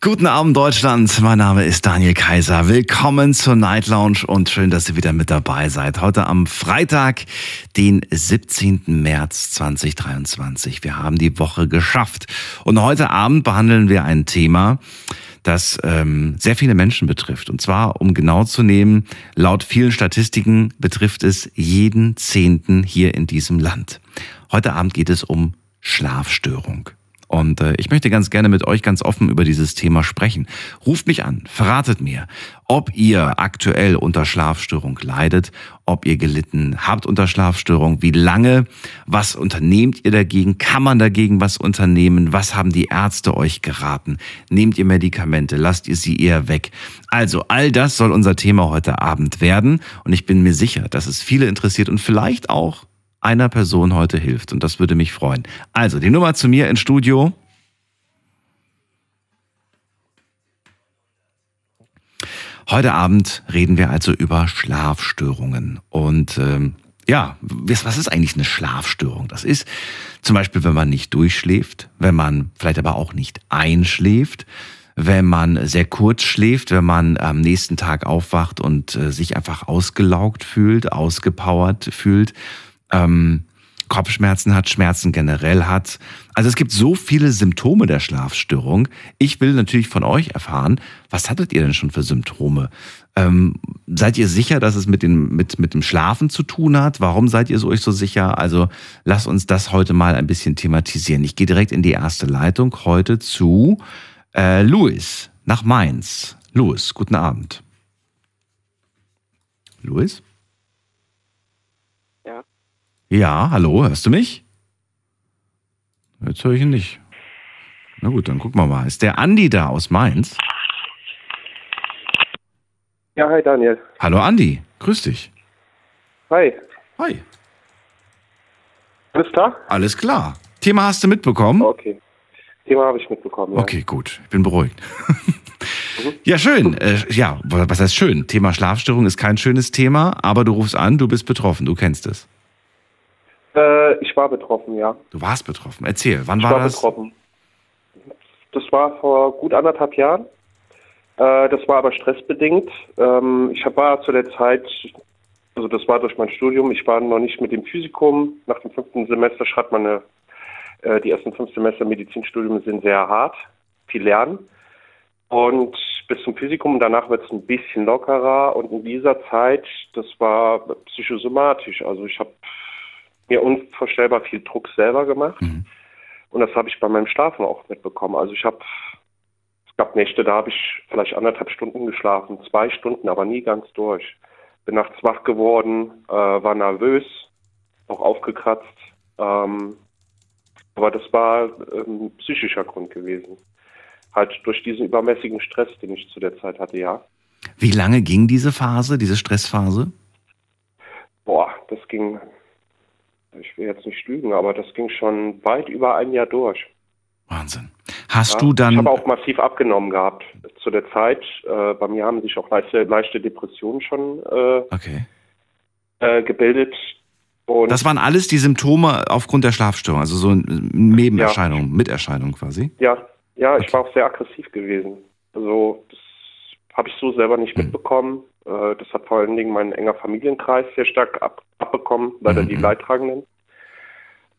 Guten Abend Deutschland, mein Name ist Daniel Kaiser. Willkommen zur Night Lounge und schön, dass ihr wieder mit dabei seid. Heute am Freitag, den 17. März 2023. Wir haben die Woche geschafft und heute Abend behandeln wir ein Thema, das ähm, sehr viele Menschen betrifft. Und zwar, um genau zu nehmen, laut vielen Statistiken betrifft es jeden Zehnten hier in diesem Land. Heute Abend geht es um Schlafstörung. Und äh, ich möchte ganz gerne mit euch ganz offen über dieses Thema sprechen. Ruft mich an, verratet mir, ob ihr aktuell unter Schlafstörung leidet, ob ihr gelitten habt unter Schlafstörung, wie lange, was unternehmt ihr dagegen, kann man dagegen was unternehmen, was haben die Ärzte euch geraten, nehmt ihr Medikamente, lasst ihr sie eher weg. Also all das soll unser Thema heute Abend werden und ich bin mir sicher, dass es viele interessiert und vielleicht auch einer Person heute hilft. Und das würde mich freuen. Also, die Nummer zu mir ins Studio. Heute Abend reden wir also über Schlafstörungen. Und ähm, ja, was ist eigentlich eine Schlafstörung? Das ist zum Beispiel, wenn man nicht durchschläft, wenn man vielleicht aber auch nicht einschläft, wenn man sehr kurz schläft, wenn man am nächsten Tag aufwacht und äh, sich einfach ausgelaugt fühlt, ausgepowert fühlt ähm, Kopfschmerzen hat, Schmerzen generell hat. Also es gibt so viele Symptome der Schlafstörung. Ich will natürlich von euch erfahren, was hattet ihr denn schon für Symptome? Ähm, seid ihr sicher, dass es mit dem, mit, mit dem Schlafen zu tun hat? Warum seid ihr so euch so sicher? Also lasst uns das heute mal ein bisschen thematisieren. Ich gehe direkt in die erste Leitung heute zu äh, Louis nach Mainz. Louis, guten Abend. Louis? Ja, hallo, hörst du mich? Jetzt höre ich ihn nicht. Na gut, dann gucken wir mal. Ist der Andi da aus Mainz? Ja, hi Daniel. Hallo Andi, grüß dich. Hi. Hi. Alles klar? Alles klar. Thema hast du mitbekommen? Okay. Thema habe ich mitbekommen. Ja. Okay, gut. Ich bin beruhigt. ja, schön. Äh, ja, was heißt schön? Thema Schlafstörung ist kein schönes Thema, aber du rufst an, du bist betroffen, du kennst es. Äh, ich war betroffen, ja. Du warst betroffen. Erzähl, wann ich war, war das? betroffen. Das war vor gut anderthalb Jahren. Äh, das war aber stressbedingt. Ähm, ich war zu der Zeit, also das war durch mein Studium, ich war noch nicht mit dem Physikum. Nach dem fünften Semester schreibt man eine, äh, die ersten fünf Semester Medizinstudium sind sehr hart, viel lernen. Und bis zum Physikum, danach wird es ein bisschen lockerer. Und in dieser Zeit, das war psychosomatisch. Also ich habe mir unvorstellbar viel Druck selber gemacht. Mhm. Und das habe ich bei meinem Schlafen auch mitbekommen. Also ich habe, es gab Nächte, da habe ich vielleicht anderthalb Stunden geschlafen, zwei Stunden, aber nie ganz durch. Bin nachts wach geworden, äh, war nervös, auch aufgekratzt. Ähm, aber das war ein ähm, psychischer Grund gewesen. Halt durch diesen übermäßigen Stress, den ich zu der Zeit hatte, ja. Wie lange ging diese Phase, diese Stressphase? Boah, das ging ich will jetzt nicht lügen, aber das ging schon weit über ein Jahr durch. Wahnsinn. Hast ja, du dann. Ich habe auch massiv abgenommen gehabt zu der Zeit. Äh, bei mir haben sich auch leichte, leichte Depressionen schon äh, okay. äh, gebildet. Und das waren alles die Symptome aufgrund der Schlafstörung, also so Nebenerscheinungen, ja. Miterscheinungen quasi? Ja, ja, okay. ich war auch sehr aggressiv gewesen. Also das habe ich so selber nicht hm. mitbekommen. Äh, das hat vor allen Dingen mein enger Familienkreis sehr stark ab, abbekommen, leider mhm. die Leidtragenden.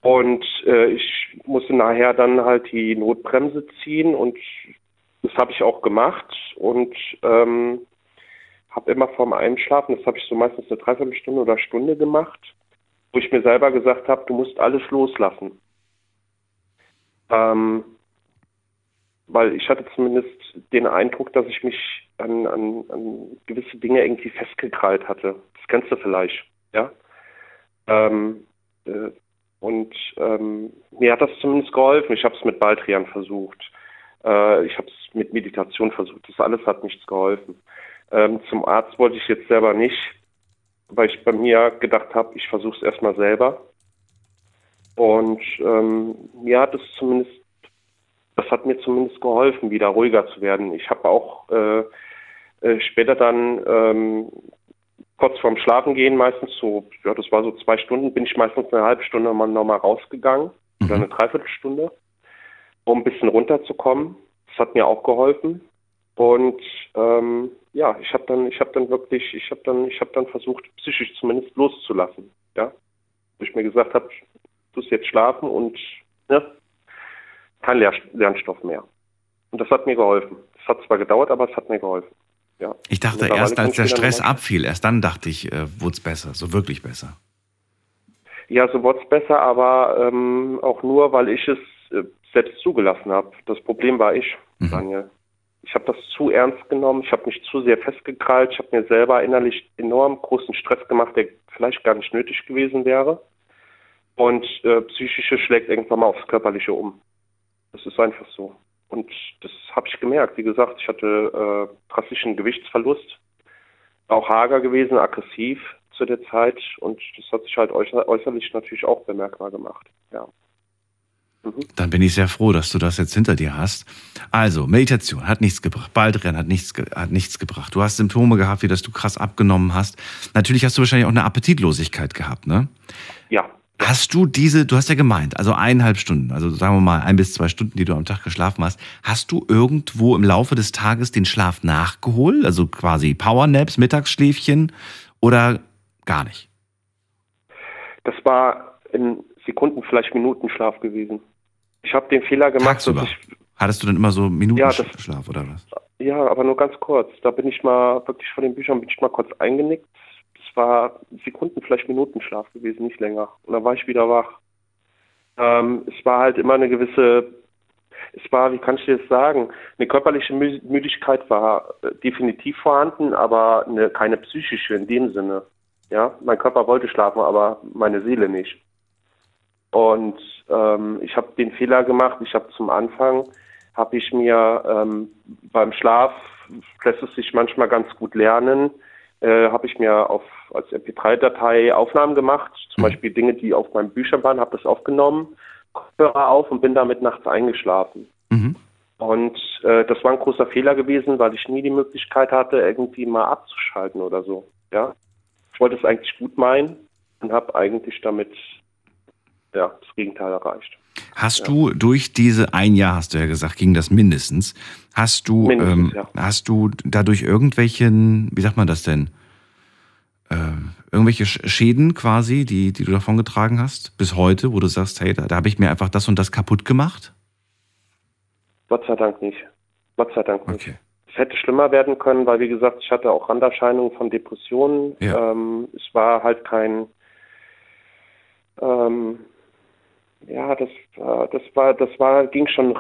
Und äh, ich musste nachher dann halt die Notbremse ziehen und das habe ich auch gemacht und ähm, habe immer vorm Einschlafen, das habe ich so meistens eine Dreiviertelstunde oder Stunde gemacht, wo ich mir selber gesagt habe, du musst alles loslassen. Ähm, weil ich hatte zumindest den Eindruck, dass ich mich an, an, an gewisse Dinge irgendwie festgekrallt hatte. Das kennst du vielleicht, ja. Ähm, äh, und ähm, mir hat das zumindest geholfen. Ich habe es mit Baldrian versucht. Äh, ich habe es mit Meditation versucht. Das alles hat nichts geholfen. Ähm, zum Arzt wollte ich jetzt selber nicht, weil ich bei mir gedacht habe, ich versuche es erstmal selber. Und ähm, mir hat es zumindest das hat mir zumindest geholfen, wieder ruhiger zu werden. Ich habe auch äh, äh, später dann ähm, kurz vorm Schlafengehen meistens so, ja, das war so zwei Stunden, bin ich meistens eine halbe Stunde mal nochmal rausgegangen mhm. oder eine Dreiviertelstunde, um ein bisschen runterzukommen. Das hat mir auch geholfen. Und ähm, ja, ich habe dann, ich habe dann wirklich, ich habe dann, ich habe dann versucht, psychisch zumindest loszulassen. Ja, wo ich mir gesagt habe, du musst jetzt schlafen und ne, kein Lernstoff mehr. Und das hat mir geholfen. Es hat zwar gedauert, aber es hat mir geholfen. Ja. Ich dachte erst, als der Stress abfiel, erst dann dachte ich, äh, wurde es besser, so wirklich besser. Ja, so wurde es besser, aber ähm, auch nur, weil ich es äh, selbst zugelassen habe. Das Problem war ich, mhm. Daniel. Ich habe das zu ernst genommen, ich habe mich zu sehr festgekrallt, ich habe mir selber innerlich enorm großen Stress gemacht, der vielleicht gar nicht nötig gewesen wäre. Und äh, psychische schlägt irgendwann mal aufs Körperliche um. Das ist einfach so. Und das habe ich gemerkt. Wie gesagt, ich hatte äh, drastischen Gewichtsverlust, auch hager gewesen, aggressiv zu der Zeit und das hat sich halt äußer äußerlich natürlich auch bemerkbar gemacht. Ja. Mhm. Dann bin ich sehr froh, dass du das jetzt hinter dir hast. Also, Meditation hat nichts gebracht. Baldrian hat nichts, hat nichts gebracht. Du hast Symptome gehabt, wie dass du krass abgenommen hast. Natürlich hast du wahrscheinlich auch eine Appetitlosigkeit gehabt, ne? Ja. Hast du diese, du hast ja gemeint, also eineinhalb Stunden, also sagen wir mal ein bis zwei Stunden, die du am Tag geschlafen hast, hast du irgendwo im Laufe des Tages den Schlaf nachgeholt? Also quasi Powernaps, Mittagsschläfchen oder gar nicht? Das war in Sekunden, vielleicht Minuten Schlaf gewesen. Ich habe den Fehler gemacht, Tagsüber. dass ich. Hattest du dann immer so Minuten ja, Schlaf oder was? Ja, aber nur ganz kurz. Da bin ich mal wirklich vor den Büchern bin ich mal kurz eingenickt war Sekunden, vielleicht Minuten Schlaf gewesen, nicht länger. Und dann war ich wieder wach. Ähm, es war halt immer eine gewisse, es war, wie kann ich das sagen, eine körperliche Müdigkeit war äh, definitiv vorhanden, aber eine, keine psychische in dem Sinne. Ja, mein Körper wollte schlafen, aber meine Seele nicht. Und ähm, ich habe den Fehler gemacht. Ich habe zum Anfang habe ich mir ähm, beim Schlaf lässt es sich manchmal ganz gut lernen, äh, habe ich mir auf als MP3-Datei Aufnahmen gemacht, zum mhm. Beispiel Dinge, die auf meinem Büchern waren, habe das aufgenommen, Kopfhörer auf und bin damit nachts eingeschlafen. Mhm. Und äh, das war ein großer Fehler gewesen, weil ich nie die Möglichkeit hatte, irgendwie mal abzuschalten oder so. Ja, ich wollte es eigentlich gut meinen und habe eigentlich damit ja das Gegenteil erreicht. Hast ja. du durch diese ein Jahr, hast du ja gesagt, ging das mindestens, hast du, mindestens, ähm, ja. hast du dadurch irgendwelchen, wie sagt man das denn, äh, irgendwelche Schäden quasi, die, die du davon getragen hast, bis heute, wo du sagst, hey, da, da habe ich mir einfach das und das kaputt gemacht? Gott sei Dank nicht. Gott sei Dank nicht. Okay. Es hätte schlimmer werden können, weil wie gesagt, ich hatte auch Randerscheinungen von Depressionen. Ja. Ähm, es war halt kein ähm, ja, das, das war, das war, ging schon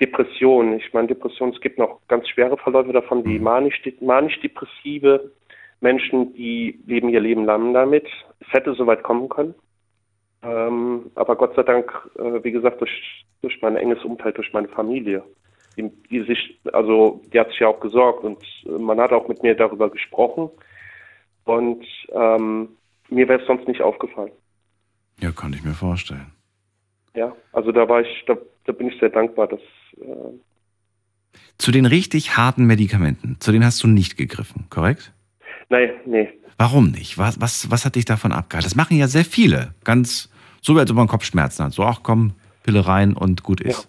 Depression. Ich meine, Depression, es gibt noch ganz schwere Verläufe davon, wie mhm. manisch-depressive Menschen, die leben ihr Leben lang damit. Es hätte so weit kommen können. Ähm, aber Gott sei Dank, äh, wie gesagt, durch, durch mein enges Umfeld, durch meine Familie, die, die, sich, also die hat sich ja auch gesorgt und äh, man hat auch mit mir darüber gesprochen und ähm, mir wäre es sonst nicht aufgefallen. Ja, kann ich mir vorstellen. Ja, also da war ich, da, da bin ich sehr dankbar, dass. Äh zu den richtig harten Medikamenten, zu denen hast du nicht gegriffen, korrekt? Nein, nee. Warum nicht? Was, was, was hat dich davon abgehalten? Das machen ja sehr viele. Ganz, so wie als ob man Kopfschmerzen hat. So, ach komm, Pille rein und gut ist.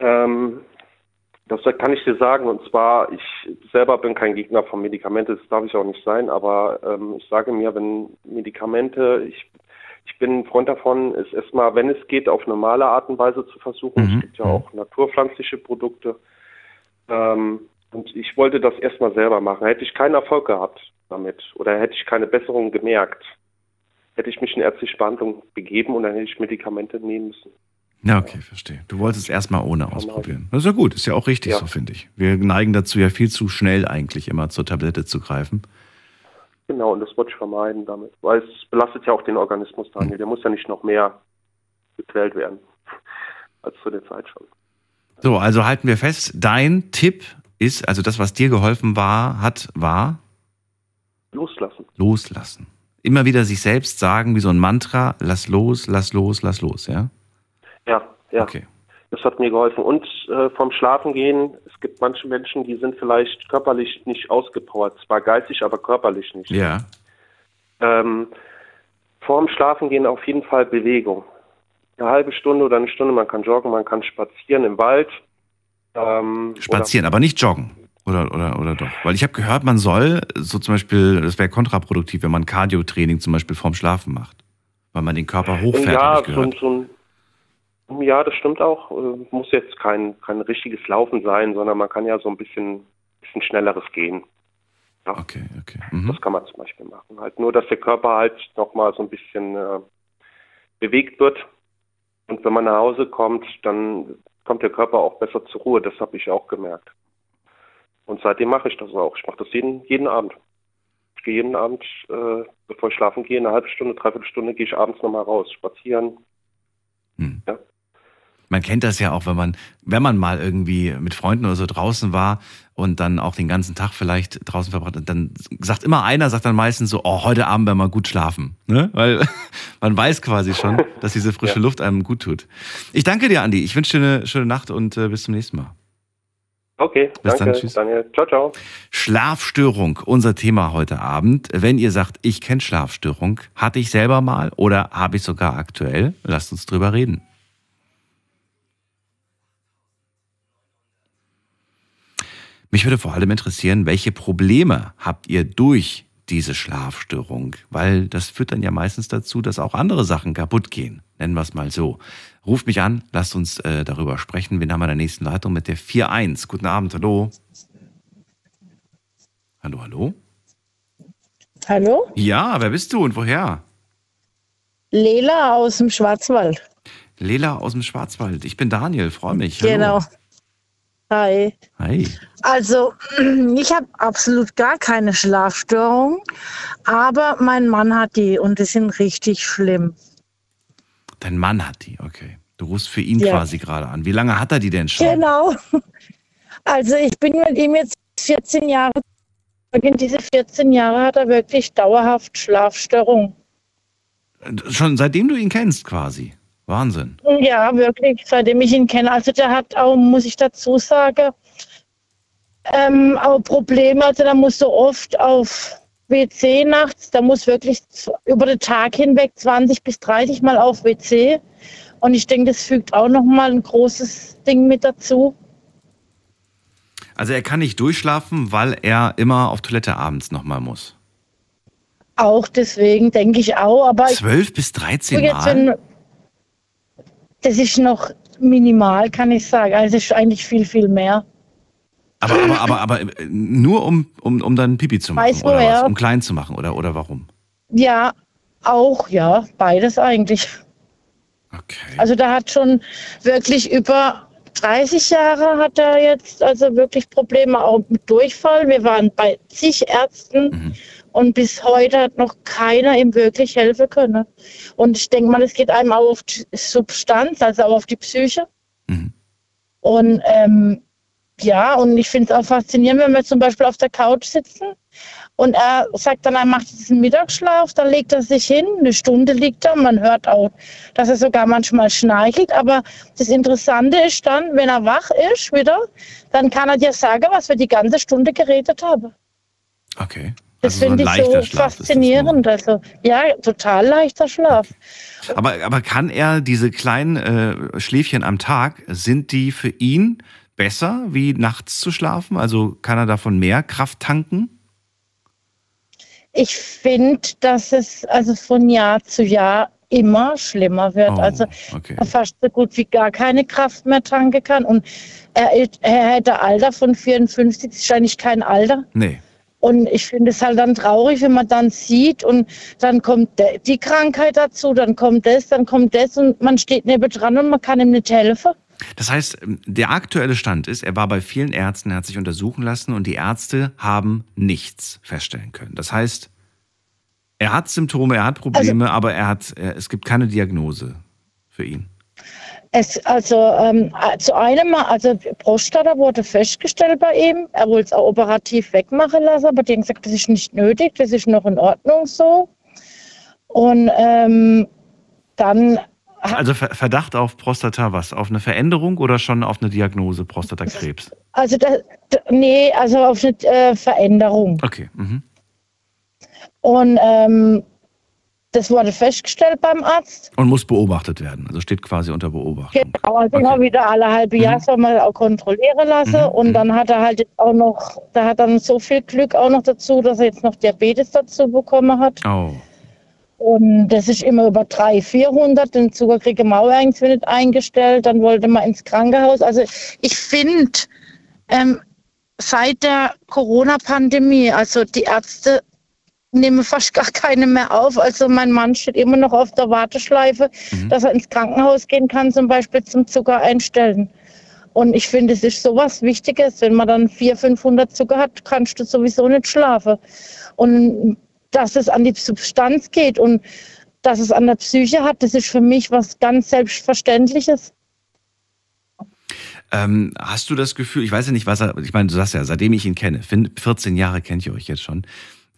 Ja. Ähm, das kann ich dir sagen. Und zwar, ich selber bin kein Gegner von Medikamenten, das darf ich auch nicht sein, aber ähm, ich sage mir, wenn Medikamente, ich ich bin ein Freund davon, es erstmal, wenn es geht, auf normale Art und Weise zu versuchen. Mhm. Es gibt ja auch naturpflanzliche Produkte. Ähm, und ich wollte das erstmal selber machen. Hätte ich keinen Erfolg gehabt damit oder hätte ich keine Besserung gemerkt, hätte ich mich in ärztliche Behandlung begeben und dann hätte ich Medikamente nehmen müssen. Ja, okay, verstehe. Du wolltest es erstmal ohne ausprobieren. Das ist ja gut, ist ja auch richtig ja. so, finde ich. Wir neigen dazu ja viel zu schnell eigentlich immer zur Tablette zu greifen. Genau, und das wollte ich vermeiden damit. Weil es belastet ja auch den Organismus, Daniel. Der muss ja nicht noch mehr gequält werden als zu der Zeit schon. So, also halten wir fest, dein Tipp ist, also das, was dir geholfen war, hat, war? Loslassen. Loslassen. Immer wieder sich selbst sagen, wie so ein Mantra, lass los, lass los, lass los, ja? Ja, ja. Okay. Das hat mir geholfen. Und äh, vom Schlafengehen, es gibt manche Menschen, die sind vielleicht körperlich nicht ausgepowert. Zwar geistig, aber körperlich nicht. Ja. Ähm, vorm Schlafengehen auf jeden Fall Bewegung. Eine halbe Stunde oder eine Stunde, man kann joggen, man kann spazieren im Wald. Ähm, Spazieren, aber nicht joggen. Oder, oder, oder doch? Weil ich habe gehört, man soll, so zum Beispiel, das wäre kontraproduktiv, wenn man Cardio-Training zum Beispiel vorm Schlafen macht. Weil man den Körper hochfährt, ja, ich so, gehört. ein- so ein, ja, das stimmt auch. Äh, Muss jetzt kein, kein richtiges Laufen sein, sondern man kann ja so ein bisschen, bisschen schnelleres gehen. Okay, okay. Mhm. Das kann man zum Beispiel machen. Halt nur, dass der Körper halt nochmal so ein bisschen äh, bewegt wird. Und wenn man nach Hause kommt, dann kommt der Körper auch besser zur Ruhe. Das habe ich auch gemerkt. Und seitdem mache ich das auch. Ich mache das jeden, jeden Abend. Ich gehe jeden Abend, äh, bevor ich schlafen gehe, eine halbe Stunde, dreiviertel Stunde, gehe ich abends nochmal raus, spazieren. Hm. Ja. Man kennt das ja auch, wenn man, wenn man mal irgendwie mit Freunden oder so draußen war und dann auch den ganzen Tag vielleicht draußen verbracht hat, dann sagt immer einer, sagt dann meistens so, oh, heute Abend werden wir gut schlafen. Ne? Weil man weiß quasi schon, dass diese frische Ja. Luft einem gut tut. Ich danke dir, Andi. Ich wünsche dir eine schöne Nacht und äh, bis zum nächsten Mal. Okay, Bis danke, dann, tschüss. Daniel. Ciao, ciao. Schlafstörung, unser Thema heute Abend. Wenn ihr sagt, ich kenne Schlafstörung, hatte ich selber mal oder habe ich sogar aktuell, lasst uns drüber reden. Mich würde vor allem interessieren, welche Probleme habt ihr durch diese Schlafstörung? Weil das führt dann ja meistens dazu, dass auch andere Sachen kaputt gehen. Nennen wir es mal so. Ruft mich an, lasst uns äh, darüber sprechen. Wen haben wir in der nächsten Leitung mit der 4.1? Guten Abend, hallo. Hallo, hallo? Hallo? Ja, wer bist du und woher? Lela aus dem Schwarzwald. Lela aus dem Schwarzwald. Ich bin Daniel, freue mich. Hallo. Genau. Hi. Hi. Also, ich habe absolut gar keine Schlafstörung, aber mein Mann hat die und die sind richtig schlimm. Dein Mann hat die, okay. Du rufst für ihn Ja. quasi gerade an. Wie lange hat er die denn schon? Genau. Also, ich bin mit ihm jetzt 14 Jahre. In diese 14 Jahre hat er wirklich dauerhaft Schlafstörung. Schon seitdem du ihn kennst quasi. Wahnsinn. Ja, wirklich, seitdem ich ihn kenne. Also der hat auch, muss ich dazu sagen, ähm, auch Probleme. Also der muss so oft auf WC nachts, der muss wirklich über den Tag hinweg 20 bis 30 Mal auf WC. Und ich denke, das fügt auch nochmal ein großes Ding mit dazu. Also er kann nicht durchschlafen, weil er immer auf Toilette abends nochmal muss. Auch deswegen denke ich auch. Aber ich, 12 bis 13 jetzt, Mal? Das ist noch minimal, kann ich sagen. Also es ist eigentlich viel, viel mehr. Aber, aber, aber, aber äh, nur um, um, um dann Pipi zu machen, Weiß oder was? woher. Um klein zu machen, oder, oder warum? Ja, auch, ja, beides eigentlich. Okay. Also da hat schon wirklich über 30 Jahre hat er jetzt also wirklich Probleme auch mit Durchfall. Wir waren bei zig Ärzten Mhm. Und bis heute hat noch keiner ihm wirklich helfen können. Und ich denke mal, es geht einem auch auf die Substanz, also auch auf die Psyche. Mhm. Und ähm, ja, und ich finde es auch faszinierend, wenn wir zum Beispiel auf der Couch sitzen und er sagt dann, er macht einen Mittagsschlaf, dann legt er sich hin, eine Stunde liegt er, man hört auch, dass er sogar manchmal schnarchelt, aber das Interessante ist dann, wenn er wach ist wieder, dann kann er dir sagen, was wir die ganze Stunde geredet haben. Okay. Das Also so finde ich leichter so Schlaf faszinierend. Also ja, total leichter Schlaf. Aber, aber kann er diese kleinen äh, Schläfchen am Tag, sind die für ihn besser, wie nachts zu schlafen? Also kann er davon mehr Kraft tanken? Ich finde, dass es also von Jahr zu Jahr immer schlimmer wird. Oh, also okay. er fast so gut wie gar keine Kraft mehr tanken kann. Und er, er hätte Alter von 54, das ist eigentlich kein Alter. Nee. Und ich finde es halt dann traurig, wenn man dann sieht und dann kommt die Krankheit dazu, dann kommt das, dann kommt das und man steht nebendran und man kann ihm nicht helfen. Das heißt, der aktuelle Stand ist, er war bei vielen Ärzten, er hat sich untersuchen lassen und die Ärzte haben nichts feststellen können. Das heißt, er hat Symptome, er hat Probleme, aber er hat, er, es gibt keine Diagnose für ihn. Es, also ähm, äh, zu einem Mal, also Prostata wurde festgestellt bei ihm. Er wollte es auch operativ wegmachen lassen, aber die haben gesagt, das ist nicht nötig, das ist noch in Ordnung so. Und ähm, dann Also Ver- Verdacht auf Prostata was? Auf eine Veränderung oder schon auf eine Diagnose Prostatakrebs? Also, das, nee, also auf eine äh, Veränderung. Okay. Mhm. Und ähm, das wurde festgestellt beim Arzt. Und muss beobachtet werden. Also steht quasi unter Beobachtung. Genau, also Okay. immer wieder alle halbe Jahr soll man auch kontrollieren lassen. Mhm, Und mhm. dann hat er halt auch noch, da hat dann so viel Glück auch noch dazu, dass er jetzt noch Diabetes dazu bekommen hat. Oh. Und das ist immer über 300, 400. Den Zucker kriege Mau eigentlich nicht eingestellt. Dann wollte man ins Krankenhaus. Also ich finde, ähm, seit der Corona-Pandemie, also die Ärzte nehmen fast gar keine mehr auf. Also mein Mann steht immer noch auf der Warteschleife, Mhm. dass er ins Krankenhaus gehen kann, zum Beispiel zum Zucker einstellen. Und ich finde, es ist sowas Wichtiges. Wenn man dann 400, 500 Zucker hat, kannst du sowieso nicht schlafen. Und dass es an die Substanz geht und dass es an der Psyche hat, das ist für mich was ganz Selbstverständliches. Ähm, hast du das Gefühl, ich weiß ja nicht, was er, ich meine, du sagst ja, seitdem ich ihn kenne, fin- 14 Jahre kennt ihr euch jetzt schon.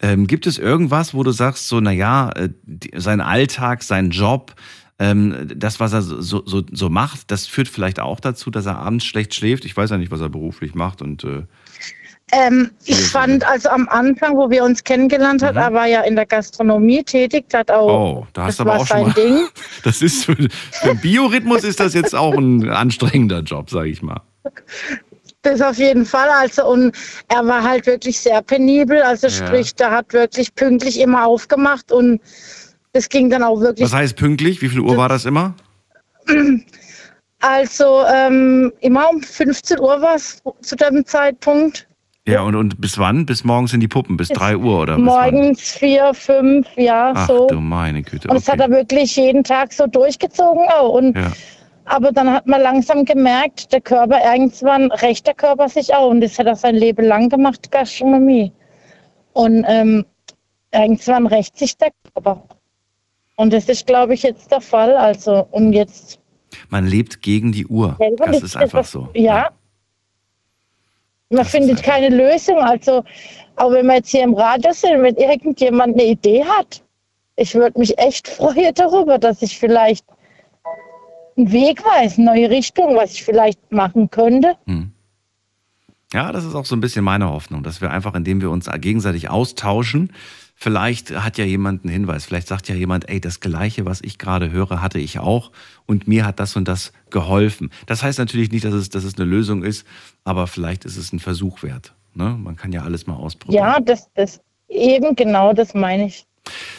Ähm, gibt es irgendwas, wo du sagst, so, naja, äh, sein Alltag, sein Job, ähm, das, was er so, so, so macht, das führt vielleicht auch dazu, dass er abends schlecht schläft. Ich weiß ja nicht, was er beruflich macht und äh, Ähm, ich fand also am Anfang, wo wir uns kennengelernt haben, Mhm. er war ja in der Gastronomie tätig, hat auch, oh, da hast das aber war auch sein mal. Ding. Das ist für, für den Biorhythmus ist das jetzt auch ein anstrengender Job, sage ich mal. Das auf jeden Fall. Also und er war halt wirklich sehr penibel. Also Ja. sprich, der hat wirklich pünktlich immer aufgemacht und das ging dann auch wirklich. Was heißt pünktlich? Wie viel Uhr war das immer? Also ähm, immer um 15 Uhr war es zu dem Zeitpunkt. Ja, und, und bis wann? Bis morgens in die Puppen, bis 3 Uhr oder bis wann? Morgens vier, fünf, ja, Ach so. du meine Güte. Und das hat er wirklich jeden Tag so durchgezogen auch. Und, Ja. Aber dann hat man langsam gemerkt, der Körper, irgendwann rächt der Körper sich auch. Und das hat er sein Leben lang gemacht, Gastronomie. Und ähm, irgendwann rächt sich der Körper. Und das ist, glaube ich, jetzt der Fall. Also, und jetzt Man lebt gegen die Uhr. Das ist einfach so. Ja. Man Das findet keine Lösung. Also, auch wenn wir jetzt hier im Radio sind, wenn irgendjemand eine Idee hat, ich würde mich echt freuen darüber, dass ich vielleicht einen Weg weiß, eine neue Richtung, was ich vielleicht machen könnte. Hm. Ja, das ist auch so ein bisschen meine Hoffnung, dass wir einfach, indem wir uns gegenseitig austauschen, vielleicht hat ja jemand einen Hinweis, vielleicht sagt ja jemand, ey, das Gleiche, was ich gerade höre, hatte ich auch und mir hat das und das geholfen. Das heißt natürlich nicht, dass es, dass es eine Lösung ist, aber vielleicht ist es ein Versuch wert. Ne? Man kann ja alles mal ausprobieren. Ja, das, das eben genau das meine ich.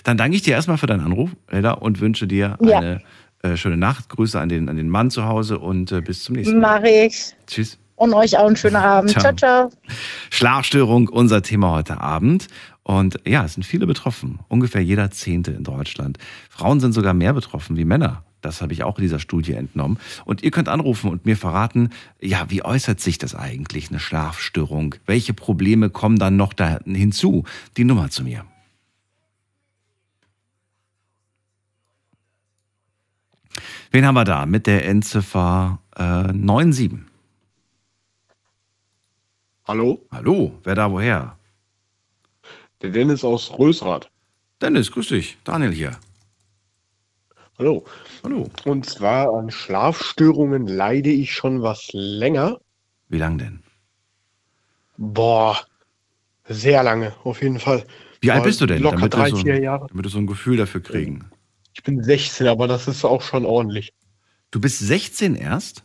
Dann danke ich dir erstmal für deinen Anruf, Ella, und wünsche dir Ja. eine äh, schöne Nacht. Grüße an den, an den Mann zu Hause und äh, bis zum nächsten Mal. Mache ich. Tschüss. Und euch auch einen schönen Abend. Ciao. ciao. ciao. Schlafstörung, unser Thema heute Abend. Und ja, es sind viele betroffen. Ungefähr jeder Zehnte in Deutschland. Frauen sind sogar mehr betroffen wie Männer. Das habe ich auch in dieser Studie entnommen. Und ihr könnt anrufen und mir verraten, ja, wie äußert sich das eigentlich, eine Schlafstörung? Welche Probleme kommen dann noch da hinzu? Die Nummer zu mir. Wen haben wir da mit der Endziffer äh, 97? Hallo, Hallo, wer da woher? der Dennis aus Rösrath. Dennis, grüß dich. Daniel hier. Hallo. Hallo. Und zwar an Schlafstörungen leide ich schon was länger. Wie lang denn? Boah, sehr lange, auf jeden Fall. Wie alt bist du denn? Locker wir drei, so, vier Jahre. damit wir so ein Gefühl dafür kriegen. Ich bin 16, aber das ist auch schon ordentlich. Du bist 16 erst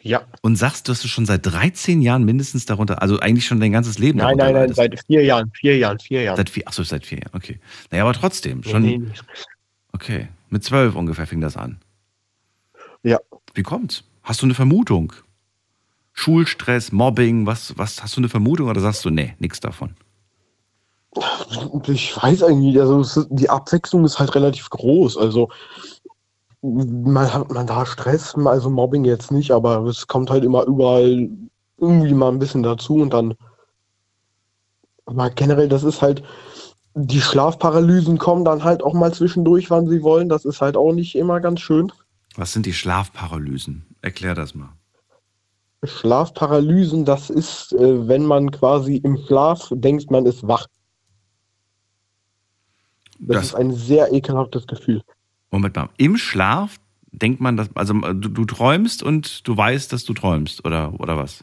Ja. und sagst, dass du schon seit 13 Jahren mindestens darunter, also eigentlich schon dein ganzes Leben Nein, nein, nein, seit vier Jahren, vier Jahren, vier Jahren. Seit vier, achso, seit vier Jahren, okay. Naja, aber trotzdem, schon, Nee, nee. okay. Mit zwölf ungefähr fing das an. Ja. Wie kommt's? Hast du eine Vermutung? Schulstress, Mobbing, was, was, hast du eine Vermutung oder sagst du, nee, nichts davon? Ich weiß eigentlich, also die Abwechslung ist halt relativ groß. Also man hat man da Stress, also Mobbing jetzt nicht, aber es kommt halt immer überall irgendwie mal ein bisschen dazu und dann mal generell, das ist halt, die Schlafparalysen kommen dann halt auch mal zwischendurch, wann sie wollen. Das ist halt auch nicht immer ganz schön. Was sind die Schlafparalysen? Erklär das mal. Schlafparalysen, das ist, äh, wenn man quasi im Schlaf denkt, man ist wach. Das, Das- ist ein sehr ekelhaftes Gefühl. Moment mal, im Schlaf denkt man, dass, also du, du träumst und du weißt, dass du träumst, oder, oder was?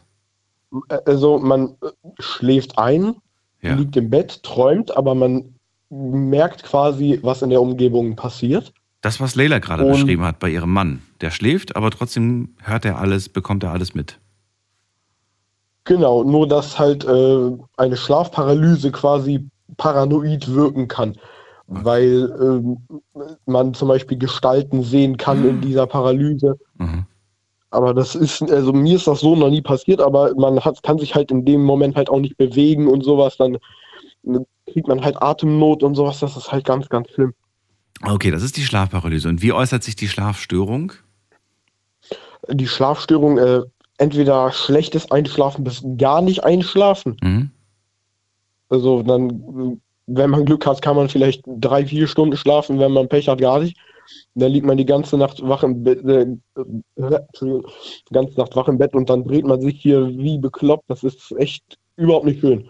Also man äh, schläft ein, Ja. liegt im Bett, träumt, aber man merkt quasi, was in der Umgebung passiert. Das, was Leila gerade Und- beschrieben hat bei ihrem Mann. Der schläft, aber trotzdem hört er alles, bekommt er alles mit. Genau, nur dass halt äh, eine Schlafparalyse quasi paranoid wirken kann. Weil ähm, man zum Beispiel Gestalten sehen kann in dieser Paralyse. Mhm. Aber das ist, also mir ist das so noch nie passiert, aber man hat, kann sich halt in dem Moment halt auch nicht bewegen und sowas. Dann kriegt man halt Atemnot und sowas. Das ist halt ganz, ganz schlimm. Okay, das ist die Schlafparalyse. Und wie äußert sich die Schlafstörung? Die Schlafstörung, äh, entweder schlechtes Einschlafen bis gar nicht einschlafen. Mhm. Also dann, äh, wenn man Glück hat, kann man vielleicht drei, vier Stunden schlafen, wenn man Pech hat, gar nicht. Dann liegt man die ganze Nacht wach im Bett, äh, äh, ganze Nacht wach im Bett und dann dreht man sich hier wie bekloppt. Das ist echt überhaupt nicht schön.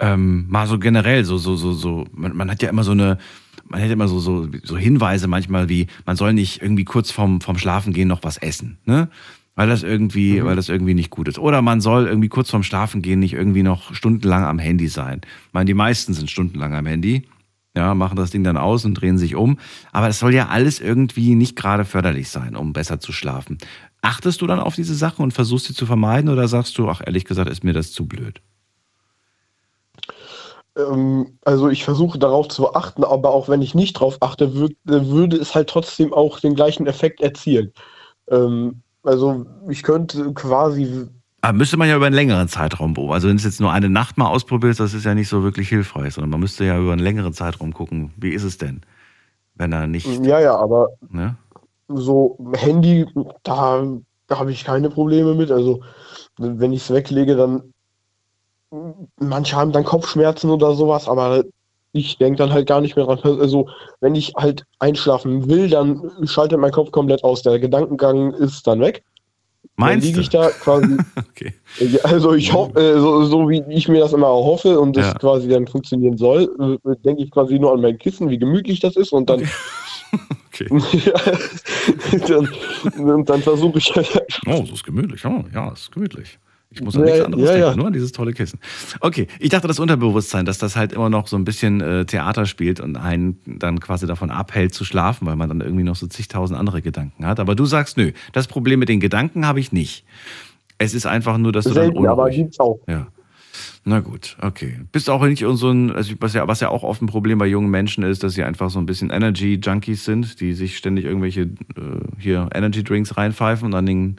Ähm, mal so generell, so, so, so, so, man, man hat ja immer so eine, man ja immer so, so, so Hinweise manchmal wie, man soll nicht irgendwie kurz vorm, vorm Schlafen gehen noch was essen, ne? Weil das irgendwie, weil das irgendwie nicht gut ist. Oder man soll irgendwie kurz vorm Schlafen gehen nicht irgendwie noch stundenlang am Handy sein. Ich meine, die meisten sind stundenlang am Handy. Ja, machen das Ding dann aus und drehen sich um. Aber das soll ja alles irgendwie nicht gerade förderlich sein, um besser zu schlafen. Achtest du dann auf diese Sachen und versuchst sie zu vermeiden oder sagst du, ach ehrlich gesagt, ist mir das zu blöd? Ähm, also ich versuche darauf zu achten, aber auch wenn ich nicht drauf achte, wür äh, würde es halt trotzdem auch den gleichen Effekt erzielen. Ähm, also ich könnte quasi, Aber müsste man ja über einen längeren Zeitraum beobachten. Also wenn es jetzt nur eine Nacht mal ausprobierst, das ist ja nicht so wirklich hilfreich, sondern man müsste ja über einen längeren Zeitraum gucken, wie ist es denn, wenn er nicht, ja, ja, aber ne? so Handy, da, da habe ich keine Probleme mit. Also wenn ich es weglege, dann manche haben dann Kopfschmerzen oder sowas, aber ich denke dann halt gar nicht mehr dran. Also wenn ich halt einschlafen will, dann schaltet mein Kopf komplett aus. Der Gedankengang ist dann weg. Dann Meinst liege du? ich da quasi. Okay. Also ich hoffe, äh, so, so wie ich mir das immer hoffe und das Ja. quasi dann funktionieren soll, äh, denke ich quasi nur an mein Kissen, wie gemütlich das ist und dann, okay. ja, dann, und dann versuche ich halt Oh, so ist gemütlich. Oh, ja, ist gemütlich. Ich muss Ja, an nichts anderes ja, denken, ja. nur an dieses tolle Kissen. Okay, ich dachte, das Unterbewusstsein, dass das halt immer noch so ein bisschen äh, Theater spielt und einen dann quasi davon abhält zu schlafen, weil man dann irgendwie noch so zigtausend andere Gedanken hat. Aber du sagst, nö, das Problem mit den Gedanken habe ich nicht. Es ist einfach nur, dass du dann selten, aber unruhig... gibt's auch. Ja. Na gut, okay. Bist auch nicht so ein, also was ja, was ja auch oft ein Problem bei jungen Menschen ist, dass sie einfach so ein bisschen Energy-Junkies sind, die sich ständig irgendwelche äh, hier Energy-Drinks reinpfeifen und dann den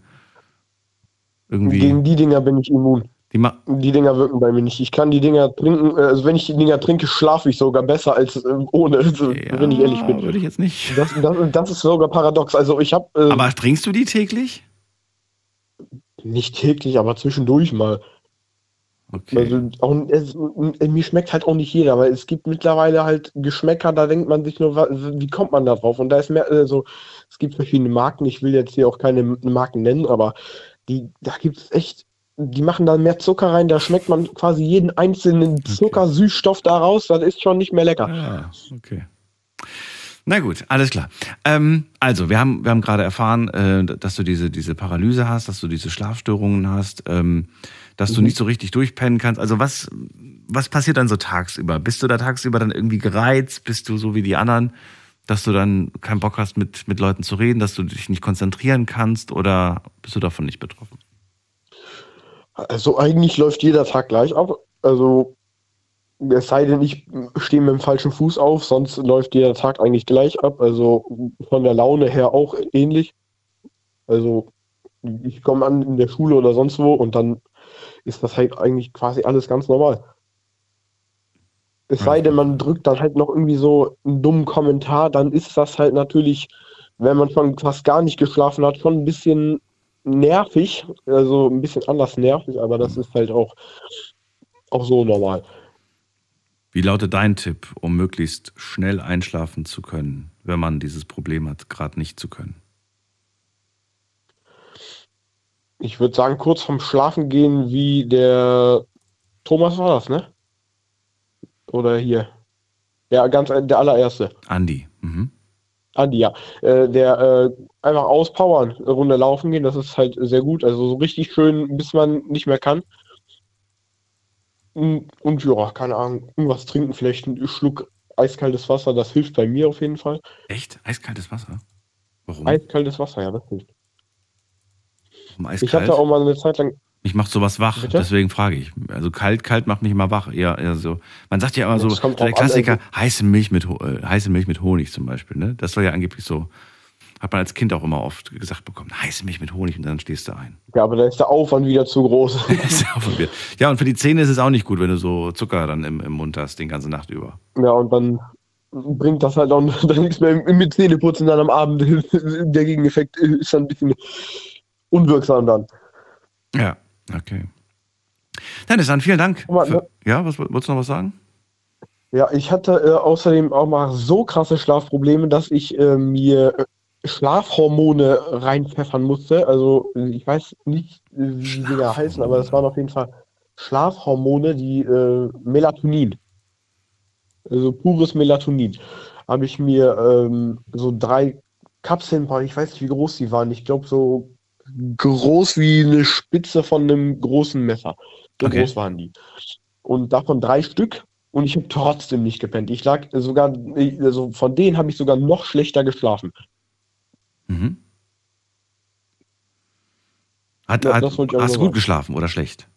irgendwie. Gegen die Dinger bin ich immun. die Die Dinger wirken bei mir nicht. Ich kann die Dinger trinken, äh, also wenn ich die Dinger trinke, schlafe ich sogar besser als äh, ohne, also, wenn ich ehrlich bin. Würde ich jetzt nicht. Das, das, das ist sogar paradox. Also ich habe äh, Aber trinkst du die täglich? nicht täglich, aber zwischendurch mal. Okay. Also auch, es, äh, mir schmeckt halt auch nicht jeder, weil es gibt mittlerweile halt Geschmäcker, da denkt man sich nur, wie kommt man da drauf? Und da ist mehr, also es gibt verschiedene Marken, ich will jetzt hier auch keine Marken nennen, aber die, da gibt es echt, die machen da mehr Zucker rein, da schmeckt man quasi jeden einzelnen Zuckersüßstoff da raus, das ist schon nicht mehr lecker. Ah, okay. Na gut, alles klar. Ähm, also, wir haben, wir haben gerade erfahren, äh, dass du diese, diese Paralyse hast, dass du diese Schlafstörungen hast, ähm, dass du nicht so richtig durchpennen kannst. Also, was, was passiert dann so tagsüber? Bist du da tagsüber dann irgendwie gereizt? Bist du so wie die anderen, dass du dann keinen Bock hast, mit, mit Leuten zu reden, dass du dich nicht konzentrieren kannst oder bist du davon nicht betroffen? Also eigentlich läuft jeder Tag gleich ab. Also es sei denn, ich stehe mit dem falschen Fuß auf, sonst läuft jeder Tag eigentlich gleich ab. Also von der Laune her auch ähnlich. Also ich komme an in der Schule oder sonst wo und dann ist das halt eigentlich quasi alles ganz normal. Es sei denn, man drückt dann halt noch irgendwie so einen dummen Kommentar, dann ist das halt natürlich, wenn man schon fast gar nicht geschlafen hat, schon ein bisschen nervig, also ein bisschen anders nervig, aber das ist halt auch, auch so normal. Wie lautet dein Tipp, um möglichst schnell einschlafen zu können, wenn man dieses Problem hat, gerade nicht zu können? Ich würde sagen, kurz vorm Schlafen gehen, wie der Thomas war das, ne? Oder hier. Ja, ganz der allererste. Andi. Mhm. Andi, ja. Äh, der äh, einfach auspowern, Runde laufen gehen, das ist halt sehr gut. Also so richtig schön, bis man nicht mehr kann. Und, und ja, keine Ahnung, irgendwas trinken, vielleicht einen Schluck eiskaltes Wasser, das hilft bei mir auf jeden Fall. Echt? Eiskaltes Wasser? Warum? Eiskaltes Wasser, ja, das hilft. Warum Ich hatte auch mal eine Zeit lang, Mich macht sowas wach, Bitte? deswegen frage ich. Also kalt, kalt macht mich immer wach. Eher, eher so. Man sagt ja immer so, kommt der drauf an, Klassiker, heiße Milch mit äh, heiße Milch mit Honig zum Beispiel. Ne? Das soll ja angeblich so, hat man als Kind auch immer oft gesagt bekommen, heiße Milch mit Honig und dann stehst du ein. ja, aber da ist der Aufwand wieder zu groß. Ja und für die Zähne ist es auch nicht gut, wenn du so Zucker dann im, im Mund hast, die ganze Nacht über. ja, und dann bringt das halt auch dann nichts mehr mit Zähneputzen dann am Abend. Der Gegeneffekt ist dann ein bisschen unwirksam dann. Ja, okay. Dennis, dann vielen Dank. Mal, Für, ne? ja, was wolltest du noch was sagen? Ja, ich hatte äh, außerdem auch mal so krasse Schlafprobleme, dass ich äh, mir äh, Schlafhormone reinpfeffern musste. Also ich weiß nicht, äh, wie die Dinger heißen, aber das waren auf jeden Fall Schlafhormone, die äh, Melatonin. Also pures Melatonin. Habe ich mir ähm, so drei Kapseln, ich weiß nicht, wie groß die waren. Ich glaube, so groß wie eine Spitze von einem großen Messer. So Okay. groß waren die. Und davon drei Stück. Und ich habe trotzdem nicht gepennt. Ich lag sogar, also von denen habe ich sogar noch schlechter geschlafen. Mhm. Hat, Ja, hat, hast du gut geschlafen oder schlecht?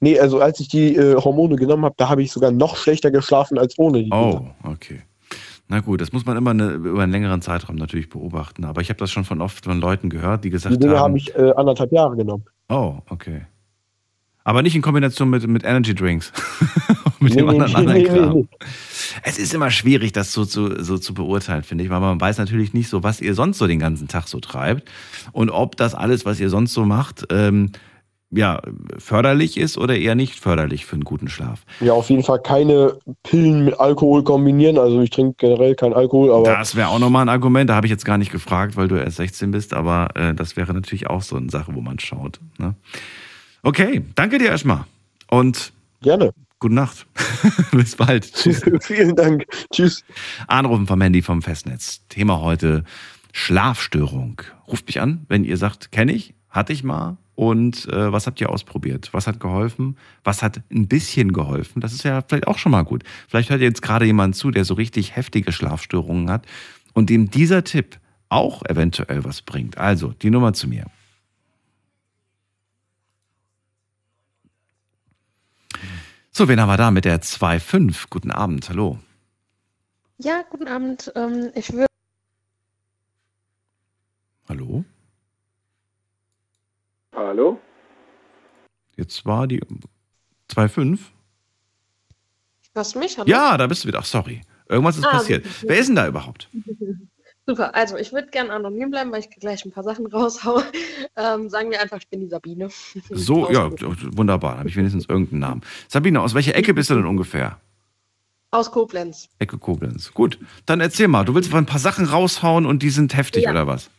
Nee, also als ich die äh, Hormone genommen habe, da habe ich sogar noch schlechter geschlafen als ohne die. Oh, okay. Na gut, das muss man immer eine, über einen längeren Zeitraum natürlich beobachten. Aber ich habe das schon von oft von Leuten gehört, die gesagt Die Dinge haben. habe ich äh, anderthalb Jahre genommen. oh, okay. Aber nicht in Kombination mit, mit Energy Drinks. mit dem Nee, nee, anderen, nee, anderen Kram. nee. Es ist immer schwierig, das so zu, so zu beurteilen, finde ich, weil man weiß natürlich nicht so, was ihr sonst so den ganzen Tag so treibt und ob das alles, was ihr sonst so macht, ähm, ja, förderlich ist oder eher nicht förderlich für einen guten Schlaf. Ja, auf jeden Fall keine Pillen mit Alkohol kombinieren. Also ich trinke generell keinen Alkohol, aber Das wäre auch nochmal ein Argument, da habe ich jetzt gar nicht gefragt, weil du erst 16 bist, aber äh, das wäre natürlich auch so eine Sache, wo man schaut. Ne? Okay, danke dir erstmal und gerne. gute Nacht. Bis bald. Tschüss. Vielen Dank. Tschüss. Anrufen vom Handy vom Festnetz. Thema heute Schlafstörung. Ruft mich an, wenn ihr sagt, kenne ich, hatte ich mal. Und äh, was habt ihr ausprobiert? Was hat geholfen? Was hat ein bisschen geholfen? Das ist ja vielleicht auch schon mal gut. Vielleicht hört ihr jetzt gerade jemand zu, der so richtig heftige Schlafstörungen hat und dem dieser Tipp auch eventuell was bringt. Also, die Nummer zu mir. So, wen haben wir da mit der 2.5? Guten Abend, hallo. Ja, guten Abend. Ähm, ich würde Hallo? Hallo? Jetzt war die 2.5? Hörst du mich? Hallo? Ja, da bist du wieder. Ach, sorry. Irgendwas ist Ah, passiert. Wer ist denn da überhaupt? Super. Also, ich würde gerne anonym bleiben, weil ich gleich ein paar Sachen raushaue. Ähm, sagen wir einfach, ich bin die Sabine. So, ja, wunderbar. Dann habe ich wenigstens irgendeinen Namen. Sabine, aus welcher Ecke bist du denn ungefähr? Aus Koblenz. Ecke Koblenz. Gut, dann erzähl mal. Du willst ein paar Sachen raushauen und die sind heftig, Ja. oder was?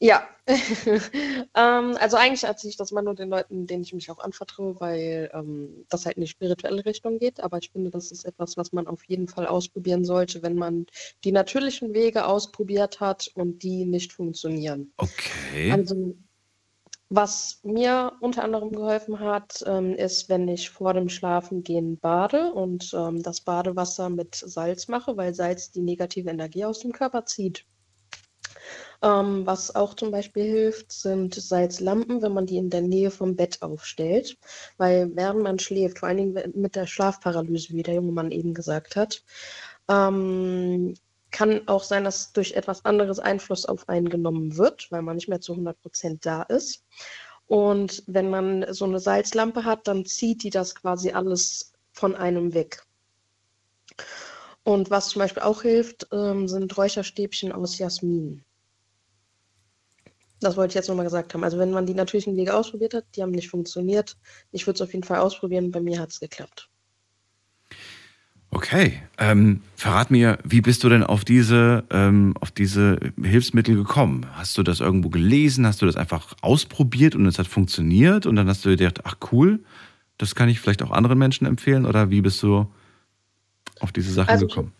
Ja. ähm, also eigentlich erzähle ich das mal nur den Leuten, denen ich mich auch anvertraue, weil ähm, das halt in die spirituelle Richtung geht. Aber ich finde, das ist etwas, was man auf jeden Fall ausprobieren sollte, wenn man die natürlichen Wege ausprobiert hat und die nicht funktionieren. Okay. Also, was mir unter anderem geholfen hat, ähm, ist, wenn ich vor dem Schlafengehen bade und ähm, das Badewasser mit Salz mache, weil Salz die negative Energie aus dem Körper zieht. Ähm, was auch zum Beispiel hilft, sind Salzlampen, wenn man die in der Nähe vom Bett aufstellt. Weil während man schläft, vor allen Dingen mit der Schlafparalyse, wie der junge Mann eben gesagt hat, ähm, kann auch sein, dass durch etwas anderes Einfluss auf einen genommen wird, weil man nicht mehr zu 100% da ist. Und wenn man so eine Salzlampe hat, dann zieht die das quasi alles von einem weg. Und was zum Beispiel auch hilft, ähm, sind Räucherstäbchen aus Jasmin. Das wollte ich jetzt nochmal gesagt haben. Also wenn man die natürlichen Wege ausprobiert hat, die haben nicht funktioniert. Ich würde es auf jeden Fall ausprobieren. Bei mir hat es geklappt. Okay. Ähm, verrat mir, wie bist du denn auf diese, ähm, auf diese Hilfsmittel gekommen? Hast du das irgendwo gelesen? Hast du das einfach ausprobiert und es hat funktioniert? Und dann hast du dir gedacht, ach cool, das kann ich vielleicht auch anderen Menschen empfehlen? Oder wie bist du auf diese Sachen Also, gekommen?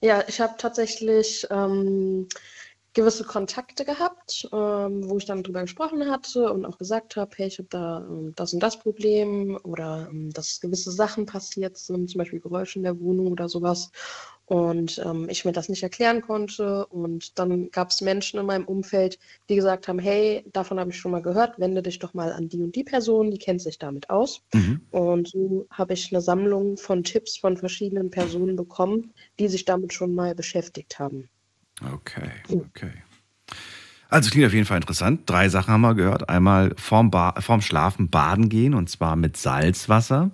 Ja, ich habe tatsächlich ähm, gewisse Kontakte gehabt, ähm, wo ich dann drüber gesprochen hatte und auch gesagt habe, hey, ich habe da ähm, das und das Problem oder ähm, dass gewisse Sachen passiert sind, zum Beispiel Geräusche in der Wohnung oder sowas. Und ähm, ich mir das nicht erklären konnte. Und dann gab es Menschen in meinem Umfeld, die gesagt haben, hey, davon habe ich schon mal gehört, wende dich doch mal an die und die Person, die kennt sich damit aus. Mhm. Und so habe ich eine Sammlung von Tipps von verschiedenen Personen bekommen, die sich damit schon mal beschäftigt haben. Okay, okay. Also klingt auf jeden Fall interessant. Drei Sachen haben wir gehört. Einmal vorm, ba vorm Schlafen baden gehen und zwar mit Salzwasser.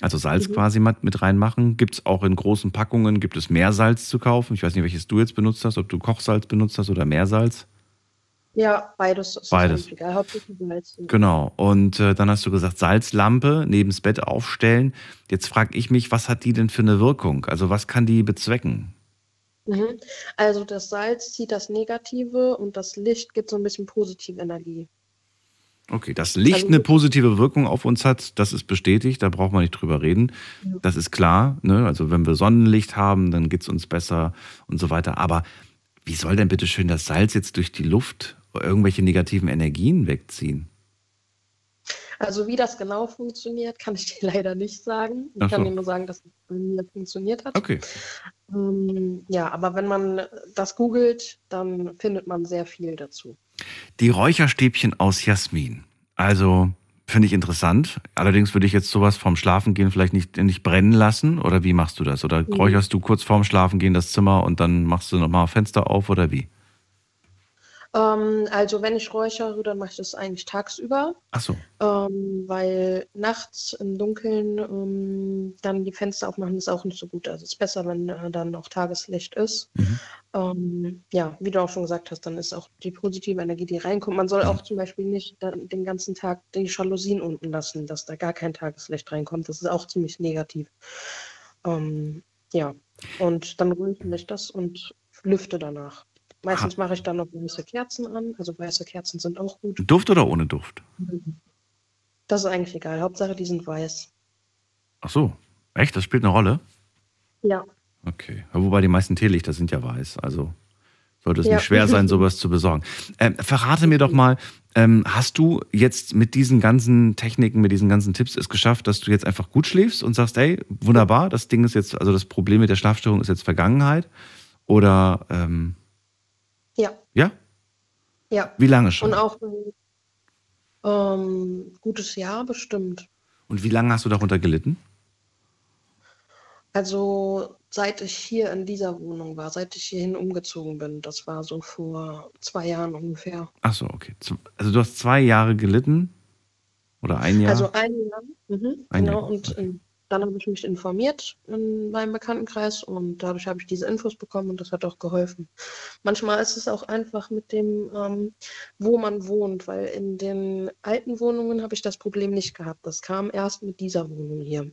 Also Salz Mhm. quasi mit, reinmachen. Gibt es auch in großen Packungen, gibt es Meersalz zu kaufen. Ich weiß nicht, welches du jetzt benutzt hast, ob du Kochsalz benutzt hast oder Meersalz. Ja, beides ist Beides. egal. Hauptsächlich Salz. Genau. Und äh, dann hast du gesagt, Salzlampe nebens Bett aufstellen. Jetzt frage ich mich, was hat die denn für eine Wirkung? Also was kann die bezwecken? Mhm. Also das Salz zieht das Negative und das Licht gibt so ein bisschen positive Energie. Okay, dass Licht Also- eine positive Wirkung auf uns hat, das ist bestätigt, da braucht man nicht drüber reden. Das ist klar. Ne? Also wenn wir Sonnenlicht haben, dann geht's uns besser und so weiter. Aber wie soll denn bitte schön das Salz jetzt durch die Luft irgendwelche negativen Energien wegziehen? Also wie das genau funktioniert, kann ich dir leider nicht sagen. Ich Ach kann so. dir nur sagen, dass es bei mir funktioniert hat. Okay. Ähm, ja, aber wenn man das googelt, dann findet man sehr viel dazu. Die Räucherstäbchen aus Jasmin. Also finde ich interessant. Allerdings würde ich jetzt sowas vorm Schlafengehen vielleicht nicht, nicht brennen lassen. Oder wie machst du das? Oder Mhm. räucherst du kurz vorm Schlafengehen das Zimmer und dann machst du nochmal Fenster auf oder wie? Ähm, also wenn ich räuchere, dann mache ich das eigentlich tagsüber, Ach so. ähm, weil nachts im Dunkeln ähm, dann die Fenster aufmachen ist auch nicht so gut. Also es ist besser, wenn äh, dann auch Tageslicht ist. Mhm. Ähm, ja, wie du auch schon gesagt hast, dann ist auch die positive Energie, die reinkommt. Man soll auch zum Beispiel nicht dann den ganzen Tag die Jalousien unten lassen, dass da gar kein Tageslicht reinkommt. Das ist auch ziemlich negativ. Ähm, ja, und dann räuchere ich das und lüfte danach. Meistens mache ich dann noch weiße Kerzen an. Also weiße Kerzen sind auch gut. Duft oder ohne Duft? Das ist eigentlich egal. Hauptsache, die sind weiß. Ach so. Echt? Das spielt eine Rolle? Ja. Okay. Wobei die meisten Teelichter sind ja weiß. Also sollte es Ja. nicht schwer sein, sowas zu besorgen. Ähm, verrate mir doch mal, ähm, hast du jetzt mit diesen ganzen Techniken, mit diesen ganzen Tipps es geschafft, dass du jetzt einfach gut schläfst und sagst, ey, wunderbar, das Ding ist jetzt, also das Problem mit der Schlafstörung ist jetzt Vergangenheit? Oder ähm, Ja. ja? Ja. Wie lange schon? Und auch ein ähm, gutes Jahr bestimmt. Und wie lange hast du darunter gelitten? Also seit ich hier in dieser Wohnung war, seit ich hierhin umgezogen bin, das war so vor zwei Jahren ungefähr. Ach so, okay. Also du hast zwei Jahre gelitten? Oder ein Jahr? Also ein Jahr. Mhm, Ein genau. Jahr, Und okay. Dann habe ich mich informiert in meinem Bekanntenkreis und dadurch habe ich diese Infos bekommen und das hat auch geholfen. Manchmal ist es auch einfach mit dem, ähm, wo man wohnt, weil in den alten Wohnungen habe ich das Problem nicht gehabt. Das kam erst mit dieser Wohnung hier.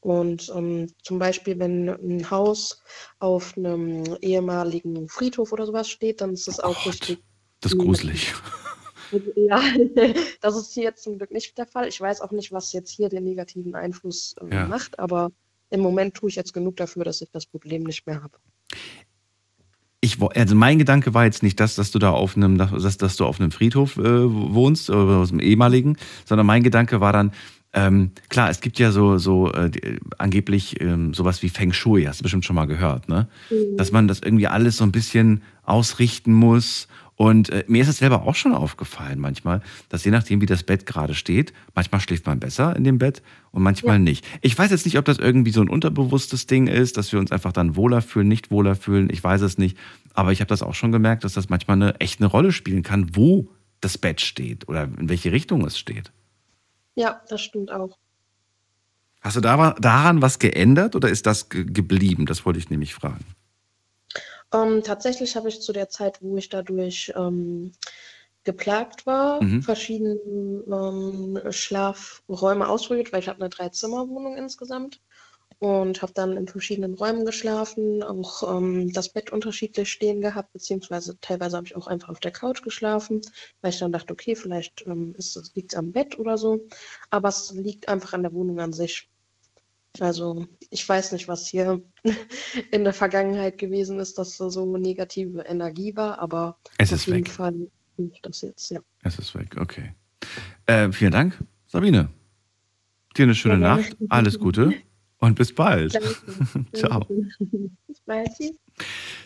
Und ähm, zum Beispiel, wenn ein Haus auf einem ehemaligen Friedhof oder sowas steht, dann ist es Oh auch Gott. richtig. das ist gruselig. Also, Ja, das ist hier jetzt zum Glück nicht der Fall. Ich weiß auch nicht, was jetzt hier den negativen Einfluss ähm, Ja. macht, aber im Moment tue ich jetzt genug dafür, dass ich das Problem nicht mehr habe. Ich, also mein Gedanke war jetzt nicht das, dass du da auf einem, dass, dass du auf einem Friedhof äh, wohnst, oder aus dem ehemaligen, sondern mein Gedanke war dann, ähm, klar, es gibt ja so, so äh, die, angeblich ähm, sowas wie Feng Shui, hast du bestimmt schon mal gehört, ne? Dass man das irgendwie alles so ein bisschen ausrichten muss. Und äh, mir ist es selber auch schon aufgefallen manchmal, dass je nachdem, wie das Bett gerade steht, manchmal schläft man besser in dem Bett und manchmal nicht. Ich weiß jetzt nicht, ob das irgendwie so ein unterbewusstes Ding ist, dass wir uns einfach dann wohler fühlen, nicht wohler fühlen. Ich weiß es nicht. Aber ich habe das auch schon gemerkt, dass das manchmal eine echt eine Rolle spielen kann, wo das Bett steht oder in welche Richtung es steht. Ja, das stimmt auch. Hast du da, daran was geändert oder ist das ge geblieben? Das wollte ich nämlich fragen. Ähm, tatsächlich habe ich zu der Zeit, wo ich dadurch ähm, geplagt war, Mhm. verschiedene ähm, Schlafräume ausprobiert, weil ich habe eine Dreizimmerwohnung insgesamt und habe dann in verschiedenen Räumen geschlafen, auch ähm, das Bett unterschiedlich stehen gehabt, beziehungsweise teilweise habe ich auch einfach auf der Couch geschlafen, weil ich dann dachte, okay, vielleicht ähm, ist es liegt am Bett oder so, aber es liegt einfach an der Wohnung an sich. Also ich weiß nicht, was hier in der Vergangenheit gewesen ist, dass da so negative Energie war, aber Es auf ist jeden weg. Fall hilft das jetzt, ja. Es ist weg, okay. Äh, vielen Dank, Sabine. Dir eine schöne Ja. Nacht, alles Gute und bis bald. Ciao. Bis bald.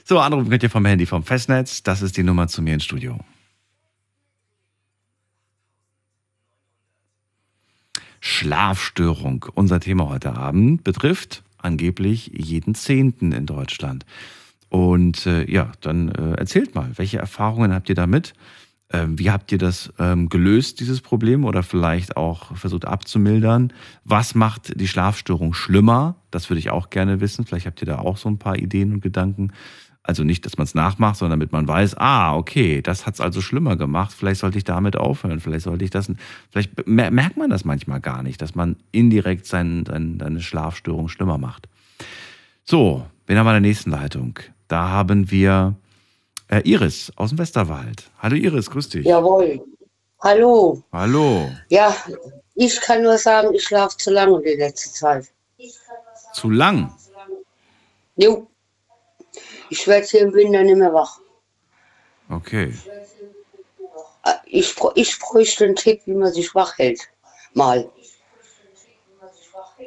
So, anrufen könnt ihr vom Handy vom Festnetz. Das ist die Nummer zu mir ins Studio. Schlafstörung. Unser Thema heute Abend betrifft angeblich jeden Zehnten in Deutschland. Und äh, ja, dann äh, erzählt mal, welche Erfahrungen habt ihr damit? Ähm, wie habt ihr das ähm, gelöst, dieses Problem, oder vielleicht auch versucht abzumildern? Was macht die Schlafstörung schlimmer? Das würde ich auch gerne wissen. Vielleicht habt ihr da auch so ein paar Ideen und Gedanken. Also nicht, dass man es nachmacht, sondern damit man weiß, ah, okay, das hat es also schlimmer gemacht. Vielleicht sollte ich damit aufhören. Vielleicht sollte ich das. Vielleicht mer- merkt man das manchmal gar nicht, dass man indirekt sein, sein, seine Schlafstörung schlimmer macht. So, wen haben wir in der nächsten Leitung? Da haben wir äh, Iris aus dem Westerwald. Hallo Iris, grüß dich. Jawohl. Hallo. Hallo. Ja, ich kann nur sagen, ich schlafe zu lange die letzte Zeit. Zu lang. Jo. Ich werde hier im Winter nicht mehr wach. Okay. Ich, ich bräuchte einen Tipp, wie man sich wach hält. Mal.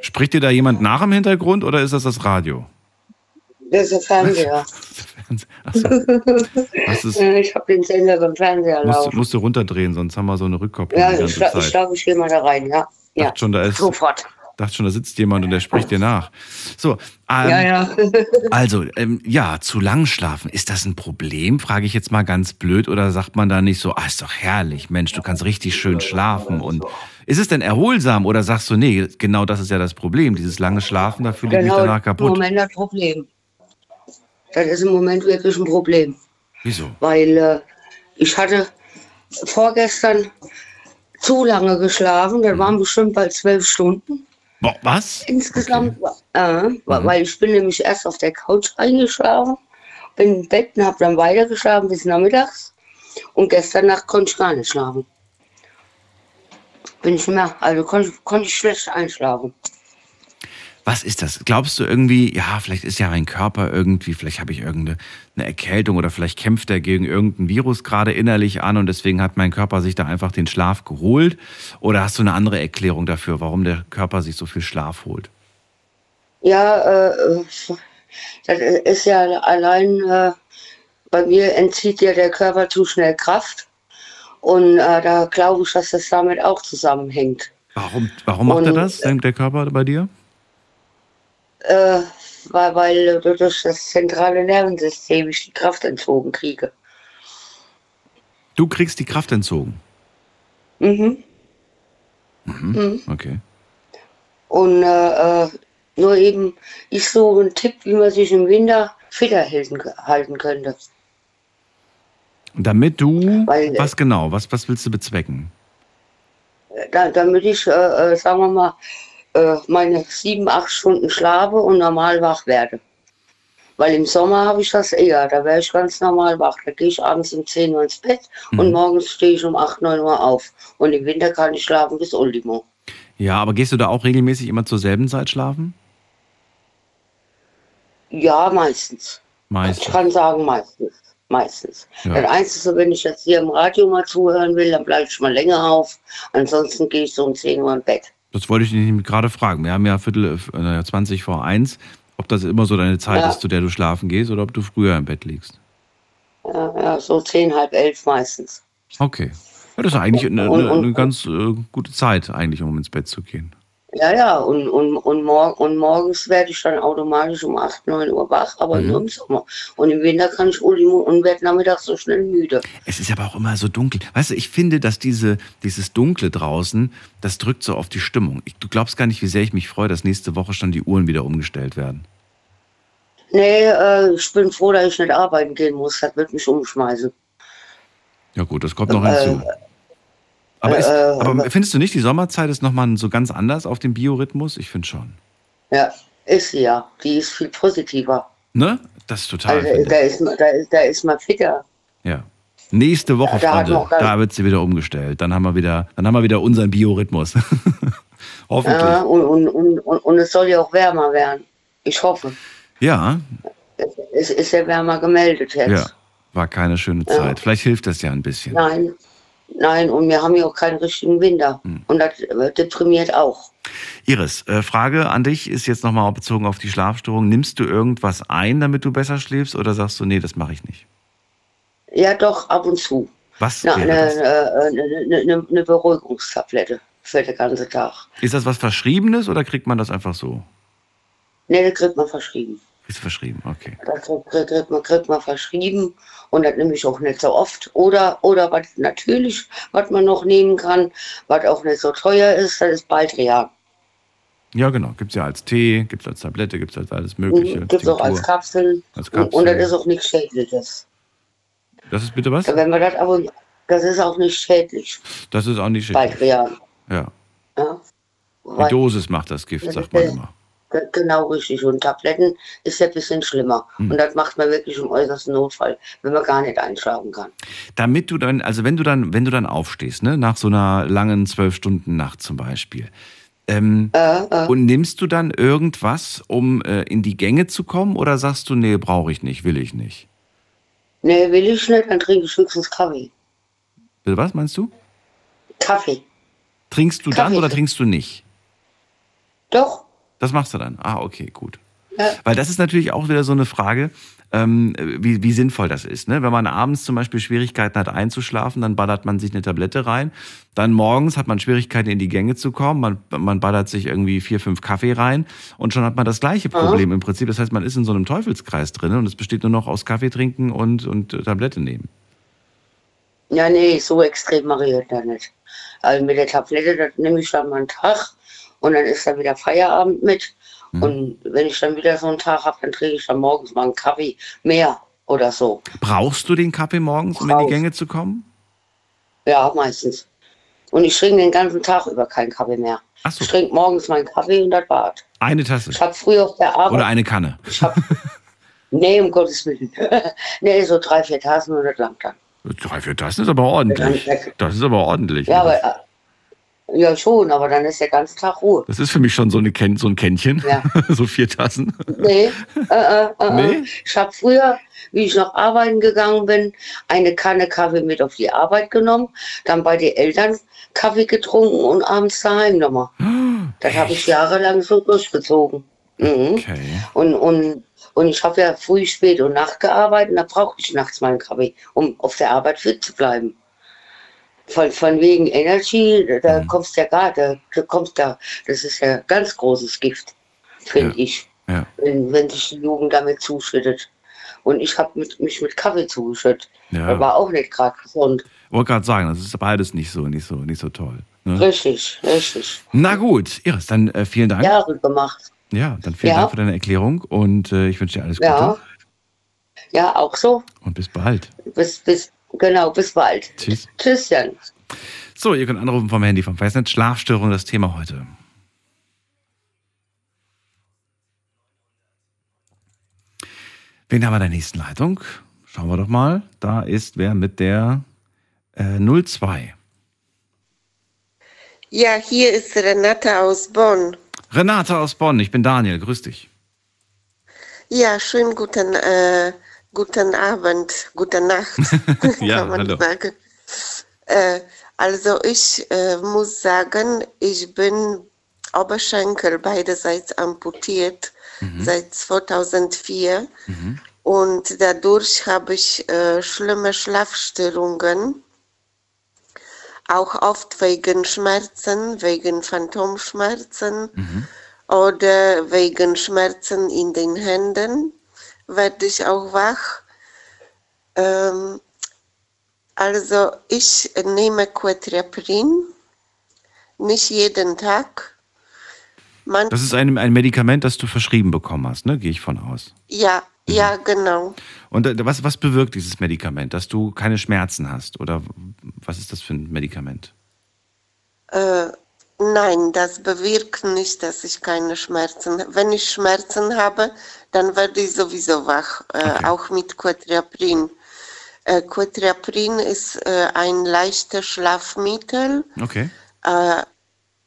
Spricht dir da jemand nach im Hintergrund oder ist das das Radio? Das ist der Fernseher. Das ist, ich habe den Sender beim Fernseher musst, laufen. musst du runterdrehen, sonst haben wir so eine Rückkopplung Ja, ich, ich glaube, ich gehe mal da rein, ja. Ja, schon, da ist, sofort. Dachte schon, da sitzt jemand und der spricht dir nach. So, ähm, Ja, ja. Also, ähm, ja, zu lang schlafen, ist das ein Problem? Frage ich jetzt mal ganz blöd. Oder sagt man da nicht so, ah, ist doch herrlich, Mensch, du kannst richtig schön schlafen. Und ist es denn erholsam oder sagst du, nee, genau das ist ja das Problem, dieses lange Schlafen, da fühle ich mich genau, danach im kaputt. Moment das Problem. Das ist im Moment wirklich ein Problem. Wieso? weil äh, ich hatte vorgestern zu lange geschlafen. Das waren bestimmt bald zwölf Stunden Boah, was? insgesamt. Äh, Mhm. Weil ich bin nämlich erst auf der Couch eingeschlafen, bin im Bett und habe dann weiter geschlafen bis nachmittags. Und gestern Nacht konnte ich gar nicht schlafen. Bin ich mehr, also konnte, konnte ich schlecht einschlafen. Was ist das? Glaubst du irgendwie, ja, vielleicht ist ja mein Körper irgendwie, vielleicht habe ich irgendeine eine Erkältung oder vielleicht kämpft er gegen irgendein Virus gerade innerlich an und deswegen hat mein Körper sich da einfach den Schlaf geholt? Oder hast du eine andere Erklärung dafür, warum der Körper sich so viel Schlaf holt? Ja, äh, das ist ja allein, äh, bei mir entzieht ja der Körper zu schnell Kraft. Und äh, da glaube ich, dass das damit auch zusammenhängt. Warum, warum macht er Und, das, der Körper bei dir? Äh, weil, weil durch das zentrale Nervensystem ich die Kraft entzogen kriege. Du kriegst die Kraft entzogen. Mhm. Mhm. Okay. Und äh, äh, nur eben ist so ein Tipp, wie man sich im Winter fitter halten, könnte. Damit du, Weil- was genau, was, was willst du bezwecken? da, damit ich, äh, äh, sagen wir mal, äh, meine sieben, acht Stunden schlafe und normal wach werde. Weil im Sommer habe ich das eher, da wäre ich ganz normal wach. Da gehe ich abends um 10 Uhr ins Bett und Mhm. morgens stehe ich um 8, 9 Uhr auf. Und im Winter kann ich schlafen bis Ultimo. Ja, aber gehst du da auch regelmäßig immer zur selben Zeit schlafen? Ja, meistens. Ich Meistens. kann sagen, meistens. Meistens. Ja. Das Einzige, wenn ich jetzt hier im Radio mal zuhören will, dann bleibe ich mal länger auf. Ansonsten gehe ich so um 10 Uhr im Bett. Das wollte ich dich nämlich gerade fragen. Wir haben ja Viertel, äh, 20 vor eins. Ob das immer so deine Zeit Ja. ist, zu der du schlafen gehst oder ob du früher im Bett liegst. Ja, ja, so 10, halb elf meistens. Okay. Ja, das ist eigentlich eine, eine, eine ganz äh, gute Zeit, eigentlich, um ins Bett zu gehen. Ja, ja, und, und, und, mor und morgens werde ich dann automatisch um 8, 9 Uhr wach, aber Mhm. nur im Sommer. Und im Winter kann ich Ultimo und werde nachmittags so schnell müde. Es ist aber auch immer so dunkel. Weißt du, ich finde, dass diese, dieses Dunkle draußen, das drückt so auf die Stimmung. Ich, du glaubst gar nicht, wie sehr ich mich freue, dass nächste Woche schon die Uhren wieder umgestellt werden. Nee, äh, ich bin froh, dass ich nicht arbeiten gehen muss. Das wird mich umschmeißen. Ja gut, das kommt noch Äh, hinzu. Aber, ist, äh, aber aber- findest du nicht, die Sommerzeit ist nochmal so ganz anders auf dem Biorhythmus? Ich finde schon. Ja, ist sie ja. Die ist viel positiver. Ne? Das ist total. Also, da, ist, man- da, ist, da ist man fitter. Ja. Nächste Woche, Ja, da Freunde, da wird sie wieder umgestellt. Dann haben wir wieder, dann haben wir wieder unseren Biorhythmus. Hoffentlich. Äh, und, und, und, und, und es soll ja auch wärmer werden. Ich hoffe. Ja, Es ist ja wärmer gemeldet jetzt. ja. War keine schöne Zeit. Vielleicht hilft das ja ein bisschen. Nein, nein, und wir haben ja auch keinen richtigen Winter. Hm. Und das äh, deprimiert auch. Iris, äh, Frage an dich ist jetzt nochmal bezogen auf die Schlafstörung. Nimmst du irgendwas ein, damit du besser schläfst oder sagst du, nee, das mache ich nicht? Ja, doch, ab und zu. Was wäre eine, äh, eine, eine, eine Beruhigungstablette für den ganzen Tag. Ist das was Verschriebenes oder kriegt man das einfach so? Ne, das kriegt man verschrieben. Ist verschrieben, okay. Das kriegt, man, kriegt man verschrieben und das nehme ich auch nicht so oft. Oder, oder was natürlich, was man noch nehmen kann, was auch nicht so teuer ist, das ist Baldrian. Ja, genau. Gibt es ja als Tee, gibt es als Tablette, gibt es als alles Mögliche. Gibt es auch als Tinktur. Kapsel. Als Und, und das ist auch nichts Schädliches. Das ist bitte was? Wenn man das aber, das ist auch nicht schädlich, Das ist auch nicht schädlich. Baldrian. Ja. Ja. Die Dosis macht das Gift, sagt man immer. Ge- Genau richtig. Und Tabletten ist ja ein bisschen schlimmer. Hm. Und das macht man wirklich im äußersten Notfall, wenn man gar nicht einschlafen kann. Damit du dann, also wenn du dann, wenn du dann aufstehst, ne, nach so einer langen zwölf Stunden Nacht zum Beispiel, ähm, Äh, äh, und nimmst du dann irgendwas, um äh, in die Gänge zu kommen, oder sagst du, nee, brauche ich nicht, will ich nicht? nee, will ich nicht, dann trinke ich höchstens Kaffee. Bitte Was meinst du? Kaffee. Trinkst du dann Kaffee. oder trinkst du nicht? Doch. Das machst du dann. Ah, okay, gut. Ja. Weil das ist natürlich auch wieder so eine Frage, ähm, wie, wie sinnvoll das ist. Ne? Wenn man abends zum Beispiel Schwierigkeiten hat einzuschlafen, dann ballert man sich eine Tablette rein. Dann morgens hat man Schwierigkeiten in die Gänge zu kommen. Man, man ballert sich irgendwie vier, fünf Kaffee rein und schon hat man das gleiche Problem im Prinzip. Das heißt, man ist in so einem Teufelskreis drin und es besteht nur noch aus Kaffee trinken und, und äh, Tablette nehmen. Ja, nee, so extrem mache ich das nicht. Also mit der Tablette, das nehme ich dann mal einen Tag und dann ist dann wieder Feierabend mit. Mhm. Und wenn ich dann wieder so einen Tag habe, dann trinke ich dann morgens mal einen Kaffee mehr oder so. Brauchst du den Kaffee morgens, um in die Brauch. Gänge zu kommen? Ja, meistens. Und ich trinke den ganzen Tag über keinen Kaffee mehr. Ach so. Ich trinke morgens meinen Kaffee und das war's. Eine Tasse. Ich habe früher auf der Arbeit. Oder eine Kanne. Ich hab, nee, um Gottes Willen. nee, so drei, vier Tassen und das langt dann. Drei, vier Tassen ist aber ordentlich. Das ist aber ordentlich. Ja, aber, ja, schon, aber dann ist der ganze Tag Ruhe. Das ist für mich schon so, eine Ken so ein Kännchen. Ja. so vier Tassen. Nee, äh, äh, äh, Nee? äh. ich habe früher, wie ich noch arbeiten gegangen bin, eine Kanne Kaffee mit auf die Arbeit genommen, dann bei den Eltern Kaffee getrunken und abends daheim nochmal. Das habe ich jahrelang so durchgezogen. Mhm. Okay. Und, und, und ich habe ja früh, spät und Nacht gearbeitet und da brauche ich nachts meinen Kaffee, um auf der Arbeit fit zu bleiben. Von, von wegen Energy, da Mhm. kommst ja gar, da, da kommst da, das ist ja ganz großes Gift, finde Ja. ich, Ja. wenn, wenn sich die Jugend damit zuschüttet. Und ich habe mich mit Kaffee zugeschüttet. Ja. Das war auch nicht gerade gesund. Wollte gerade sagen, das ist beides nicht so, nicht so, nicht so toll. Ne? Richtig, richtig. Na gut, Iris, dann äh, vielen Dank. Ja. Jahre gemacht. dann vielen Ja. Dank für deine Erklärung und äh, ich wünsche dir alles Gute Ja. Ja, auch so. und bis bald. Bis, bis, genau, bis bald. Tschüss. Tschüss, Jan. So, ihr könnt anrufen vom Handy vom Festnetz. Schlafstörung, das Thema heute. Wen haben wir in der nächsten Leitung? Schauen wir doch mal. Da ist wer mit der äh, 02. Ja, hier ist Renata aus Bonn. Renate aus Bonn, ich bin Daniel, grüß dich. Ja, schönen guten, äh, guten Abend, gute Nacht, Ja, kann man hallo. sagen. Äh, also ich äh, muss sagen, ich bin Oberschenkel beiderseits amputiert Mhm. seit 2004 und dadurch habe ich äh, schlimme Schlafstörungen, auch oft wegen Schmerzen, wegen Phantomschmerzen oder wegen Schmerzen in den Händen werde ich auch wach. Ähm, also ich nehme Quetiaprin, nicht jeden Tag. Man, Das ist ein, ein Medikament, das du verschrieben bekommen hast, ne? Gehe ich von aus. ja, ja, genau. Und äh, was, was bewirkt dieses Medikament? Dass du keine Schmerzen hast? Oder was ist das für ein Medikament? Äh, nein, das bewirkt nicht, dass ich keine Schmerzen habe. Wenn ich Schmerzen habe, dann werde ich sowieso wach, äh, Okay. auch mit Quetiaprin. Äh, Quetiaprin ist äh, ein leichtes Schlafmittel. Okay.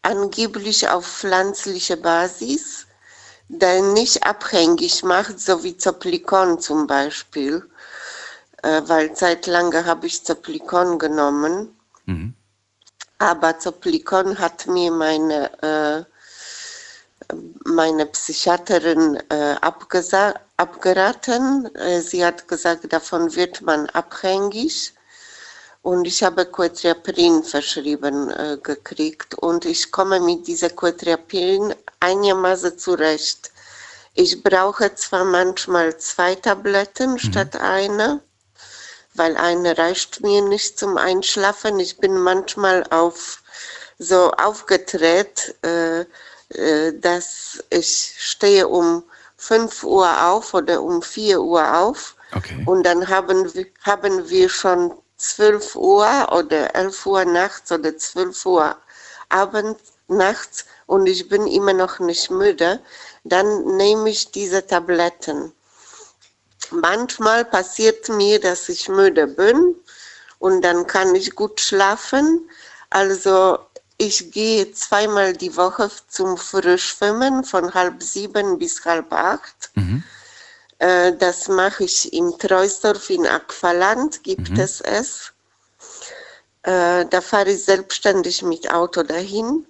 Angeblich auf pflanzlicher Basis, der nicht abhängig macht, so wie Zoplikon zum Beispiel, weil zeitlang habe ich Zoplikon genommen. Mhm. Aber Zoplikon hat mir meine, meine Psychiaterin äh, abgeraten. Äh, sie hat gesagt, davon wird man abhängig. Und ich habe Quetiaprin verschrieben äh, gekriegt. Und ich komme mit dieser Quetiaprin einigermaßen zurecht. Ich brauche zwar manchmal zwei Tabletten statt einer, weil eine reicht mir nicht zum Einschlafen. Ich bin manchmal auf so aufgedreht, äh, dass ich stehe um 5 Uhr auf oder um 4 Uhr auf Okay. und dann haben wir, haben wir schon 12 Uhr oder 11 Uhr nachts oder 12 Uhr abends, nachts und ich bin immer noch nicht müde, dann nehme ich diese Tabletten. Manchmal passiert mir, dass ich müde bin und dann kann ich gut schlafen. Also ich gehe zweimal die Woche zum Frühschwimmen von halb sieben bis halb acht. Äh, Das mache ich in Treusdorf in Aqualand, gibt es es. Äh, Da fahre ich selbstständig mit Auto dahin.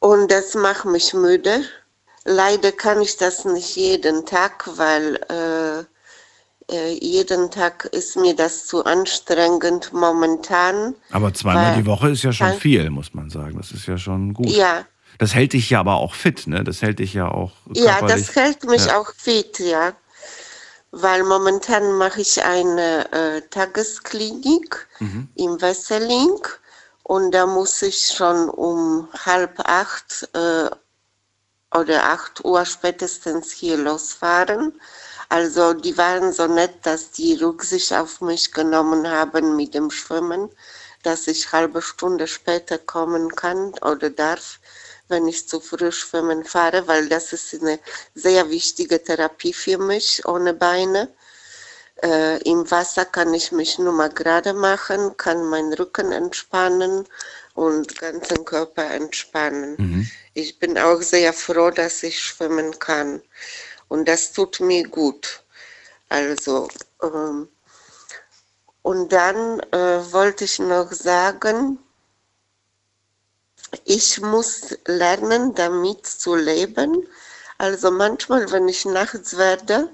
Und das macht mich müde. Leider kann ich das nicht jeden Tag, weil äh, jeden Tag ist mir das zu anstrengend momentan. Aber zweimal die Woche ist ja schon viel, muss man sagen. Das ist ja schon gut. Ja, Das hält dich ja aber auch fit, ne? Das hält dich ja auch ja, das hält mich Ja. auch fit, ja. Weil momentan mache ich eine äh, Tagesklinik Mhm. im Wesseling und da muss ich schon um halb acht äh, oder acht Uhr spätestens hier losfahren. Also die waren so nett, dass die Rücksicht auf mich genommen haben mit dem Schwimmen, dass ich halbe Stunde später kommen kann oder darf, wenn ich zu früh schwimmen fahre, weil das ist eine sehr wichtige Therapie für mich ohne Beine. Äh, Im Wasser kann ich mich nur mal gerade machen, kann meinen Rücken entspannen und ganzen Körper entspannen. Ich bin auch sehr froh, dass ich schwimmen kann. Und das tut mir gut. Also, ähm, und dann äh, wollte ich noch sagen, ich muss lernen, damit zu leben. Also manchmal, wenn ich nachts werde,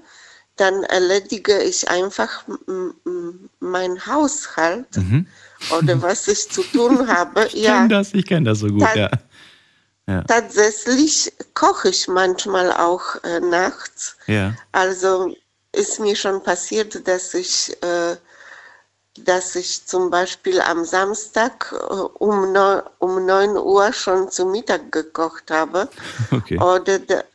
dann erledige ich einfach m- m- mein Haushalt oder was ich zu tun habe. Ich ja, kenne das, ich kenne das so gut, Dann- ja. Ja. tatsächlich koche ich manchmal auch äh, nachts. ja. Also ist mir schon passiert, dass ich, äh, dass ich zum Beispiel am Samstag äh, um, neun, um 9 Uhr schon zu Mittag gekocht habe. Okay. Oder,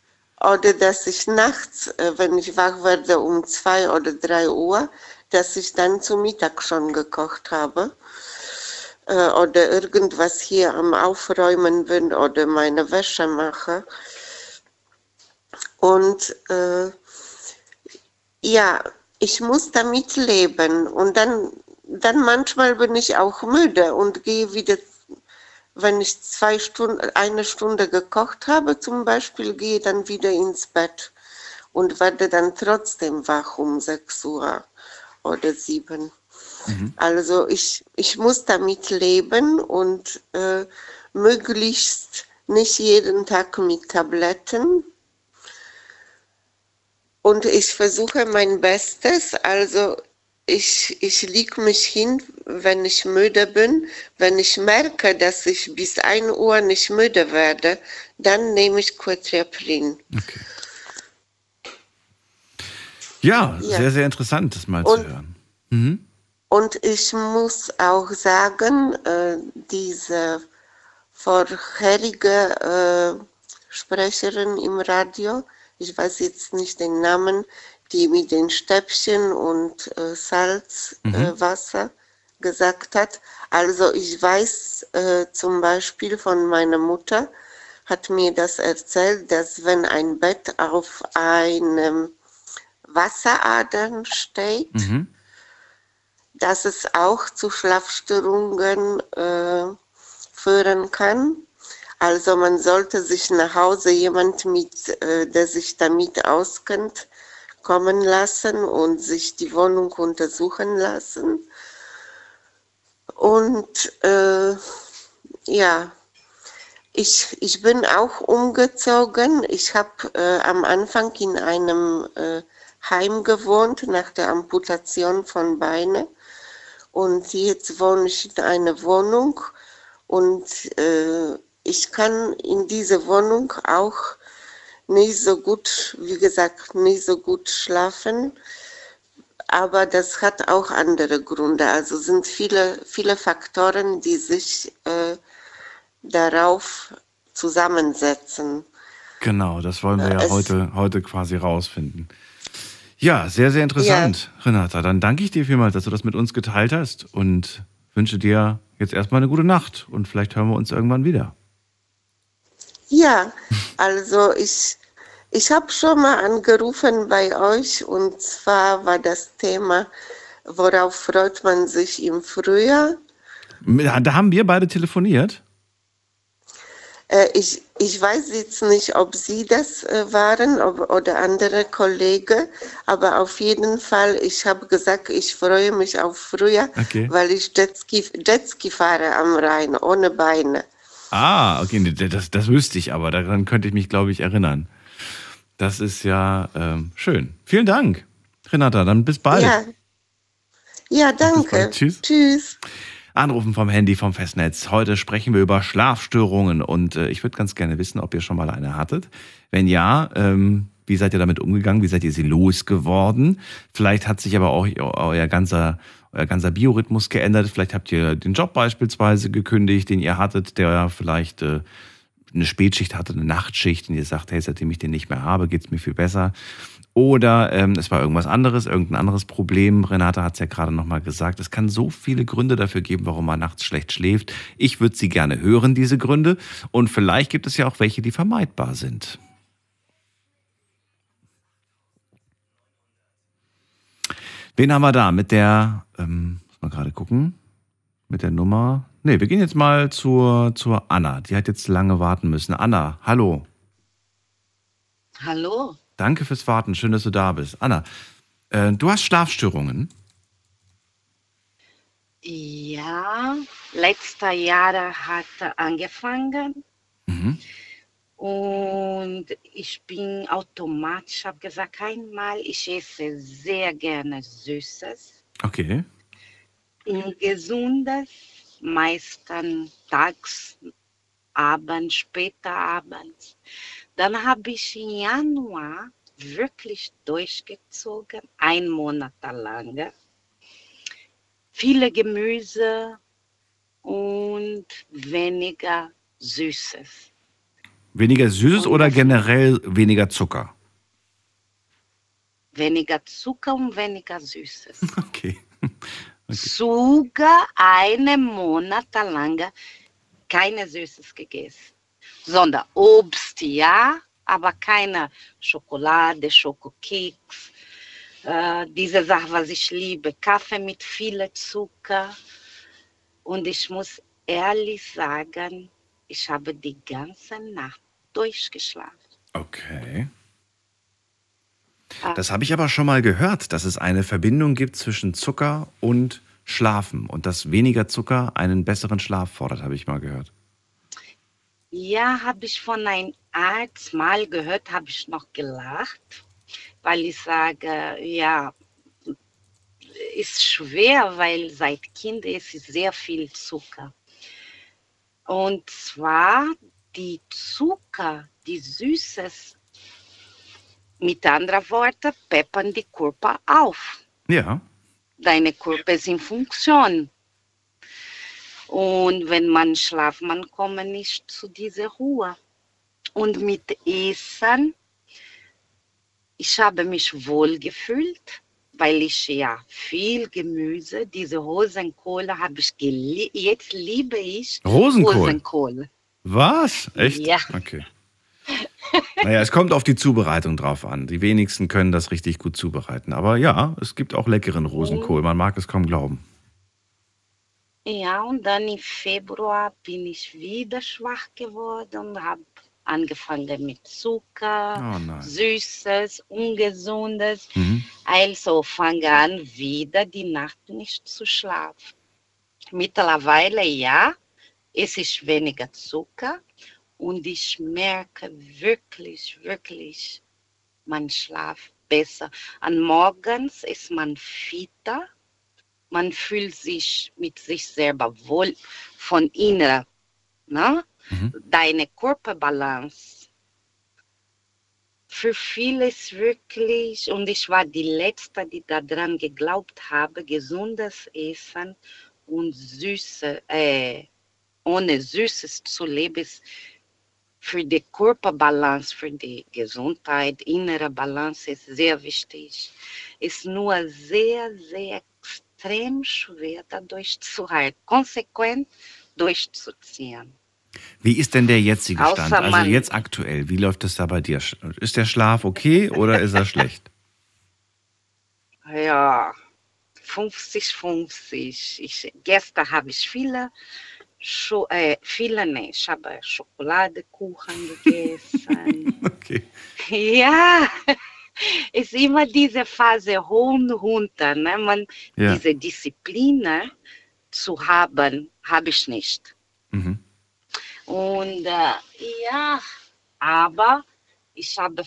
oder dass ich nachts, äh, wenn ich wach werde um 2 oder 3 Uhr, dass ich dann zu Mittag schon gekocht habe. Äh, oder irgendwas hier am Aufräumen bin oder meine Wäsche mache. Und äh, ja, ich muss damit leben. Und dann, dann manchmal bin ich auch müde und gehe wieder, wenn ich zwei Stunden, eine Stunde gekocht habe zum Beispiel, gehe dann wieder ins Bett und werde dann trotzdem wach um 6 Uhr oder 7. Also ich, ich muss damit leben und äh, möglichst nicht jeden Tag mit Tabletten. Und ich versuche mein Bestes. Also ich, ich leg mich hin, wenn ich müde bin. Wenn ich merke, dass ich bis 1 Uhr nicht müde werde, dann nehme ich Quetiaprin. Ja, Ja. sehr, sehr interessant, das mal Und- zu hören. Und ich muss auch sagen, äh, diese vorherige äh, Sprecherin im Radio, ich weiß jetzt nicht den Namen, die mit den Stäbchen und äh, Salz, äh, Wasser gesagt hat. Also ich weiß äh, zum Beispiel von meiner Mutter, hat mir das erzählt, dass wenn ein Bett auf einem Wasseradern steht, dass es auch zu Schlafstörungen äh, führen kann. Also man sollte sich nach Hause jemand mit, äh, der sich damit auskennt, kommen lassen und sich die Wohnung untersuchen lassen. Und äh, ja, ich, ich bin auch umgezogen. Ich habe äh, am Anfang in einem äh, Heim gewohnt nach der Amputation von Beine. Und jetzt wohne ich in einer Wohnung und äh, ich kann in dieser Wohnung auch nicht so gut, wie gesagt, nicht so gut schlafen. Aber das hat auch andere Gründe. Also sind viele, viele Faktoren, die sich äh, darauf zusammensetzen. Genau, das wollen wir ja es, heute, heute quasi rausfinden. Ja, sehr, sehr interessant, ja. Renata. Dann danke ich dir vielmals, dass du das mit uns geteilt hast und wünsche dir jetzt erstmal eine gute Nacht und vielleicht hören wir uns irgendwann wieder. Ja, also ich, ich habe schon mal angerufen bei euch und zwar war das Thema, worauf freut man sich im Frühjahr? Da haben wir beide telefoniert. Äh, ich, ich weiß jetzt nicht, ob Sie das äh, waren ob, oder andere Kollegen, aber auf jeden Fall, ich habe gesagt, ich freue mich auf Frühjahr, okay. weil ich Jetski, Jetski fahre am Rhein, ohne Beine. Ah, okay, das, das wüsste ich aber, daran könnte ich mich, glaube ich, erinnern. Das ist ja ähm, schön. Vielen Dank, Renata, dann bis bald. Ja, ja danke. Tschüss. Tschüss. Anrufen vom Handy vom Festnetz. Heute sprechen wir über Schlafstörungen und äh, ich würde ganz gerne wissen, ob ihr schon mal eine hattet. Wenn ja, ähm, wie seid ihr damit umgegangen? Wie seid ihr sie losgeworden? Vielleicht hat sich aber auch euer ganzer, euer ganzer Biorhythmus geändert. Vielleicht habt ihr den Job beispielsweise gekündigt, den ihr hattet, der vielleicht äh, eine Spätschicht hatte, eine Nachtschicht und ihr sagt, hey, seitdem ich den nicht mehr habe, geht's mir viel besser. Oder ähm, es war irgendwas anderes, irgendein anderes Problem. Renate hat es ja gerade nochmal gesagt. Es kann so viele Gründe dafür geben, warum man nachts schlecht schläft. Ich würde sie gerne hören, diese Gründe. Und vielleicht gibt es ja auch welche, die vermeidbar sind. Wen haben wir da mit der, ähm, muss mal gerade gucken, mit der Nummer. Ne, wir gehen jetzt mal zur, zur Anna. Die hat jetzt lange warten müssen. Anna, hallo. Hallo. Danke fürs Warten. Schön, dass du da bist. Anna, äh, du hast Schlafstörungen. Ja, letzter Jahr hat angefangen. Mhm. Und ich bin automatisch, habe gesagt, einmal, ich esse sehr gerne Süßes. Okay. Ungesundes, meistens tags, abends, später abends. Dann habe ich im Januar wirklich durchgezogen, ein Monat lang. Viele Gemüse und weniger Süßes. Weniger Süßes und oder generell weniger Zucker? Weniger Zucker und weniger Süßes. Okay. okay. Sogar einen Monat lang keine Süßes gegessen sondern Obst, ja, aber keine Schokolade, Schokokeks. Äh, diese Sache, was ich liebe, Kaffee mit viel Zucker. Und ich muss ehrlich sagen, ich habe die ganze Nacht durchgeschlafen. Okay. Ah. Das habe ich aber schon mal gehört, dass es eine Verbindung gibt zwischen Zucker und Schlafen und dass weniger Zucker einen besseren Schlaf fordert, habe ich mal gehört. Ja, habe ich von einem Arzt mal gehört, habe ich noch gelacht, weil ich sage, ja, ist schwer, weil seit Kind ist es sehr viel Zucker. Und zwar die Zucker, die Süßes, mit anderen Worten, peppern die Körper auf. Ja. Deine Körper ist in Funktion. Und wenn man schlaft, man kommt nicht zu dieser Ruhe. Und mit Essen, ich habe mich wohl gefühlt, weil ich ja viel Gemüse, diese Rosenkohl habe ich geliebt. Jetzt liebe ich Rosenkohl. Rosenkohl. Was? Echt? Ja. Okay. Naja, es kommt auf die Zubereitung drauf an. Die wenigsten können das richtig gut zubereiten. Aber ja, es gibt auch leckeren Rosenkohl. Man mag es kaum glauben. Ja, und dann im Februar bin ich wieder schwach geworden und habe angefangen mit Zucker, Oh. Süßes, Ungesundes. Mhm. Also fange an, wieder die Nacht nicht zu schlafen. Mittlerweile ja, es ist weniger Zucker und ich merke wirklich, wirklich, man schlaft besser. An morgens ist man fitter, man fühlt sich mit sich selber wohl von innen. Ne? Deine Körperbalance. Für viele ist wirklich, und ich war die Letzte, die daran geglaubt habe, gesundes Essen und süße, äh, ohne Süßes zu leben, für die Körperbalance, für die Gesundheit, innere Balance ist sehr wichtig. Ist nur sehr, sehr extrem schwer, da durchzuhalten, konsequent durchzuziehen. Wie ist denn der jetzige Außer Stand? Also jetzt aktuell, wie läuft es da bei dir? Ist der Schlaf okay oder ist er schlecht? Ja, 50, 50. Ich, gestern habe ich viele, Scho äh, viele, nee, ich habe Schokoladekuchen gegessen. Okay. ja, ist immer diese Phase hoch und runter. Ne? Man, Ja. Diese Disziplin ne, zu haben, habe ich nicht. Mhm. Und äh, ja, aber ich habe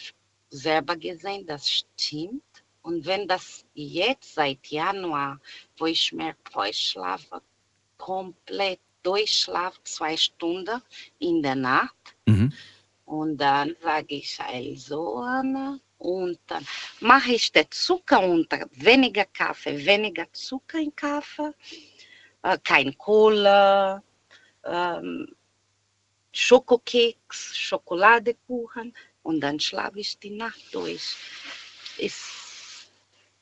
selber gesehen, das stimmt. Und wenn das jetzt seit Januar, wo ich merke, ich schlafe komplett durchschlafe, zwei Stunden in der Nacht. Mhm. Und dann sage ich also, Anna, und dann mache ich den Zucker unter, weniger Kaffee, weniger Zucker in Kaffee, äh, kein Cola, ähm, Schokokeks, Schokoladekuchen und dann schlafe ich die Nacht durch. Ist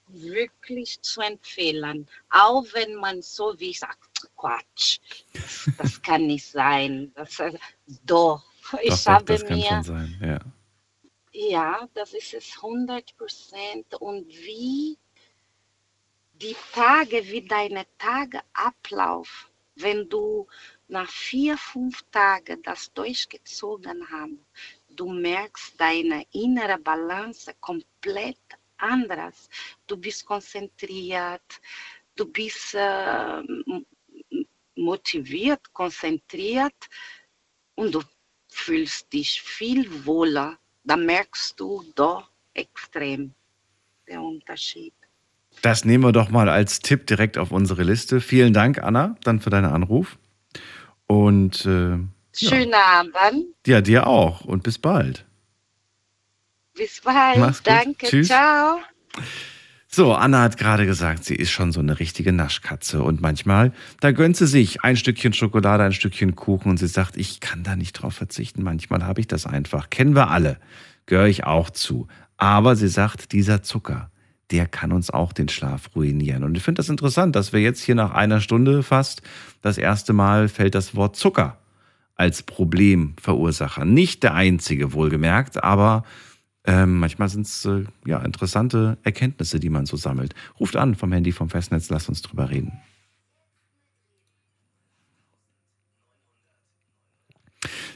wirklich zu empfehlen, auch wenn man so wie sagt, Quatsch, das, kann nicht sein. Das, äh, doch, ich Doch, doch, habe das kann mir. Ja. das ist es 100 Prozent. Und wie die Tage, wie deine Tage ablaufen, wenn du nach vier, fünf Tagen das durchgezogen haben, du merkst deine innere Balance komplett anders. Du bist konzentriert, du bist äh, motiviert, konzentriert und du fühlst dich viel wohler. Da merkst du doch extrem den Unterschied. Das nehmen wir doch mal als Tipp direkt auf unsere Liste. Vielen Dank, Anna, dann für deinen Anruf. Und äh, Schönen Abend, ja, dir auch. Und bis bald. bis bald. Danke, Tschüss. ciao. So, Anna hat gerade gesagt, sie ist schon so eine richtige Naschkatze. Und manchmal, da gönnt sie sich ein Stückchen Schokolade, ein Stückchen Kuchen und sie sagt, ich kann da nicht drauf verzichten. Manchmal habe ich das einfach. Kennen wir alle. Gehöre ich auch zu. Aber sie sagt, dieser Zucker, der kann uns auch den Schlaf ruinieren. Und ich finde das interessant, dass wir jetzt hier nach einer Stunde fast das erste Mal fällt das Wort Zucker als Problemverursacher. Nicht der einzige, wohlgemerkt, aber ähm, manchmal sind es äh, ja, interessante Erkenntnisse, die man so sammelt. Ruft an vom Handy, vom Festnetz, lasst uns drüber reden.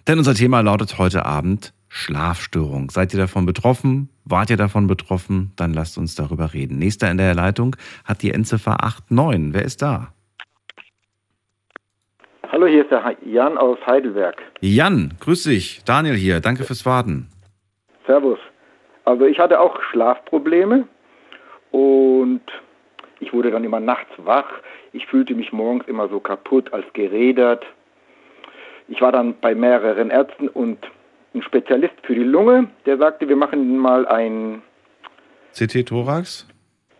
Denn unser Thema lautet heute Abend Schlafstörung. Seid ihr davon betroffen? Wart ihr davon betroffen? Dann lasst uns darüber reden. Nächster in der Leitung hat die Endziffer 89. Wer ist da? Hallo, hier ist der Jan aus Heidelberg. Jan, grüß dich. Daniel hier. Danke fürs Warten. Servus. Also ich hatte auch Schlafprobleme und ich wurde dann immer nachts wach. Ich fühlte mich morgens immer so kaputt, als gerädert. Ich war dann bei mehreren Ärzten und ein Spezialist für die Lunge, der sagte, wir machen mal ein, CT-Thorax?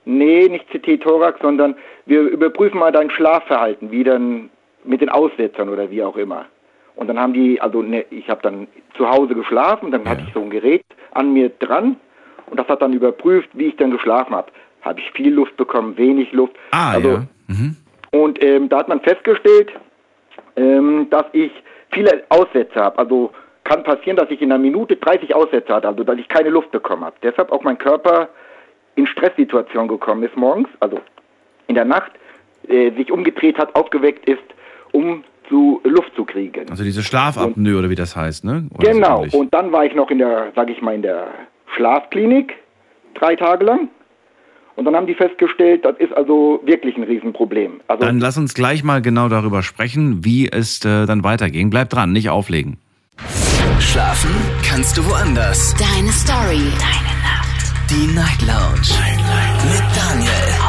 nee, nicht CT-Thorax, sondern wir überprüfen mal dein Schlafverhalten, wie dann mit den Aussetzern oder wie auch immer. Und dann haben die, also ne, ich habe dann zu Hause geschlafen, dann hatte ich so ein Gerät an mir dran und das hat dann überprüft, wie ich dann geschlafen habe. Habe ich viel Luft bekommen, wenig Luft. Ah, also, ja. Mhm. Und ähm, da hat man festgestellt, ähm, dass ich viele Aussätze habe. Also kann passieren, dass ich in einer Minute 30 Aussätze hatte, also dass ich keine Luft bekommen habe. Deshalb auch mein Körper in Stresssituationen gekommen ist morgens, also in der Nacht, äh, sich umgedreht hat, aufgeweckt ist, um zu Luft zu kriegen. Also diese Schlafapnoe oder wie das heißt, ne? Oder so Genau. ähnlich. Und dann war ich noch in der, sag ich mal, in der Schlafklinik drei Tage lang. Und dann haben die festgestellt, das ist also wirklich ein Riesenproblem. Also Dann lass uns gleich mal genau darüber sprechen, wie es äh, dann weiterging. Bleib dran, nicht auflegen. Schlafen kannst du woanders. Deine Story. Deine Nacht. Die Night Lounge. Mit Daniel.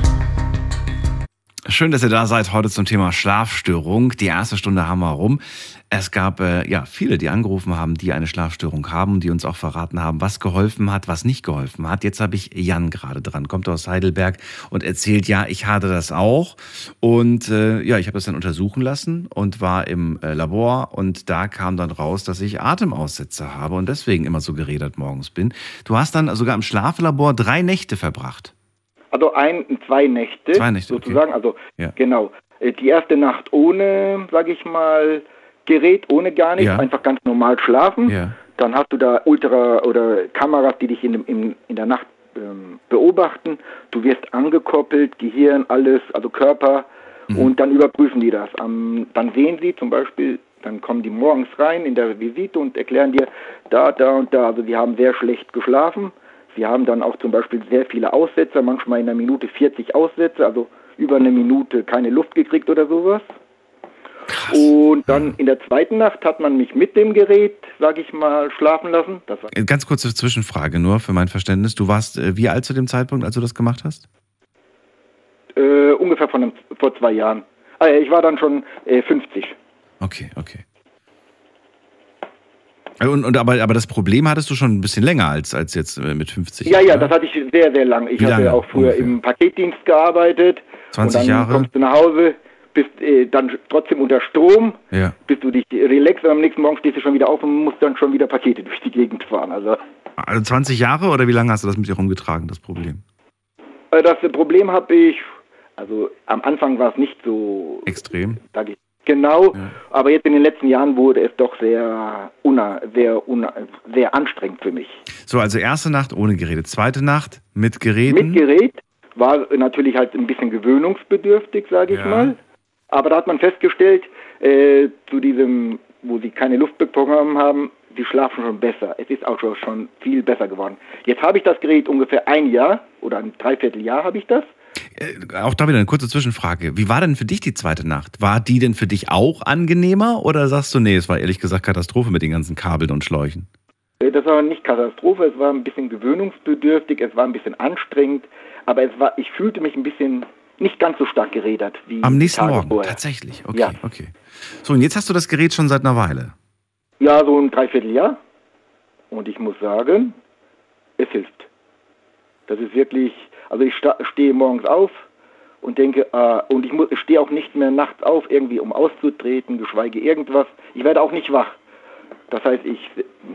Schön, dass ihr da seid heute zum Thema Schlafstörung. Die erste Stunde haben wir rum. Es gab äh, ja viele, die angerufen haben, die eine Schlafstörung haben, die uns auch verraten haben, was geholfen hat, was nicht geholfen hat. Jetzt habe ich Jan gerade dran, kommt aus Heidelberg und erzählt, ja, ich hatte das auch und äh, ja, ich habe das dann untersuchen lassen und war im äh, Labor und da kam dann raus, dass ich Atemaussetzer habe und deswegen immer so geredet morgens bin. Du hast dann sogar im Schlaflabor drei Nächte verbracht. Also ein, zwei Nächte, Zwei Nächte, sozusagen. Also Ja. genau. Äh, Die erste Nacht ohne, sage ich mal, Gerät, ohne gar nichts, Ja. einfach ganz normal schlafen. Ja. Dann hast du da Ultra oder Kameras, die dich in, in, in der Nacht ähm, beobachten. Du wirst angekoppelt, Gehirn, alles, also Körper. Mhm. Und dann überprüfen die das. Am, dann sehen sie zum Beispiel, dann kommen die morgens rein in der Visite und erklären dir, da, da und da. Also die haben sehr schlecht geschlafen. Sie haben dann auch zum Beispiel sehr viele Aussetzer, manchmal in einer Minute 40 Aussätze, also über eine Minute keine Luft gekriegt oder sowas. Und dann in der zweiten Nacht hat man mich mit dem Gerät, sage ich mal, schlafen lassen. Äh, Ganz kurze Zwischenfrage nur für mein Verständnis. Du warst äh, wie alt zu dem Zeitpunkt, als du das gemacht hast? äh, ungefähr einem, vor zwei Jahren. Ah, ich war dann schon äh, 50. Okay, okay. Und, und aber, aber das Problem hattest du schon ein bisschen länger als, als jetzt äh, mit 50. Ja, ja, oder? das hatte ich sehr, sehr lang. Ich lange auch früher ungefähr? im Paketdienst gearbeitet. 20 und dann Jahre? kommst du nach Hause, bist äh, dann trotzdem unter Strom, Ja. bis du dich relaxst und am nächsten Morgen stehst du schon wieder auf und musst dann schon wieder Pakete durch die Gegend fahren. Also Also 20 Jahre oder wie lange hast du das mit dir rumgetragen, das Problem? äh, das Problem habe ich, also am Anfang war es nicht so Extrem. sag ich genau, aber jetzt in den letzten Jahren wurde es doch sehr, una, sehr, una, sehr anstrengend für mich. So, also erste Nacht ohne Geräte, zweite Nacht mit Geräten. Mit Gerät war natürlich halt ein bisschen gewöhnungsbedürftig, sage ich Ja. mal. Aber da hat man festgestellt, äh, zu diesem, wo sie keine Luft bekommen haben, sie schlafen schon besser. Es ist auch schon- schon viel besser geworden. Jetzt habe ich das Gerät ungefähr ein Jahr oder ein Dreivierteljahr habe ich das. Äh, auch da wieder eine kurze Zwischenfrage. Wie war denn für dich die zweite Nacht? War die denn für dich auch angenehmer oder sagst du, nee, es war ehrlich gesagt Katastrophe mit den ganzen Kabeln und Schläuchen? Das war nicht Katastrophe, es war ein bisschen gewöhnungsbedürftig, es war ein bisschen anstrengend, aber es war, ich fühlte mich ein bisschen nicht ganz so stark gerädert wie Am nächsten Tage Morgen, vorher. tatsächlich. Okay, Ja. okay. So, und jetzt hast du das Gerät schon seit einer Weile. Ja, so ein Dreivierteljahr. Und ich muss sagen, es hilft. Das ist wirklich, also ich stehe morgens auf und denke, ah, und ich, muss, ich stehe auch nicht mehr nachts auf, irgendwie um auszutreten, geschweige irgendwas. Ich werde auch nicht wach. Das heißt, ich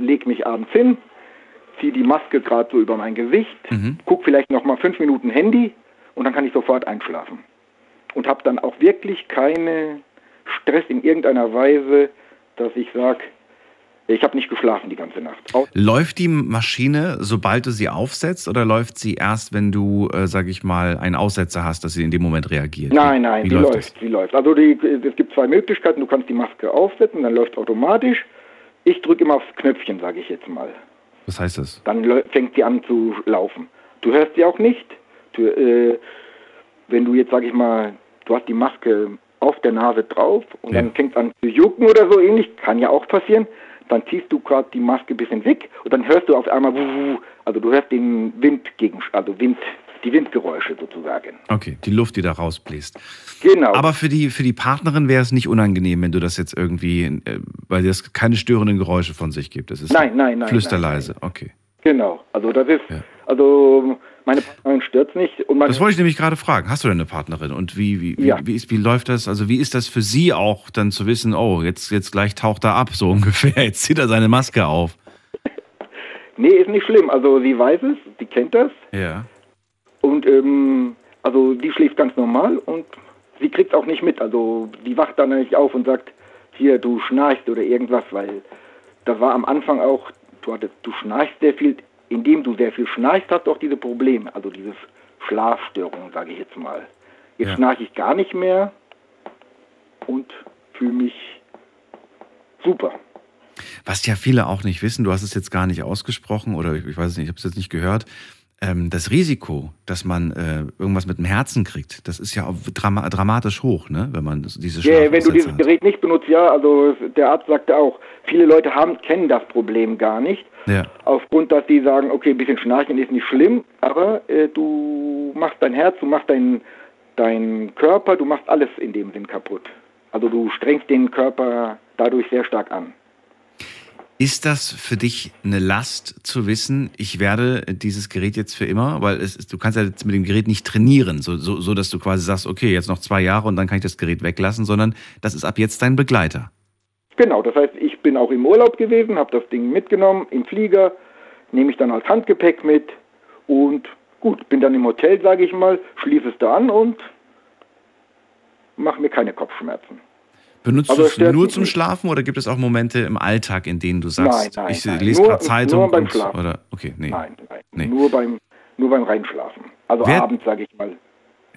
lege mich abends hin, ziehe die Maske gerade so über mein Gesicht, Mhm. gucke vielleicht noch mal fünf Minuten Handy und dann kann ich sofort einschlafen. Und habe dann auch wirklich keinen Stress in irgendeiner Weise, dass ich sage, ich habe nicht geschlafen die ganze Nacht. Au- Läuft die Maschine, sobald du sie aufsetzt, oder läuft sie erst, wenn du, äh, sag ich mal, einen Aussetzer hast, dass sie in dem Moment reagiert? Nein, nein, Wie die läuft läuft, die läuft. Also die, es gibt zwei Möglichkeiten. Du kannst die Maske aufsetzen, dann läuft automatisch. Ich drücke immer aufs Knöpfchen, sage ich jetzt mal. Was heißt das? Dann fängt sie an zu laufen. Du hörst sie auch nicht. Du, äh, wenn du jetzt, sage ich mal, du hast die Maske auf der Nase drauf und Ja. dann fängt an zu jucken oder so ähnlich, kann ja auch passieren. Dann ziehst du gerade die Maske ein bisschen weg und dann hörst du auf einmal, also du hörst den Wind gegen, also Wind, die Windgeräusche sozusagen. Okay, die Luft, die da rausbläst. Genau. Aber für die, für die Partnerin wäre es nicht unangenehm, wenn du das jetzt irgendwie, äh, weil es keine störenden Geräusche von sich gibt. Es ist Nein, nein, nein, Flüsterleise, okay. Genau, also das ist, also meine Partnerin stört nicht und Das wollte ich nämlich gerade fragen. Hast du denn eine Partnerin? Und wie, wie, wie, Ja. wie, ist, wie läuft das? Also wie ist das für sie auch dann zu wissen, oh, jetzt, jetzt gleich taucht er ab, so ungefähr. Jetzt zieht er seine Maske auf. nee, ist nicht schlimm, also sie weiß es, sie kennt das Ja. und ähm, also die schläft ganz normal und sie kriegt auch nicht mit, also die wacht dann nicht auf und sagt, hier, du schnarchst oder irgendwas, weil das war am Anfang auch, du hattest, du schnarchst sehr viel, indem du sehr viel schnarchst, hast du auch diese Probleme, also dieses Schlafstörungen, sage ich jetzt mal. Jetzt Ja. schnarche ich gar nicht mehr und fühle mich super. Was ja viele auch nicht wissen, du hast es jetzt gar nicht ausgesprochen oder ich, ich weiß es nicht, ich habe es jetzt nicht gehört. Ähm, das Risiko, dass man äh, irgendwas mit dem Herzen kriegt, das ist ja auch drama dramatisch hoch, ne? wenn man das- diese Ja, wenn du dieses hat. Gerät nicht benutzt, ja, also der Arzt sagte auch, viele Leute haben, kennen das Problem gar nicht. Ja. Aufgrund, dass die sagen, okay, ein bisschen Schnarchen ist nicht schlimm, aber äh, du machst dein Herz, du machst deinen dein Körper, du machst alles in dem Sinn kaputt. Also du strengst den Körper dadurch sehr stark an. Ist das für dich eine Last zu wissen, ich werde dieses Gerät jetzt für immer, weil es ist, du kannst ja jetzt mit dem Gerät nicht trainieren, so, so, so dass du quasi sagst, okay, jetzt noch zwei Jahre und dann kann ich das Gerät weglassen, sondern das ist ab jetzt dein Begleiter. Genau, das heißt, ich bin auch im Urlaub gewesen, habe das Ding mitgenommen im Flieger, nehme ich dann als Handgepäck mit und gut, bin dann im Hotel, sage ich mal, schließe es da an und mache mir keine Kopfschmerzen. Benutzt Also du es nur zum. Schlafen oder gibt es auch Momente im Alltag, in denen du sagst, Nein, nein, ich nein. lese gerade Zeitung nur beim und, Schlafen. oder okay, nee. Nein, nein, Nee. nur beim nur beim Reinschlafen. Also Wer- abends, sage ich mal.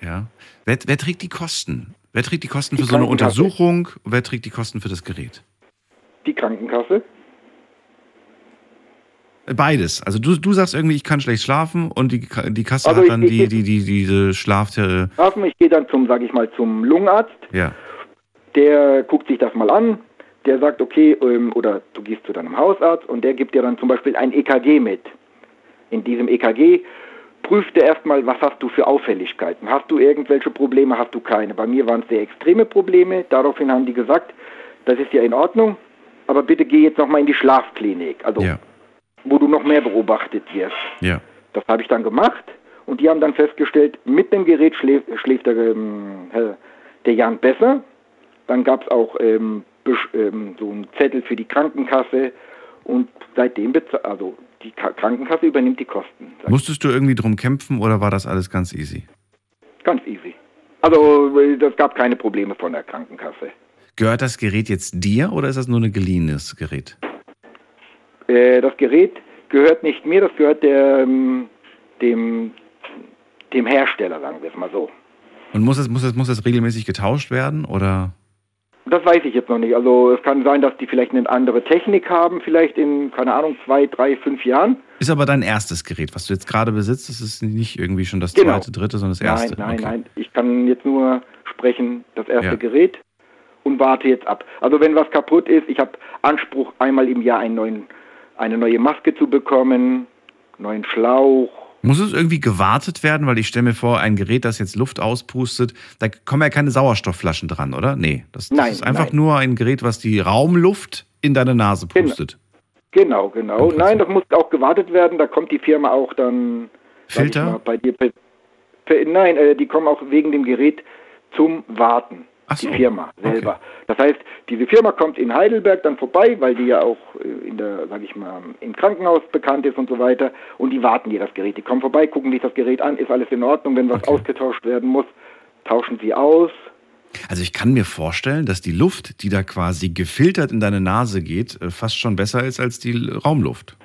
Ja. Wer, wer trägt die Kosten? Wer trägt die Kosten Die für so eine. Untersuchung? Wer trägt die Kosten für das Gerät? Die Krankenkasse. Beides. Also du, du sagst irgendwie, ich kann schlecht schlafen und die, die Kasse Also hat dann ich- die, die, die, diese Schlaf... Äh, Schlafen, ich gehe dann zum, sage ich mal, zum Lungenarzt. ja. der guckt sich das mal an, der sagt, okay, ähm, oder du gehst zu deinem Hausarzt und der gibt dir dann zum Beispiel ein EKG mit. In diesem EKG prüft er erstmal, was hast du für Auffälligkeiten. Hast du irgendwelche Probleme, hast du keine. Bei mir waren es sehr extreme Probleme. Daraufhin haben die gesagt, das ist ja in Ordnung, aber bitte geh jetzt nochmal in die Schlafklinik, also Ja. wo du noch mehr beobachtet wirst. Ja. Das habe ich dann gemacht und die haben dann festgestellt, mit dem Gerät schläft, schläft der, ähm, der Jan besser. Dann gab es auch ähm, ähm, so einen Zettel für die Krankenkasse und seitdem, also die Ka Krankenkasse übernimmt die Kosten. Musstest du irgendwie drum kämpfen oder war das alles ganz easy? Ganz easy. Also äh, das gab keine Probleme von der Krankenkasse. Gehört das Gerät jetzt dir oder ist das nur ein geliehenes Gerät? Äh, das Gerät gehört nicht mir, das gehört der, ähm, dem, dem Hersteller, sagen wir es mal so. Und muss das, muss das, muss das regelmäßig getauscht werden oder? Das weiß ich jetzt noch nicht. Also es kann sein, dass die vielleicht eine andere Technik haben, vielleicht in, keine Ahnung, zwei, drei, fünf Jahren. Ist aber dein erstes Gerät, was du jetzt gerade besitzt, das ist nicht irgendwie schon das Genau. zweite, dritte, sondern das erste. Nein, nein, okay. nein. Ich kann jetzt nur sprechen, das erste Ja. Gerät und warte jetzt ab. Also wenn was kaputt ist, ich habe Anspruch, einmal im Jahr einen neuen, eine neue Maske zu bekommen, neuen Schlauch. Muss es irgendwie gewartet werden? Weil ich stelle mir vor, ein Gerät, das jetzt Luft auspustet, da kommen ja keine Sauerstoffflaschen dran, oder? Nee, das, das Nein, ist einfach nein. nur ein Gerät, was die Raumluft in deine Nase pustet. Genau, genau. Nein, das muss auch gewartet werden. Da kommt die Firma auch dann Filter? mal, bei dir. Nein, äh, die kommen auch wegen dem Gerät zum Warten. So. Die Firma selber. Das heißt, diese Firma kommt in Heidelberg dann vorbei, weil die ja auch äh, in der, sag ich mal, im Krankenhaus bekannt ist und so weiter. Und die warten dir das Gerät. Die kommen vorbei, gucken sich das Gerät an, ist alles in Ordnung. Wenn was ausgetauscht werden muss, tauschen sie aus. Also ich kann mir vorstellen, dass die Luft, die da quasi gefiltert in deine Nase geht, äh, fast schon besser ist als die Raumluft.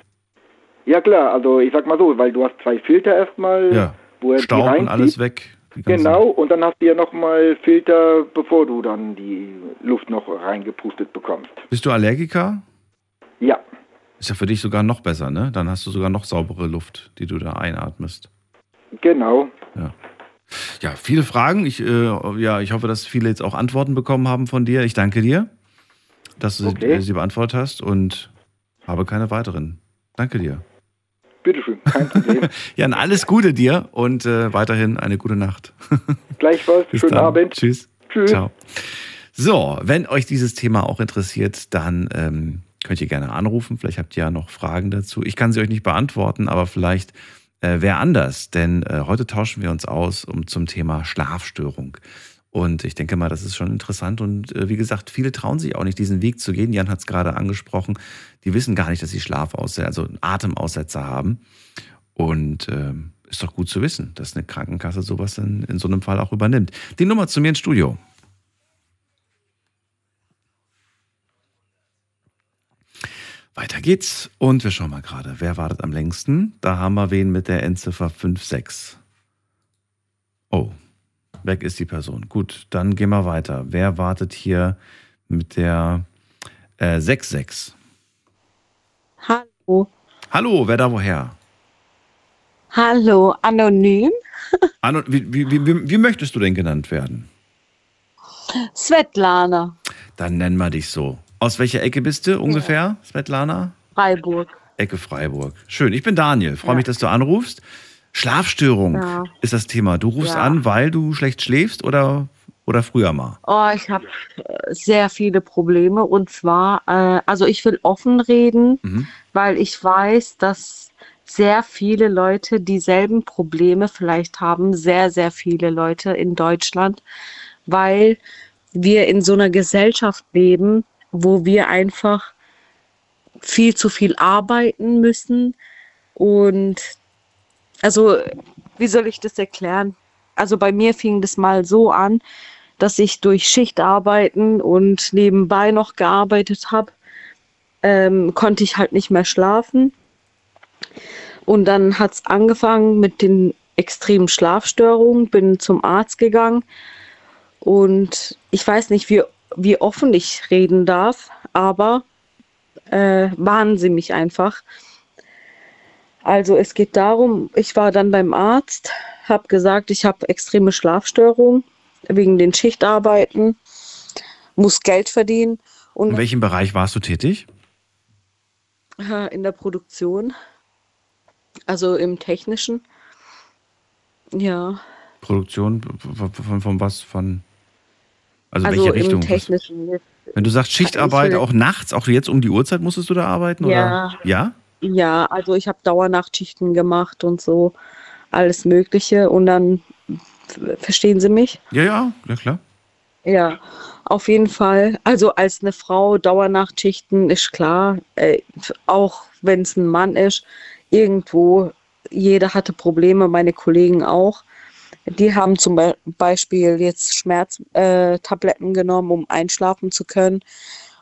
Ja klar, also ich sag mal so, weil du hast zwei Filter erstmal, Ja. wo er die Staub und alles weg. Genau, und dann hast du ja nochmal Filter, bevor du dann die Luft noch reingepustet bekommst. Bist du Allergiker? Ja, Ist ja für dich sogar noch besser, ne? Dann hast du sogar noch saubere Luft, die du da einatmest. genau. Ja. Ja, viele Fragen. Ich, äh, ja, ich hoffe, dass viele jetzt auch Antworten bekommen haben von dir. Ich danke dir, dass du Okay. äh, sie beantwortet hast und habe keine weiteren. Danke dir. Bitteschön, kein Problem. Jan, alles Gute dir und äh, weiterhin eine gute Nacht. Gleichfalls, schönen dann. Abend. Tschüss. Tschüss. Ciao. So, wenn euch dieses Thema auch interessiert, dann ähm, könnt ihr gerne anrufen. Vielleicht habt ihr ja noch Fragen dazu. Ich kann sie euch nicht beantworten, aber vielleicht äh, wer anders. Denn äh, heute tauschen wir uns aus um zum Thema Schlafstörung. Und ich denke mal, das ist schon interessant. Und äh, wie gesagt, viele trauen sich auch nicht, diesen Weg zu gehen. Jan hat es gerade angesprochen. Die wissen gar nicht, dass sie Schlafaussetzer, also Atemaussetzer haben. Und ähm, ist doch gut zu wissen, dass eine Krankenkasse sowas in, in so einem Fall auch übernimmt. Die Nummer zu mir ins Studio. Weiter geht's und wir schauen mal gerade, wer wartet am längsten? Da haben wir wen mit der Endziffer 56. Oh, weg ist die Person. Gut, dann gehen wir weiter. Wer wartet hier mit der äh, 66? Hallo. Hallo, wer da woher? Hallo, anonym. Anno, wie, wie, wie, wie möchtest du denn genannt werden? Svetlana, Dann nennen wir dich so. Aus welcher Ecke bist du ungefähr, Svetlana? Freiburg. Ecke Freiburg. Schön, ich bin Daniel. Freue Ja. mich, dass du anrufst. Schlafstörung Ja. ist das Thema. Du rufst Ja. an, weil du schlecht schläfst oder, oder früher mal? Oh, ich habe sehr viele Probleme und zwar, äh, also ich will offen reden, Mhm. weil ich weiß, dass sehr viele Leute dieselben Probleme vielleicht haben, sehr, sehr viele Leute in Deutschland, weil wir in so einer Gesellschaft leben, wo wir einfach viel zu viel arbeiten müssen und also, wie soll ich das erklären? Also bei mir fing das mal so an, dass ich durch Schichtarbeiten und nebenbei noch gearbeitet habe, ähm, konnte ich halt nicht mehr schlafen. Und dann hat es angefangen mit den extremen Schlafstörungen, bin zum Arzt gegangen und ich weiß nicht, wie, wie offen ich reden darf, aber äh, warnen Sie mich einfach. Also es geht darum, ich war dann beim Arzt, habe gesagt, ich habe extreme Schlafstörungen wegen den Schichtarbeiten, muss Geld verdienen und In welchem Bereich warst du tätig? in der Produktion, also im technischen. Ja, Produktion von, von, von was? Von, also, also welche im Richtung? Was- technischen. Wenn du sagst Schichtarbeit, auch nachts, auch jetzt um die Uhrzeit musstest du da arbeiten? Ja. Oder? Ja? Ja, also ich habe Dauernachtschichten gemacht und so alles Mögliche und dann verstehen Sie mich? Ja, ja, ja klar. Ja, auf jeden Fall. Also als eine Frau Dauernachtschichten ist klar, äh, auch wenn es ein Mann ist, irgendwo, jeder hatte Probleme, meine Kollegen auch. Die haben zum Be Beispiel jetzt Schmerztabletten äh, genommen, um einschlafen zu können.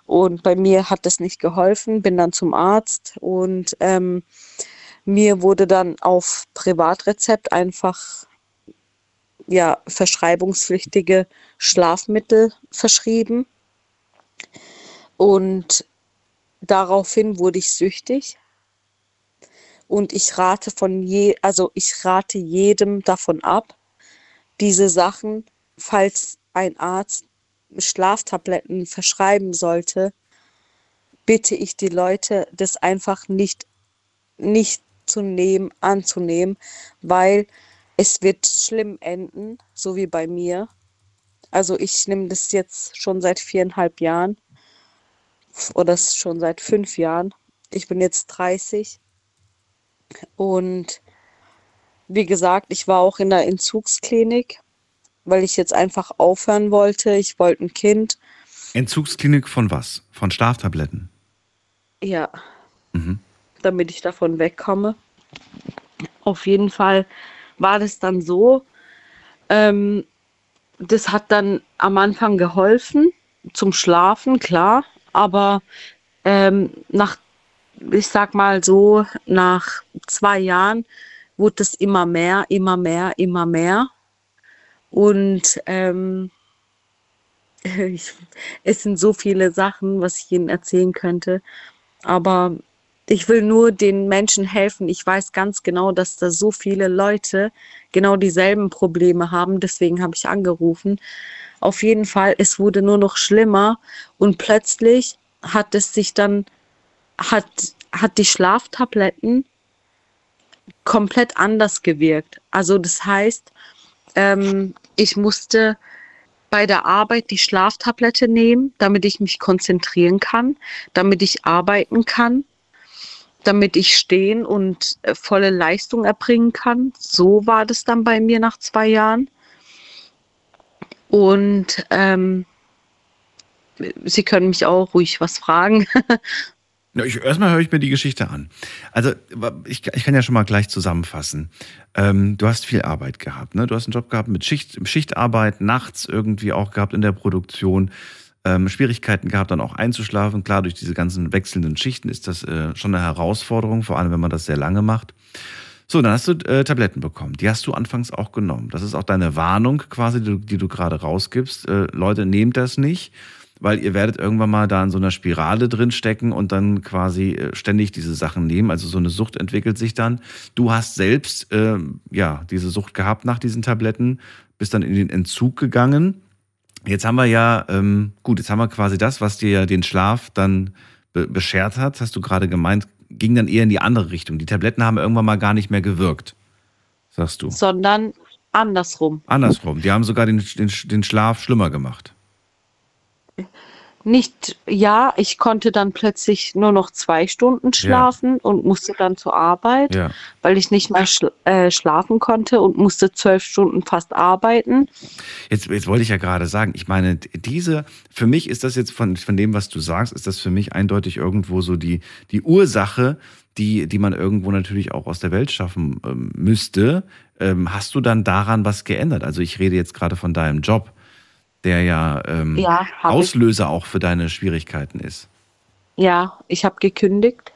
Und bei mir hat das nicht geholfen, bin dann zum Arzt und ähm, mir wurde dann auf Privatrezept einfach ja, verschreibungspflichtige Schlafmittel verschrieben. Und daraufhin wurde ich süchtig. Und ich rate von je, also ich rate jedem davon ab, diese Sachen, falls ein Arzt Schlaftabletten verschreiben sollte, bitte ich die Leute, das einfach nicht, nicht zu nehmen, anzunehmen, weil es wird schlimm enden, so wie bei mir. Also ich nehme das jetzt schon seit viereinhalb Jahren oder schon seit fünf Jahren. Ich bin jetzt 30 und wie gesagt, ich war auch in der Entzugsklinik, weil ich jetzt einfach aufhören wollte. Ich wollte ein Kind. Entzugsklinik von was? Von Schlaftabletten? Ja, Mhm. damit ich davon wegkomme. Auf jeden Fall war das dann so. Ähm, das hat dann am Anfang geholfen zum Schlafen, klar, aber ähm, nach, ich sag mal so, nach zwei Jahren wurde es immer mehr, immer mehr, immer mehr. Und ähm, ich, es sind so viele Sachen, was ich Ihnen erzählen könnte. Aber ich will nur den Menschen helfen. Ich weiß ganz genau, dass da so viele Leute genau dieselben Probleme haben. Deswegen habe ich angerufen. Auf jeden Fall, es wurde nur noch schlimmer und plötzlich hat es sich dann, hat, hat die Schlaftabletten komplett anders gewirkt. Also das heißt, ähm, ich musste bei der Arbeit die Schlaftablette nehmen, damit ich mich konzentrieren kann, damit ich arbeiten kann, damit ich stehen und äh, volle Leistung erbringen kann. So war das dann bei mir nach zwei Jahren. Und ähm, Sie können mich auch ruhig was fragen. Ja, ich, erstmal höre ich mir die Geschichte an. Also, ich, ich kann ja schon mal gleich zusammenfassen. Ähm, du hast viel Arbeit gehabt, ne? Du hast einen Job gehabt mit Schicht, Schichtarbeit, nachts irgendwie auch gehabt in der Produktion. ähm, Schwierigkeiten gehabt, dann auch einzuschlafen. Klar, durch diese ganzen wechselnden Schichten ist das äh, schon eine Herausforderung, vor allem wenn man das sehr lange macht. So, dann hast du äh, Tabletten bekommen. Die hast du anfangs auch genommen. Das ist auch deine Warnung quasi, die, du- die du gerade rausgibst. Äh, Leute, nehmt das nicht, weil ihr werdet irgendwann mal da in so einer Spirale drin stecken und dann quasi äh, ständig diese Sachen nehmen. Also so eine Sucht entwickelt sich dann. Du hast selbst äh, ja diese Sucht gehabt nach diesen Tabletten, bist dann in den Entzug gegangen. Jetzt haben wir ja, ähm, gut, jetzt haben wir quasi das, was dir ja den Schlaf dann be beschert hat, hast du gerade gemeint, ging dann eher in die andere Richtung. Die Tabletten haben irgendwann mal gar nicht mehr gewirkt, sagst du. Sondern andersrum. Andersrum, die haben sogar den, den, den Schlaf schlimmer gemacht. Nicht, ja, ich konnte dann plötzlich nur noch zwei Stunden schlafen und musste dann zur Arbeit, Ja. weil ich nicht mehr schl äh, schlafen konnte und musste zwölf Stunden fast arbeiten. Jetzt, jetzt wollte ich ja gerade sagen, ich meine, diese, für mich ist das jetzt von, von dem, was du sagst, ist das für mich eindeutig irgendwo so die, die Ursache, die, die man irgendwo natürlich auch aus der Welt schaffen ähm, müsste. Ähm, hast du dann daran was geändert? Also ich rede jetzt gerade von deinem Job, der ja, ähm, Ja, hab ich. Auslöser auch für deine Schwierigkeiten ist. Ja, ich habe gekündigt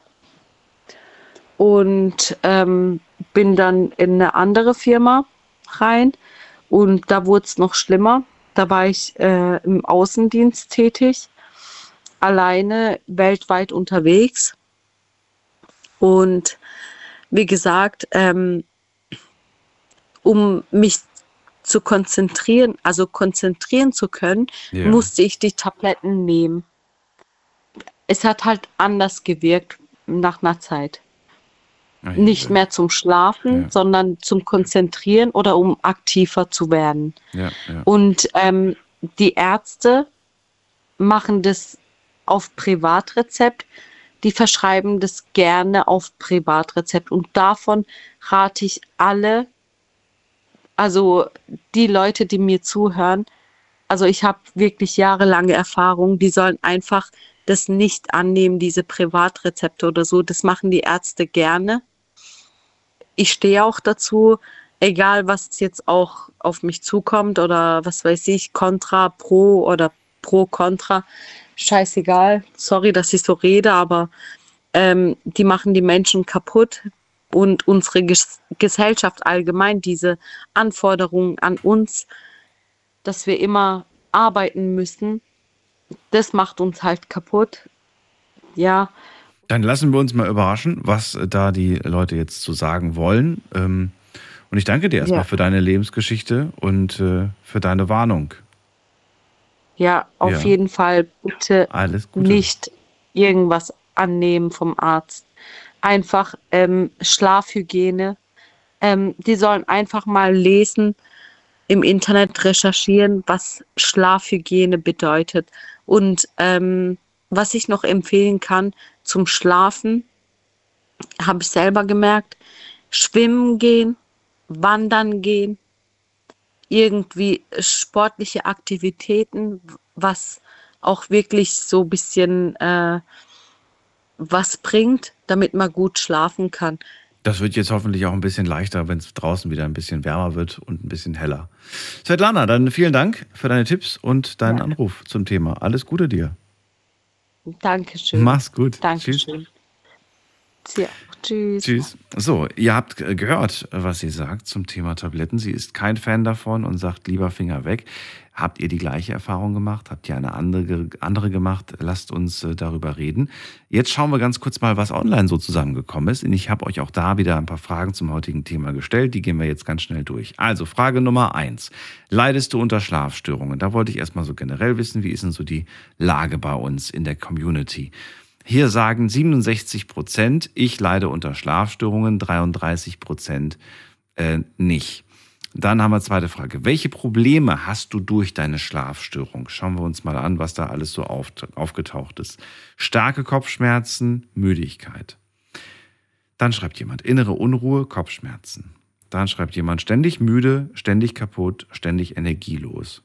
und ähm, bin dann in eine andere Firma rein und da wurde es noch schlimmer. Da war ich äh, im Außendienst tätig, alleine weltweit unterwegs und wie gesagt, ähm, um mich zu konzentrieren, also konzentrieren zu können, Ja. musste ich die Tabletten nehmen. Es hat halt anders gewirkt nach einer Zeit. Nicht mehr zum Schlafen, Ja. sondern zum Konzentrieren oder um aktiver zu werden. Ja, ja. Und ähm, die Ärzte machen das auf Privatrezept. Die verschreiben das gerne auf Privatrezept. Und davon rate ich alle, also die Leute, die mir zuhören, also ich habe wirklich jahrelange Erfahrung, die sollen einfach das nicht annehmen, diese Privatrezepte oder so. Das machen die Ärzte gerne. Ich stehe auch dazu, egal was jetzt auch auf mich zukommt oder was weiß ich, Contra, Pro oder Pro, Contra, scheißegal. Sorry, dass ich so rede, aber ähm, die machen die Menschen kaputt und unsere Ges Gesellschaft allgemein, diese Anforderungen an uns, dass wir immer arbeiten müssen, das macht uns halt kaputt. Ja, Dann lassen wir uns mal überraschen, was äh, da die Leute jetzt zu sagen wollen. Ähm, Und ich danke dir erstmal Ja. für deine Lebensgeschichte und äh, für deine Warnung. ja, auf Ja. jeden Fall bitte nicht irgendwas annehmen vom Arzt. Einfach ähm, Schlafhygiene. Ähm, die sollen einfach mal lesen, im Internet recherchieren, was Schlafhygiene bedeutet. Und ähm, was ich noch empfehlen kann zum Schlafen, habe ich selber gemerkt, schwimmen gehen, wandern gehen, irgendwie sportliche Aktivitäten, was auch wirklich so ein bisschen äh, was bringt, damit man gut schlafen kann. Das wird jetzt hoffentlich auch ein bisschen leichter, wenn es draußen wieder ein bisschen wärmer wird und ein bisschen heller. Svetlana, dann vielen Dank für deine Tipps und deinen Anruf zum Thema. Alles Gute dir. Dankeschön. Mach's gut. Dankeschön. Sie auch. Tschüss. Tschüss. So, ihr habt gehört, was sie sagt zum Thema Tabletten. Sie ist kein Fan davon und sagt lieber Finger weg. Habt ihr die gleiche Erfahrung gemacht? Habt ihr eine andere, andere gemacht? Lasst uns äh, darüber reden. Jetzt schauen wir ganz kurz mal, was online so zusammengekommen ist. Und ich habe euch auch da wieder ein paar Fragen zum heutigen Thema gestellt. Die gehen wir jetzt ganz schnell durch. Also, Frage Nummer eins. Leidest du unter Schlafstörungen? Da wollte ich erstmal so generell wissen, wie ist denn so die Lage bei uns in der Community? Hier sagen 67 Prozent, ich leide unter Schlafstörungen, 33 Prozent äh, nicht. Dann haben wir zweite Frage. Welche Probleme hast du durch deine Schlafstörung? Schauen wir uns mal an, was da alles so auf, aufgetaucht ist. Starke Kopfschmerzen, Müdigkeit. Dann schreibt jemand innere Unruhe, Kopfschmerzen. Dann schreibt jemand ständig müde, ständig kaputt, ständig energielos.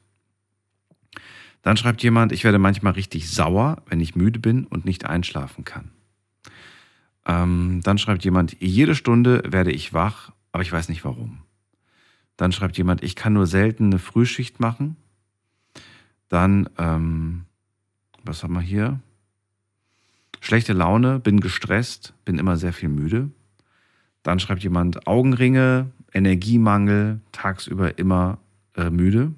Dann schreibt jemand, ich werde manchmal richtig sauer, wenn ich müde bin und nicht einschlafen kann. Ähm, dann schreibt jemand, jede Stunde werde ich wach, aber ich weiß nicht warum. Dann schreibt jemand, ich kann nur selten eine Frühschicht machen. Dann ähm, Was haben wir hier? Schlechte Laune, bin gestresst, bin immer sehr viel müde. Dann schreibt jemand Augenringe, Energiemangel, tagsüber immer äh, müde.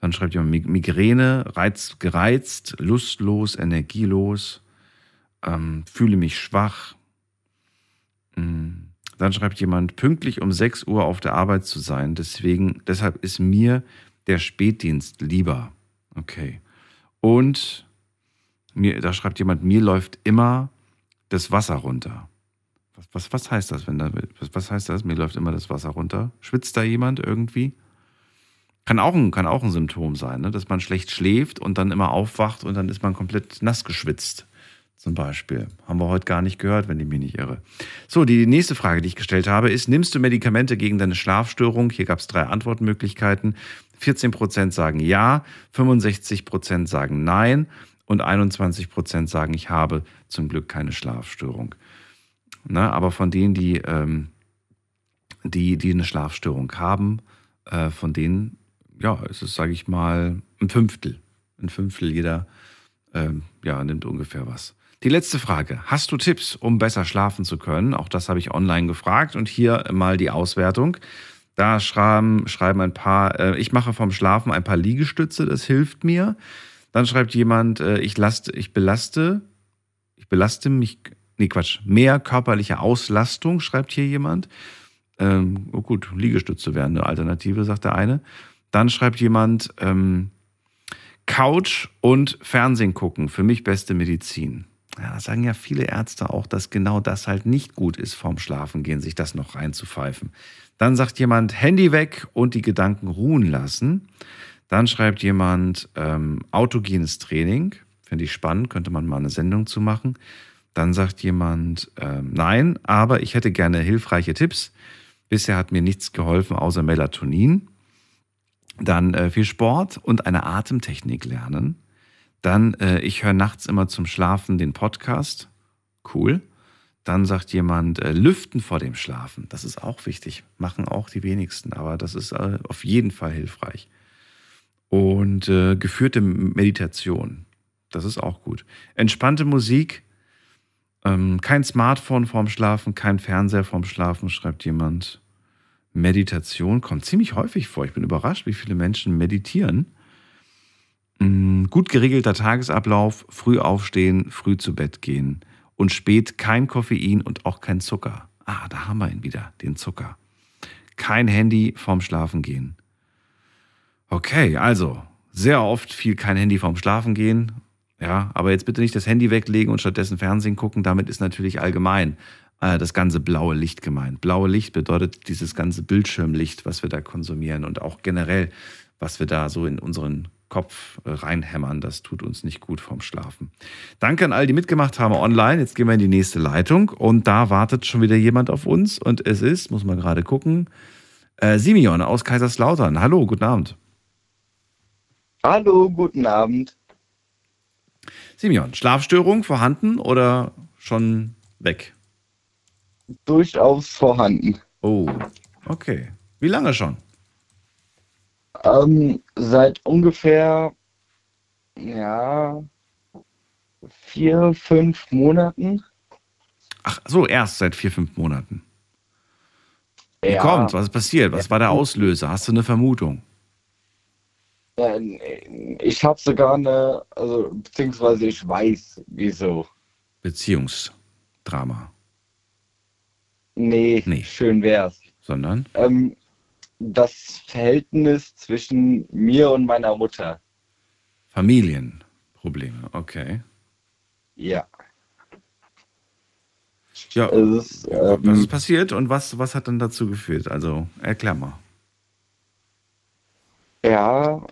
Dann schreibt jemand Migräne, reiz, gereizt, lustlos, energielos, ähm, fühle mich schwach. Mm. Dann schreibt jemand, pünktlich um 6 Uhr auf der Arbeit zu sein. Deswegen, deshalb ist mir der Spätdienst lieber. Okay. Und mir, da schreibt jemand, mir läuft immer das Wasser runter. Was, was, was heißt das, wenn da, was heißt das? Mir läuft immer das Wasser runter. Schwitzt da jemand irgendwie? Kann auch ein, kann auch ein Symptom sein, ne? dass man schlecht schläft und dann immer aufwacht und dann ist man komplett nass geschwitzt. Zum Beispiel. Haben wir heute gar nicht gehört, wenn ich mich nicht irre. So, die nächste Frage, die ich gestellt habe, ist: Nimmst du Medikamente gegen deine Schlafstörung? Hier gab es drei Antwortmöglichkeiten. 14 Prozent sagen ja, 65 Prozent sagen nein und 21 Prozent sagen, ich habe zum Glück keine Schlafstörung. Na, aber von denen, die, ähm, die, die eine Schlafstörung haben, äh, von denen, ja, ist es, sage ich mal, ein Fünftel. Ein Fünftel jeder ähm, ja, nimmt ungefähr was. Die letzte Frage. Hast du Tipps, um besser schlafen zu können? Auch das habe ich online gefragt und hier mal die Auswertung. Da schreiben, schreiben ein paar, äh, ich mache vom Schlafen ein paar Liegestütze, das hilft mir. Dann schreibt jemand, äh, ich, laste, ich belaste, ich belaste mich, nee Quatsch, mehr körperliche Auslastung, schreibt hier jemand. Ähm, oh gut, Liegestütze wären eine Alternative, sagt der eine. Dann schreibt jemand, ähm, Couch und Fernsehen gucken, für mich beste Medizin. Ja, das sagen ja viele Ärzte auch, dass genau das halt nicht gut ist, vorm Schlafengehen, sich das noch reinzupfeifen. Dann sagt jemand, Handy weg und die Gedanken ruhen lassen. Dann schreibt jemand, ähm, autogenes Training. Finde ich spannend, könnte man mal eine Sendung zu machen. Dann sagt jemand, ähm, nein, aber ich hätte gerne hilfreiche Tipps. Bisher hat mir nichts geholfen außer Melatonin. Dann äh, viel Sport und eine Atemtechnik lernen. Dann, äh, ich höre nachts immer zum Schlafen den Podcast. Cool. Dann sagt jemand, äh, lüften vor dem Schlafen. Das ist auch wichtig. Machen auch die wenigsten, aber das ist äh, auf jeden Fall hilfreich. Und äh, geführte Meditation. Das ist auch gut. Entspannte Musik. Ähm, kein Smartphone vorm Schlafen, kein Fernseher vorm Schlafen, schreibt jemand. Meditation kommt ziemlich häufig vor. Ich bin überrascht, wie viele Menschen meditieren. Mhm, gut geregelter Tagesablauf, früh aufstehen, früh zu Bett gehen und spät kein Koffein und auch kein Zucker. Ah, da haben wir ihn wieder, den Zucker. Kein Handy vorm Schlafen gehen. Okay, also sehr oft viel kein Handy vorm Schlafen gehen. Ja, aber jetzt bitte nicht das Handy weglegen und stattdessen Fernsehen gucken. Damit ist natürlich allgemein das ganze blaue Licht gemeint. Blaue Licht bedeutet dieses ganze Bildschirmlicht, was wir da konsumieren und auch generell, was wir da so in unseren Kopf äh, reinhämmern. Das tut uns nicht gut vorm Schlafen. Danke an all die mitgemacht haben online. Jetzt gehen wir in die nächste Leitung und da wartet schon wieder jemand auf uns und es ist, muss man gerade gucken, äh, Simeon aus Kaiserslautern. Hallo, guten Abend. Hallo, guten Abend. Simeon, Schlafstörung vorhanden oder schon weg? Durchaus vorhanden. Oh, okay. Wie lange schon? Ähm, seit ungefähr, ja, vier, fünf Monaten. Ach so, erst seit vier, fünf Monaten. Wie Ja. kommt? Was ist passiert? Was war der Auslöser? Hast du eine Vermutung? Ich habe sogar eine, also beziehungsweise ich weiß, wieso. Beziehungsdrama. Nee, Nee. schön wär's. Sondern? Ähm, das Verhältnis zwischen mir und meiner Mutter. Familienprobleme, okay. Ja. Ja, ist, was ähm, ist passiert und was, was hat dann dazu geführt? Also erklär mal. Ja,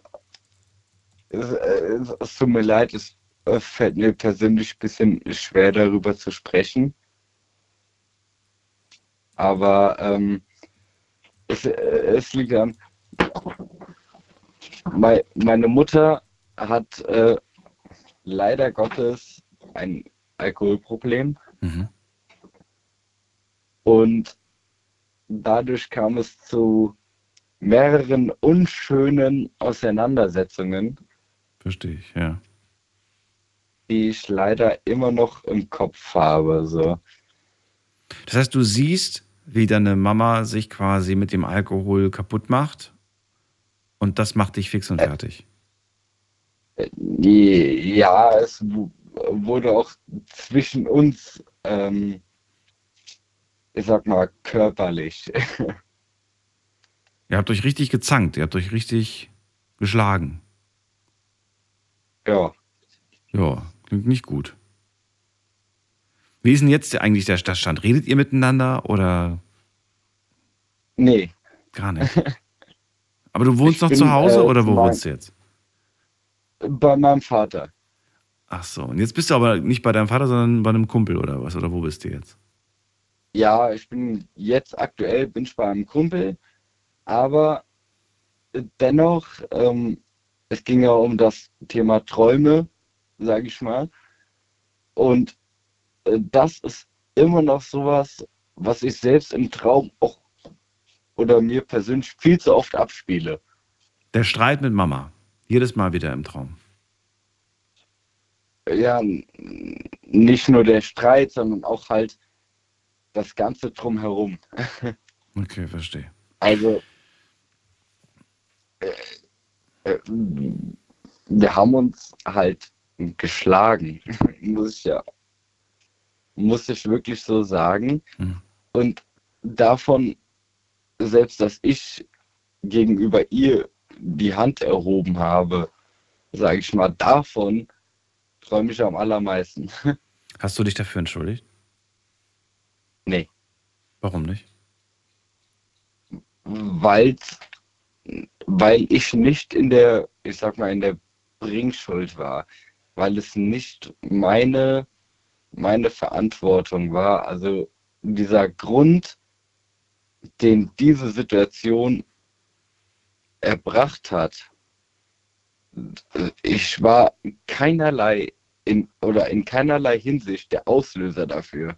es, äh, es, es tut mir leid, es äh, fällt mir persönlich ein bisschen schwer darüber zu sprechen. Aber ähm, es, äh, es liegt an, mei, meine Mutter hat äh, leider Gottes ein Alkoholproblem Mhm. und dadurch kam es zu mehreren unschönen Auseinandersetzungen. Verstehe ich, ja. die ich leider immer noch im Kopf habe. So. Das heißt, du siehst, wie deine Mama sich quasi mit dem Alkohol kaputt macht und das macht dich fix und fertig. Die, ja, es wu- wurde auch zwischen uns, ähm, ich sag mal, körperlich. Ihr habt euch richtig gezankt, ihr habt euch richtig geschlagen. Ja. Ja, klingt nicht gut. Wie ist denn jetzt eigentlich der der Stand? Redet ihr miteinander oder Nee. gar nicht? Aber du wohnst Ich noch bin, zu Hause äh, oder wo mein- wohnst du jetzt? Bei meinem Vater. Ach so, und jetzt bist du aber nicht bei deinem Vater, sondern bei einem Kumpel oder was? Oder wo bist du jetzt? Ja, ich bin jetzt aktuell bin ich bei einem Kumpel, aber dennoch, ähm, es ging ja um das Thema Träume, sage ich mal. Und das ist immer noch sowas, was ich selbst im Traum auch oder mir persönlich viel zu oft abspiele. Der Streit mit Mama. Jedes Mal wieder im Traum. Ja, nicht nur der Streit, sondern auch halt das Ganze drumherum. Okay, verstehe. Also, äh, äh, wir haben uns halt geschlagen, muss ich ja, muss ich wirklich so sagen. Und davon, selbst dass ich gegenüber ihr die Hand erhoben habe, sage ich mal, davon träume ich am allermeisten. Hast du dich dafür entschuldigt? Nee. Warum nicht? weil weil ich nicht in der, ich sag mal, in der Bringschuld war, weil es nicht meine, meine Verantwortung war. Also dieser Grund, den diese Situation erbracht hat, ich war keinerlei in oder in keinerlei Hinsicht der Auslöser dafür.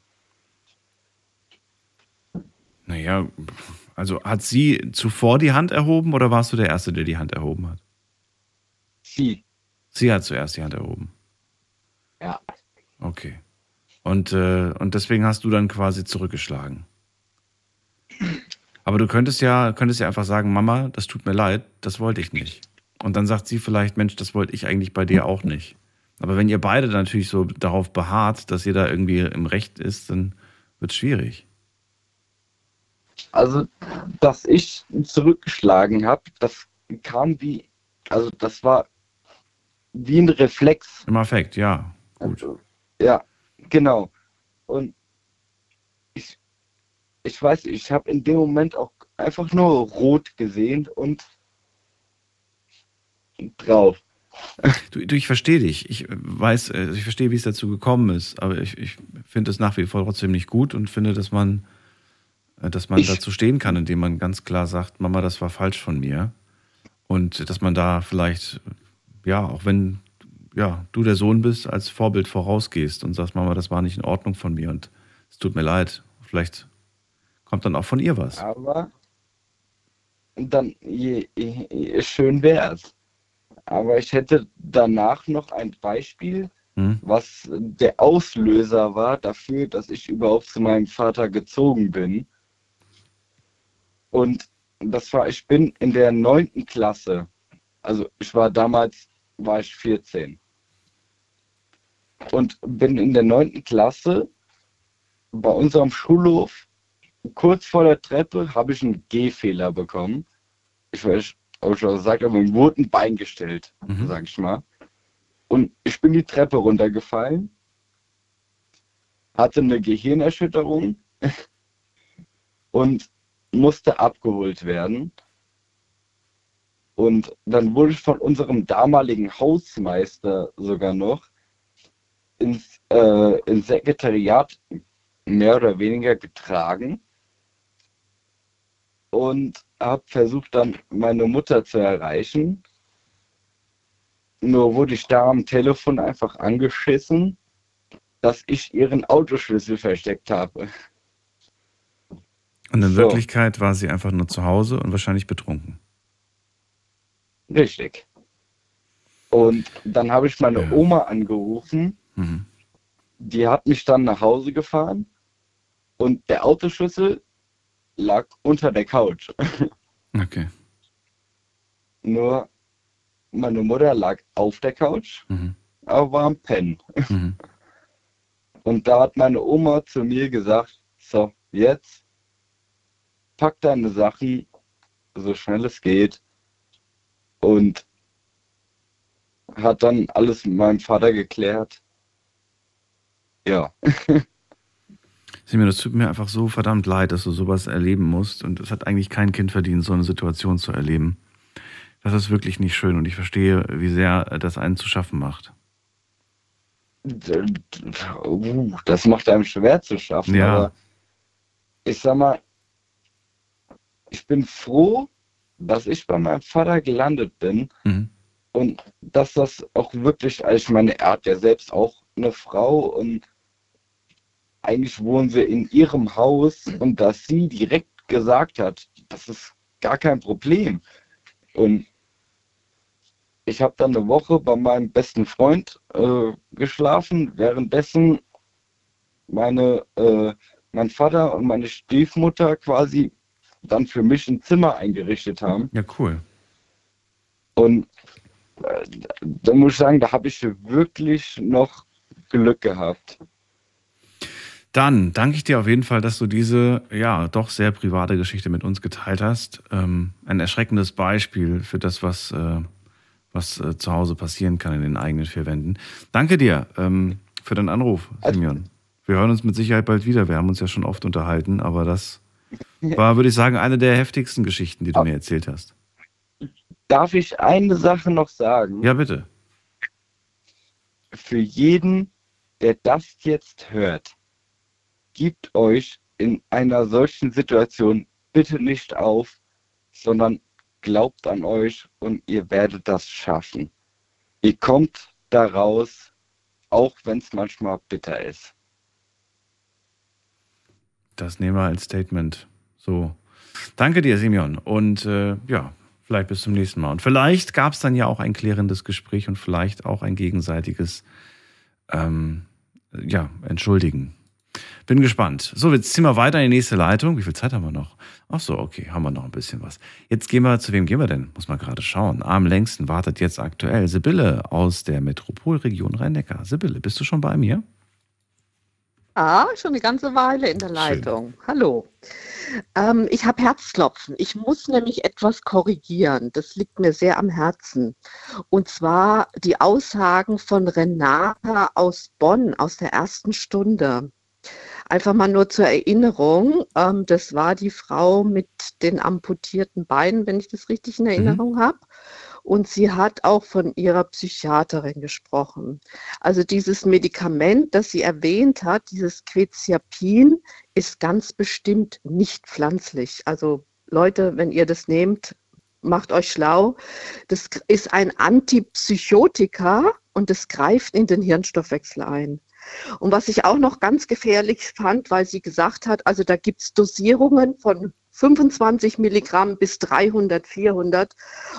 Naja, also hat sie zuvor die Hand erhoben oder warst du der Erste, der die Hand erhoben hat? Sie. Sie hat zuerst die Hand erhoben. Ja. Okay. Und, äh, und deswegen hast du dann quasi zurückgeschlagen. Aber du könntest ja, könntest ja einfach sagen, Mama, das tut mir leid, das wollte ich nicht. Und dann sagt sie vielleicht, Mensch, das wollte ich eigentlich bei dir auch nicht. Aber wenn ihr beide natürlich so darauf beharrt, dass ihr da irgendwie im Recht ist, dann wird es schwierig. Also, dass ich zurückgeschlagen habe, das kam wie, also das war wie ein Reflex. Im Affekt, ja. Gut. Ja, genau. Und ich, ich weiß, ich habe in dem Moment auch einfach nur rot gesehen und drauf. Du, du ich verstehe dich. Ich weiß, äh, ich verstehe, wie es dazu gekommen ist, aber ich, ich finde es nach wie vor trotzdem nicht gut und finde, dass man, äh, dass man Ich- dazu stehen kann, indem man ganz klar sagt, Mama, das war falsch von mir. Und dass man da vielleicht, ja, auch wenn ja, du der Sohn bist, als Vorbild vorausgehst und sagst, Mama, das war nicht in Ordnung von mir und es tut mir leid. Vielleicht kommt dann auch von ihr was. Aber dann je, je, schön wär's. Aber ich hätte danach noch ein Beispiel, Hm? was der Auslöser war dafür, dass ich überhaupt zu meinem Vater gezogen bin. Und das war, ich bin in der neunten Klasse. Also ich war damals, war ich 14. Und bin in der neunten Klasse bei unserem Schulhof, kurz vor der Treppe, habe ich einen Gehfehler bekommen. Ich weiß, ob ich schon gesagt habe, mir wurde ein Bein gestellt, sag ich mal. Und ich bin die Treppe runtergefallen, hatte eine Gehirnerschütterung und musste abgeholt werden. Und dann wurde ich von unserem damaligen Hausmeister sogar noch ins, äh, ins Sekretariat mehr oder weniger getragen und habe versucht dann meine Mutter zu erreichen. Nur wurde ich da am Telefon einfach angeschissen, dass ich ihren Autoschlüssel versteckt habe. Und in So. Wirklichkeit war sie einfach nur zu Hause und wahrscheinlich betrunken. Richtig. Und dann habe ich meine Oma angerufen Mhm. Die hat mich dann nach Hause gefahren und der Autoschlüssel lag unter der Couch. Okay. Nur meine Mutter lag auf der Couch, Mhm. aber war am Pennen. Mhm. Und da hat meine Oma zu mir gesagt, so, jetzt pack deine Sachen so schnell es geht und hat dann alles mit meinem Vater geklärt. Ja. Simeon, das tut mir einfach so verdammt leid, dass du sowas erleben musst. Und es hat eigentlich kein Kind verdient, so eine Situation zu erleben. Das ist wirklich nicht schön und ich verstehe, wie sehr das einen zu schaffen macht. Das macht einem schwer zu schaffen. Ja. Aber ich sag mal, ich bin froh, dass ich bei meinem Vater gelandet bin Mhm. und dass das auch wirklich, also ich meine, er hat ja selbst auch eine Frau und eigentlich wohnen wir in ihrem Haus und dass sie direkt gesagt hat, das ist gar kein Problem. Und ich habe dann eine Woche bei meinem besten Freund äh, geschlafen, währenddessen meine, äh, mein Vater und meine Stiefmutter quasi dann für mich ein Zimmer eingerichtet haben. Ja, cool. Und äh, da muss ich sagen, da habe ich wirklich noch Glück gehabt. Dann danke ich dir auf jeden Fall, dass du diese, ja, doch sehr private Geschichte mit uns geteilt hast. Ähm, ein erschreckendes Beispiel für das, was, äh, was äh, zu Hause passieren kann in den eigenen vier Wänden. Danke dir ähm, für deinen Anruf, Simeon. Wir hören uns mit Sicherheit bald wieder. Wir haben uns ja schon oft unterhalten, aber das war, würde ich sagen, eine der heftigsten Geschichten, die du mir erzählt hast. Darf ich eine Sache noch sagen? Ja, bitte. Für jeden, der das jetzt hört, gibt euch in einer solchen Situation bitte nicht auf, sondern glaubt an euch und ihr werdet das schaffen. Ihr kommt da raus, auch wenn es manchmal bitter ist. Das nehmen wir als Statement. So. Danke dir, Simeon. Und äh, ja, vielleicht bis zum nächsten Mal. Und vielleicht gab es dann ja auch ein klärendes Gespräch und vielleicht auch ein gegenseitiges ähm, ja, Entschuldigen. Bin gespannt. So, jetzt ziehen wir weiter in die nächste Leitung. Wie viel Zeit haben wir noch? Ach so, okay, haben wir noch ein bisschen was. Jetzt gehen wir, zu wem gehen wir denn? Muss man gerade schauen. Am längsten wartet jetzt aktuell Sibylle aus der Metropolregion Rhein-Neckar. Sibylle, bist du schon bei mir? Ah, schon eine ganze Weile in der Leitung. Hallo. Ähm, ich habe Herzklopfen. Ich muss nämlich etwas korrigieren. Das liegt mir sehr am Herzen. Und zwar die Aussagen von Renata aus Bonn aus der ersten Stunde. Einfach mal nur zur Erinnerung, ähm, das war die Frau mit den amputierten Beinen, wenn ich das richtig in Erinnerung habe. Und sie hat auch von ihrer Psychiaterin gesprochen. Also dieses Medikament, das sie erwähnt hat, dieses Quetiapin, ist ganz bestimmt nicht pflanzlich. Also Leute, wenn ihr das nehmt, macht euch schlau. Das ist ein Antipsychotika und es greift in den Hirnstoffwechsel ein. Und was ich auch noch ganz gefährlich fand, weil sie gesagt hat, also da gibt es Dosierungen von 25 Milligramm bis 300, 400.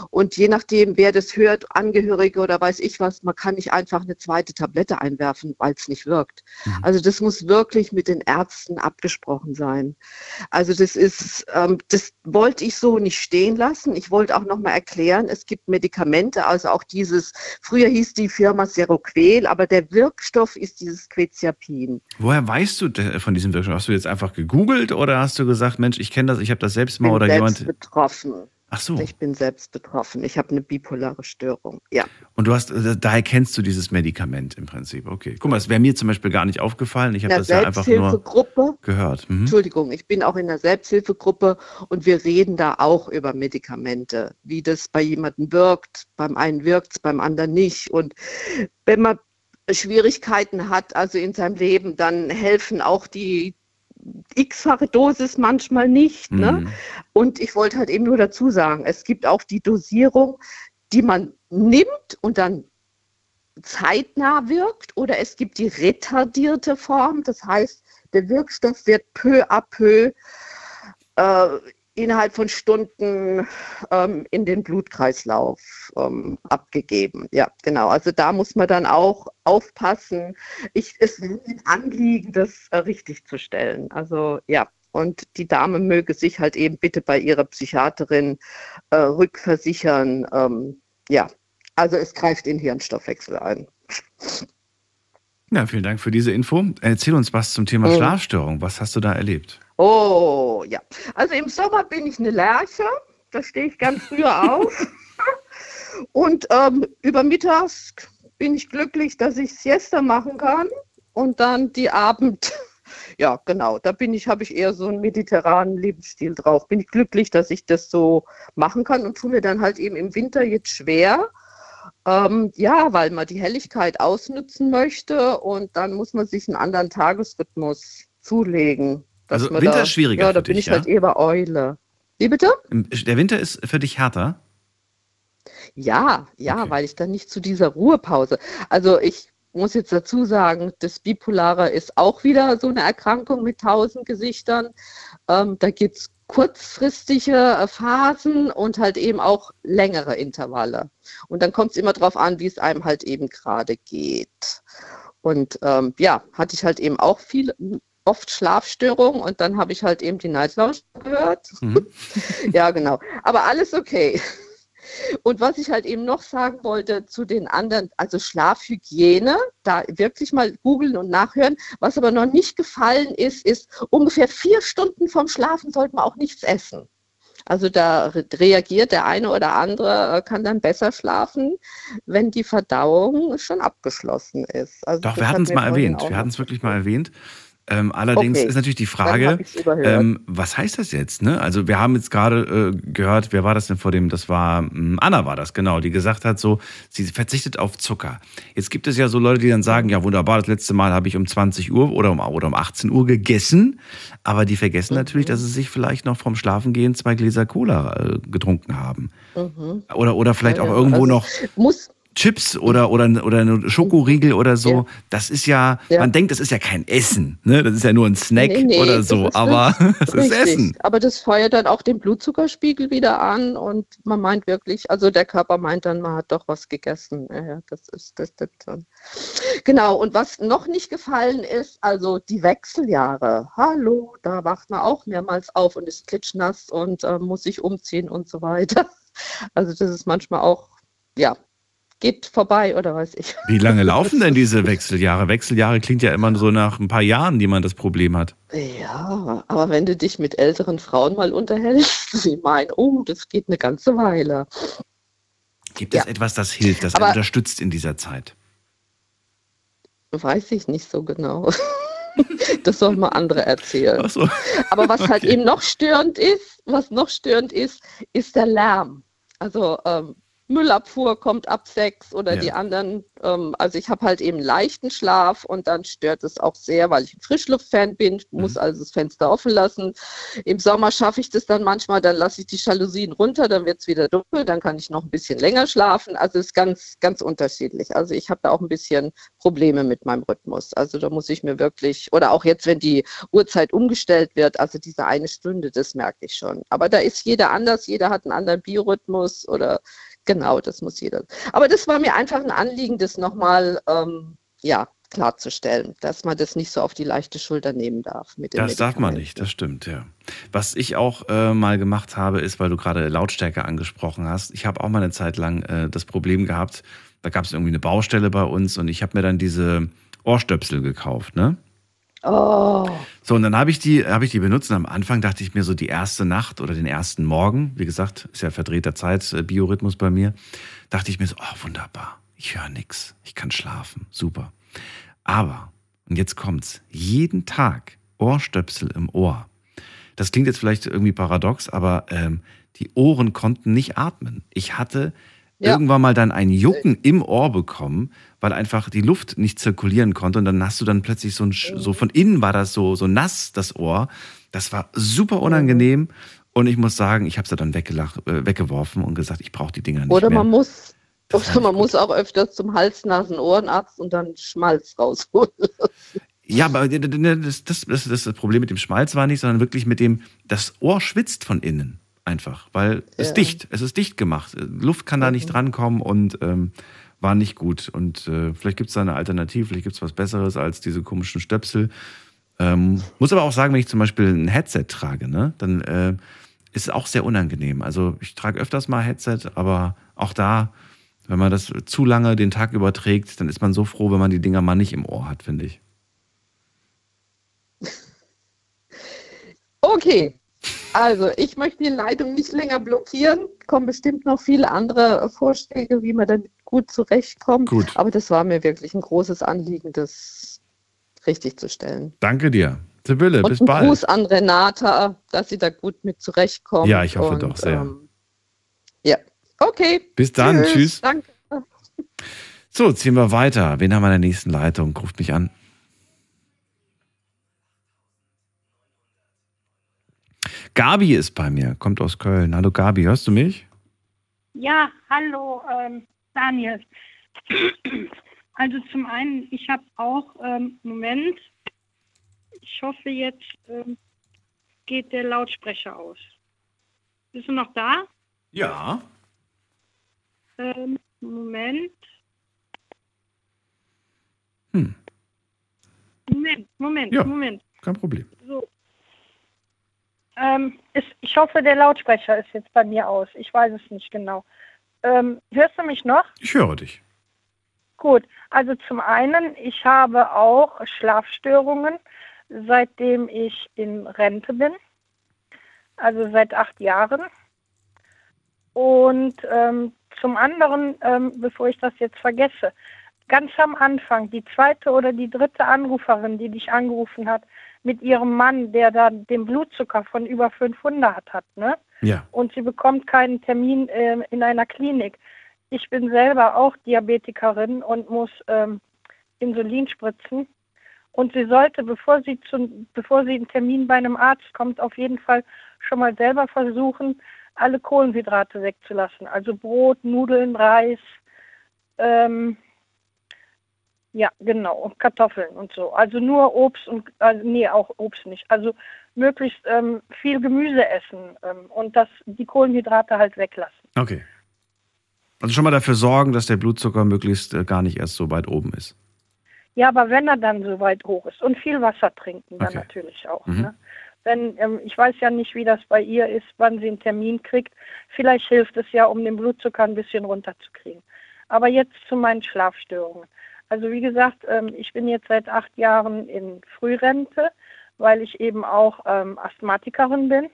Und je nachdem, wer das hört, Angehörige oder weiß ich was, man kann nicht einfach eine zweite Tablette einwerfen, weil es nicht wirkt. Also das muss wirklich mit den Ärzten abgesprochen sein. Also das ist, ähm, das wollte ich so nicht stehen lassen. Ich wollte auch noch mal erklären, es gibt Medikamente, also auch dieses, früher hieß die Firma Seroquel, aber der Wirkstoff ist dieses Quetiapin. Woher weißt du de- von diesem Wirkstoff? Hast du jetzt einfach gegoogelt oder hast du gesagt, Mensch, ich kenne das, ich habe das selbst mal bin oder selbst jemand. betroffen. Ach so. Ich bin selbst betroffen. Ich habe eine bipolare Störung. Ja. Und du hast, äh, daher kennst du dieses Medikament im Prinzip. Okay. Guck mal, es wäre mir zum Beispiel gar nicht aufgefallen. Ich habe das ja einfach nur gehört. Mhm. Entschuldigung, ich bin auch in der Selbsthilfegruppe und wir reden da auch über Medikamente, wie das bei jemandem wirkt. Beim einen wirkt es, beim anderen nicht. Und wenn man Schwierigkeiten hat, also in seinem Leben, dann helfen auch die x-fache Dosis manchmal nicht. Ne? Mhm. Und ich wollte halt eben nur dazu sagen, es gibt auch die Dosierung, die man nimmt und dann zeitnah wirkt oder es gibt die retardierte Form. Das heißt, der Wirkstoff wird peu à peu äh, innerhalb von Stunden ähm, in den Blutkreislauf ähm, abgegeben. Ja, genau. Also da muss man dann auch aufpassen. Ich, es ist ein Anliegen, das äh, richtig zu stellen. Also ja, und die Dame möge sich halt eben bitte bei ihrer Psychiaterin äh, rückversichern. Ähm, ja, also es greift in den Hirnstoffwechsel ein. Ja, vielen Dank für diese Info. Erzähl uns was zum Thema Mhm. Schlafstörung. Was hast du da erlebt? Oh, ja. Also im Sommer bin ich eine Lerche. Da stehe ich ganz früh auf. Und ähm, über mittags bin ich glücklich, dass ich Siesta machen kann. Und dann die Abend, ja, genau, da bin ich, habe ich eher so einen mediterranen Lebensstil drauf. Bin ich glücklich, dass ich das so machen kann und tue mir dann halt eben im Winter jetzt schwer. Ähm, ja, weil man die Helligkeit ausnutzen möchte und dann muss man sich einen anderen Tagesrhythmus zulegen. Also Winter da, ist schwieriger Ja, da bin dich, ich halt ja? eher Eule. Wie bitte? Der Winter ist für dich härter? Ja, ja, weil ich dann nicht zu dieser Ruhepause. Also ich muss jetzt dazu sagen, das Bipolare ist auch wieder so eine Erkrankung mit tausend Gesichtern. Ähm, da gibt es kurzfristige äh, Phasen und halt eben auch längere Intervalle. Und dann kommt es immer darauf an, wie es einem halt eben gerade geht. Und ähm, ja, hatte ich halt eben auch viel, oft Schlafstörungen und dann habe ich halt eben die Night Lounge gehört. ja, genau. Aber alles okay. Und was ich halt eben noch sagen wollte zu den anderen, also Schlafhygiene, da wirklich mal googeln und nachhören. Was aber noch nicht gefallen ist, ist ungefähr vier Stunden vorm Schlafen sollte man auch nichts essen. Also da re reagiert der eine oder andere, äh, kann dann besser schlafen, wenn die Verdauung schon abgeschlossen ist. Also Doch, wir hat hatten es mal erwähnt. Wir hatten es wirklich mal erwähnt. Ähm, allerdings Okay, ist natürlich die Frage, ähm, was heißt das jetzt? Ne? Also wir haben jetzt gerade äh, gehört, wer war das denn vor dem? Das war ähm, Anna war das genau, die gesagt hat, so sie verzichtet auf Zucker. Jetzt gibt es ja so Leute, die dann sagen, ja wunderbar, das letzte Mal habe ich um 20 Uhr oder um, oder um 18 Uhr gegessen, aber die vergessen natürlich, Mhm. dass sie sich vielleicht noch vorm Schlafengehen zwei Gläser Cola äh, getrunken haben. Mhm. Oder, oder vielleicht Ja, auch irgendwo also noch muss Chips oder, oder, oder eine Schokoriegel oder so. Ja. Das ist ja, Ja. man denkt, das ist ja kein Essen. Ne? Das ist ja nur ein Snack Nee, nee, oder so. Aber es ist. Essen. Aber das feuert dann auch den Blutzuckerspiegel wieder an und man meint wirklich, also der Körper meint dann, man hat doch was gegessen. Ja, ja, das ist, das stimmt schon. Genau, und was noch nicht gefallen ist, also die Wechseljahre. Hallo, da wacht man auch mehrmals auf und ist klitschnass und äh, muss sich umziehen und so weiter. Also das ist manchmal auch, ja, geht vorbei oder weiß ich. Wie lange laufen denn diese Wechseljahre? Wechseljahre klingt ja immer so nach ein paar Jahren, die man das Problem hat. Ja, aber wenn du dich mit älteren Frauen mal unterhältst, sie meinen, oh, das geht eine ganze Weile. Gibt es etwas, das hilft, das Aber- unterstützt in dieser Zeit? Weiß ich nicht so genau. Das sollen mal andere erzählen. So. Aber was halt Okay. eben noch störend ist, was noch störend ist, ist der Lärm. Also ähm, Müllabfuhr kommt ab sechs oder Ja. die anderen. Ähm, also ich habe halt eben leichten Schlaf und dann stört es auch sehr, weil ich ein Frischluftfan bin, muss also das Fenster offen lassen. Im Sommer schaffe ich das dann manchmal, dann lasse ich die Jalousien runter, dann wird es wieder dunkel, dann kann ich noch ein bisschen länger schlafen. Also es ist ganz, ganz unterschiedlich. Also ich habe da auch ein bisschen Probleme mit meinem Rhythmus. Also da muss ich mir wirklich, oder auch jetzt, wenn die Uhrzeit umgestellt wird, also diese eine Stunde, das merke ich schon. Aber da ist jeder anders, jeder hat einen anderen Biorhythmus oder genau, das muss jeder. Aber das war mir einfach ein Anliegen, das nochmal, ähm, ja, klarzustellen, dass man das nicht so auf die leichte Schulter nehmen darf. Das darf man nicht, das stimmt, ja. Was ich auch äh, mal gemacht habe, ist, weil du gerade Lautstärke angesprochen hast, ich habe auch mal eine Zeit lang äh, das Problem gehabt, da gab es irgendwie eine Baustelle bei uns und ich habe mir dann diese Ohrstöpsel gekauft, ne? Oh, So, und dann habe ich die, ich die benutzt und am Anfang dachte ich mir so die erste Nacht oder den ersten Morgen, wie gesagt, ist ja verdrehter Zeit, äh, bei mir, dachte ich mir so, oh, wunderbar, ich höre nix, ich kann schlafen, super. Aber, und jetzt kommt's, jeden Tag Ohrstöpsel im Ohr. Das klingt jetzt vielleicht irgendwie paradox, aber ähm, die Ohren konnten nicht atmen. Ich hatte Ja. irgendwann mal dann ein Jucken im Ohr bekommen, weil einfach die Luft nicht zirkulieren konnte und dann hast du dann plötzlich so ein, so von innen war das so, so nass, das Ohr. Das war super unangenehm und ich muss sagen, ich habe es dann weggelacht, äh, weggeworfen und gesagt, ich brauche die Dinger nicht Oder mehr. man muss, oder man muss auch öfters zum Hals-Nasen-Ohrenarzt und dann Schmalz rausholen. Ja, aber das, das, das, das Problem mit dem Schmalz war nicht, sondern wirklich mit dem, das Ohr schwitzt von innen einfach, weil es Ja. dicht, es ist dicht gemacht. Luft kann da nicht drankommen und ähm, war nicht gut. Und äh, vielleicht gibt es da eine Alternative, vielleicht gibt es was Besseres als diese komischen Stöpsel. Ähm, muss aber auch sagen, wenn ich zum Beispiel ein Headset trage, ne, dann äh, ist es auch sehr unangenehm. Also ich trage öfters mal Headset, aber auch da, wenn man das zu lange den Tag überträgt, dann ist man so froh, wenn man die Dinger mal nicht im Ohr hat, finde ich. Okay. Also, ich möchte die Leitung nicht länger blockieren. Kommen bestimmt noch viele andere Vorschläge, wie man damit gut zurechtkommt. Gut. Aber das war mir wirklich ein großes Anliegen, das richtig zu stellen. Danke dir. Sibylle, Und bis ein bald. Gruß an Renata, dass sie da gut mit zurechtkommt. Ja, ich hoffe Und, doch sehr. Ähm, ja, okay. Bis dann, tschüss. Danke. So, ziehen wir weiter. Wen haben wir in der nächsten Leitung? Ruft mich an. Gabi ist bei mir, kommt aus Köln. Hallo Gabi, hörst du mich? Ja, hallo ähm, Daniel. Also zum einen, ich habe auch, ähm, Moment, ich hoffe jetzt ähm, geht der Lautsprecher aus. Bist du noch da? Ja. Ähm, Moment. Hm. Moment, Moment, Ja. Moment. Kein Problem. So. Ähm, ist, ich hoffe, der Lautsprecher ist jetzt bei mir aus. Ich weiß es nicht genau. Ähm, hörst du mich noch? Ich höre dich. Gut, also zum einen, ich habe auch Schlafstörungen, seitdem ich in Rente bin, also seit acht Jahren. Und ähm, zum anderen, ähm, bevor ich das jetzt vergesse, ganz am Anfang, die zweite oder die dritte Anruferin, die dich angerufen hat, mit ihrem Mann, der da den Blutzucker von über 500 hat, ne? Ja. und sie bekommt keinen Termin ähm, in einer Klinik. Ich bin selber auch Diabetikerin und muss ähm, Insulin spritzen. Und sie sollte, bevor sie, zu, bevor sie einen Termin bei einem Arzt kommt, auf jeden Fall schon mal selber versuchen, alle Kohlenhydrate wegzulassen. Also Brot, Nudeln, Reis, ähm, ja, genau, und Kartoffeln und so. Also nur Obst und, also, nee, auch Obst nicht. Also möglichst ähm, viel Gemüse essen ähm, und das, die Kohlenhydrate halt weglassen. Okay. Also schon mal dafür sorgen, dass der Blutzucker möglichst äh, gar nicht erst so weit oben ist. Ja, aber wenn er dann so weit hoch ist und viel Wasser trinken dann Okay. natürlich auch. Mhm. Ne? Wenn, ähm, ich weiß ja nicht, wie das bei ihr ist, wann sie einen Termin kriegt. Vielleicht hilft es ja, um den Blutzucker ein bisschen runterzukriegen. Aber jetzt zu meinen Schlafstörungen. Also wie gesagt, ähm, ich bin jetzt seit acht Jahren in Frührente, weil ich eben auch ähm, Asthmatikerin bin.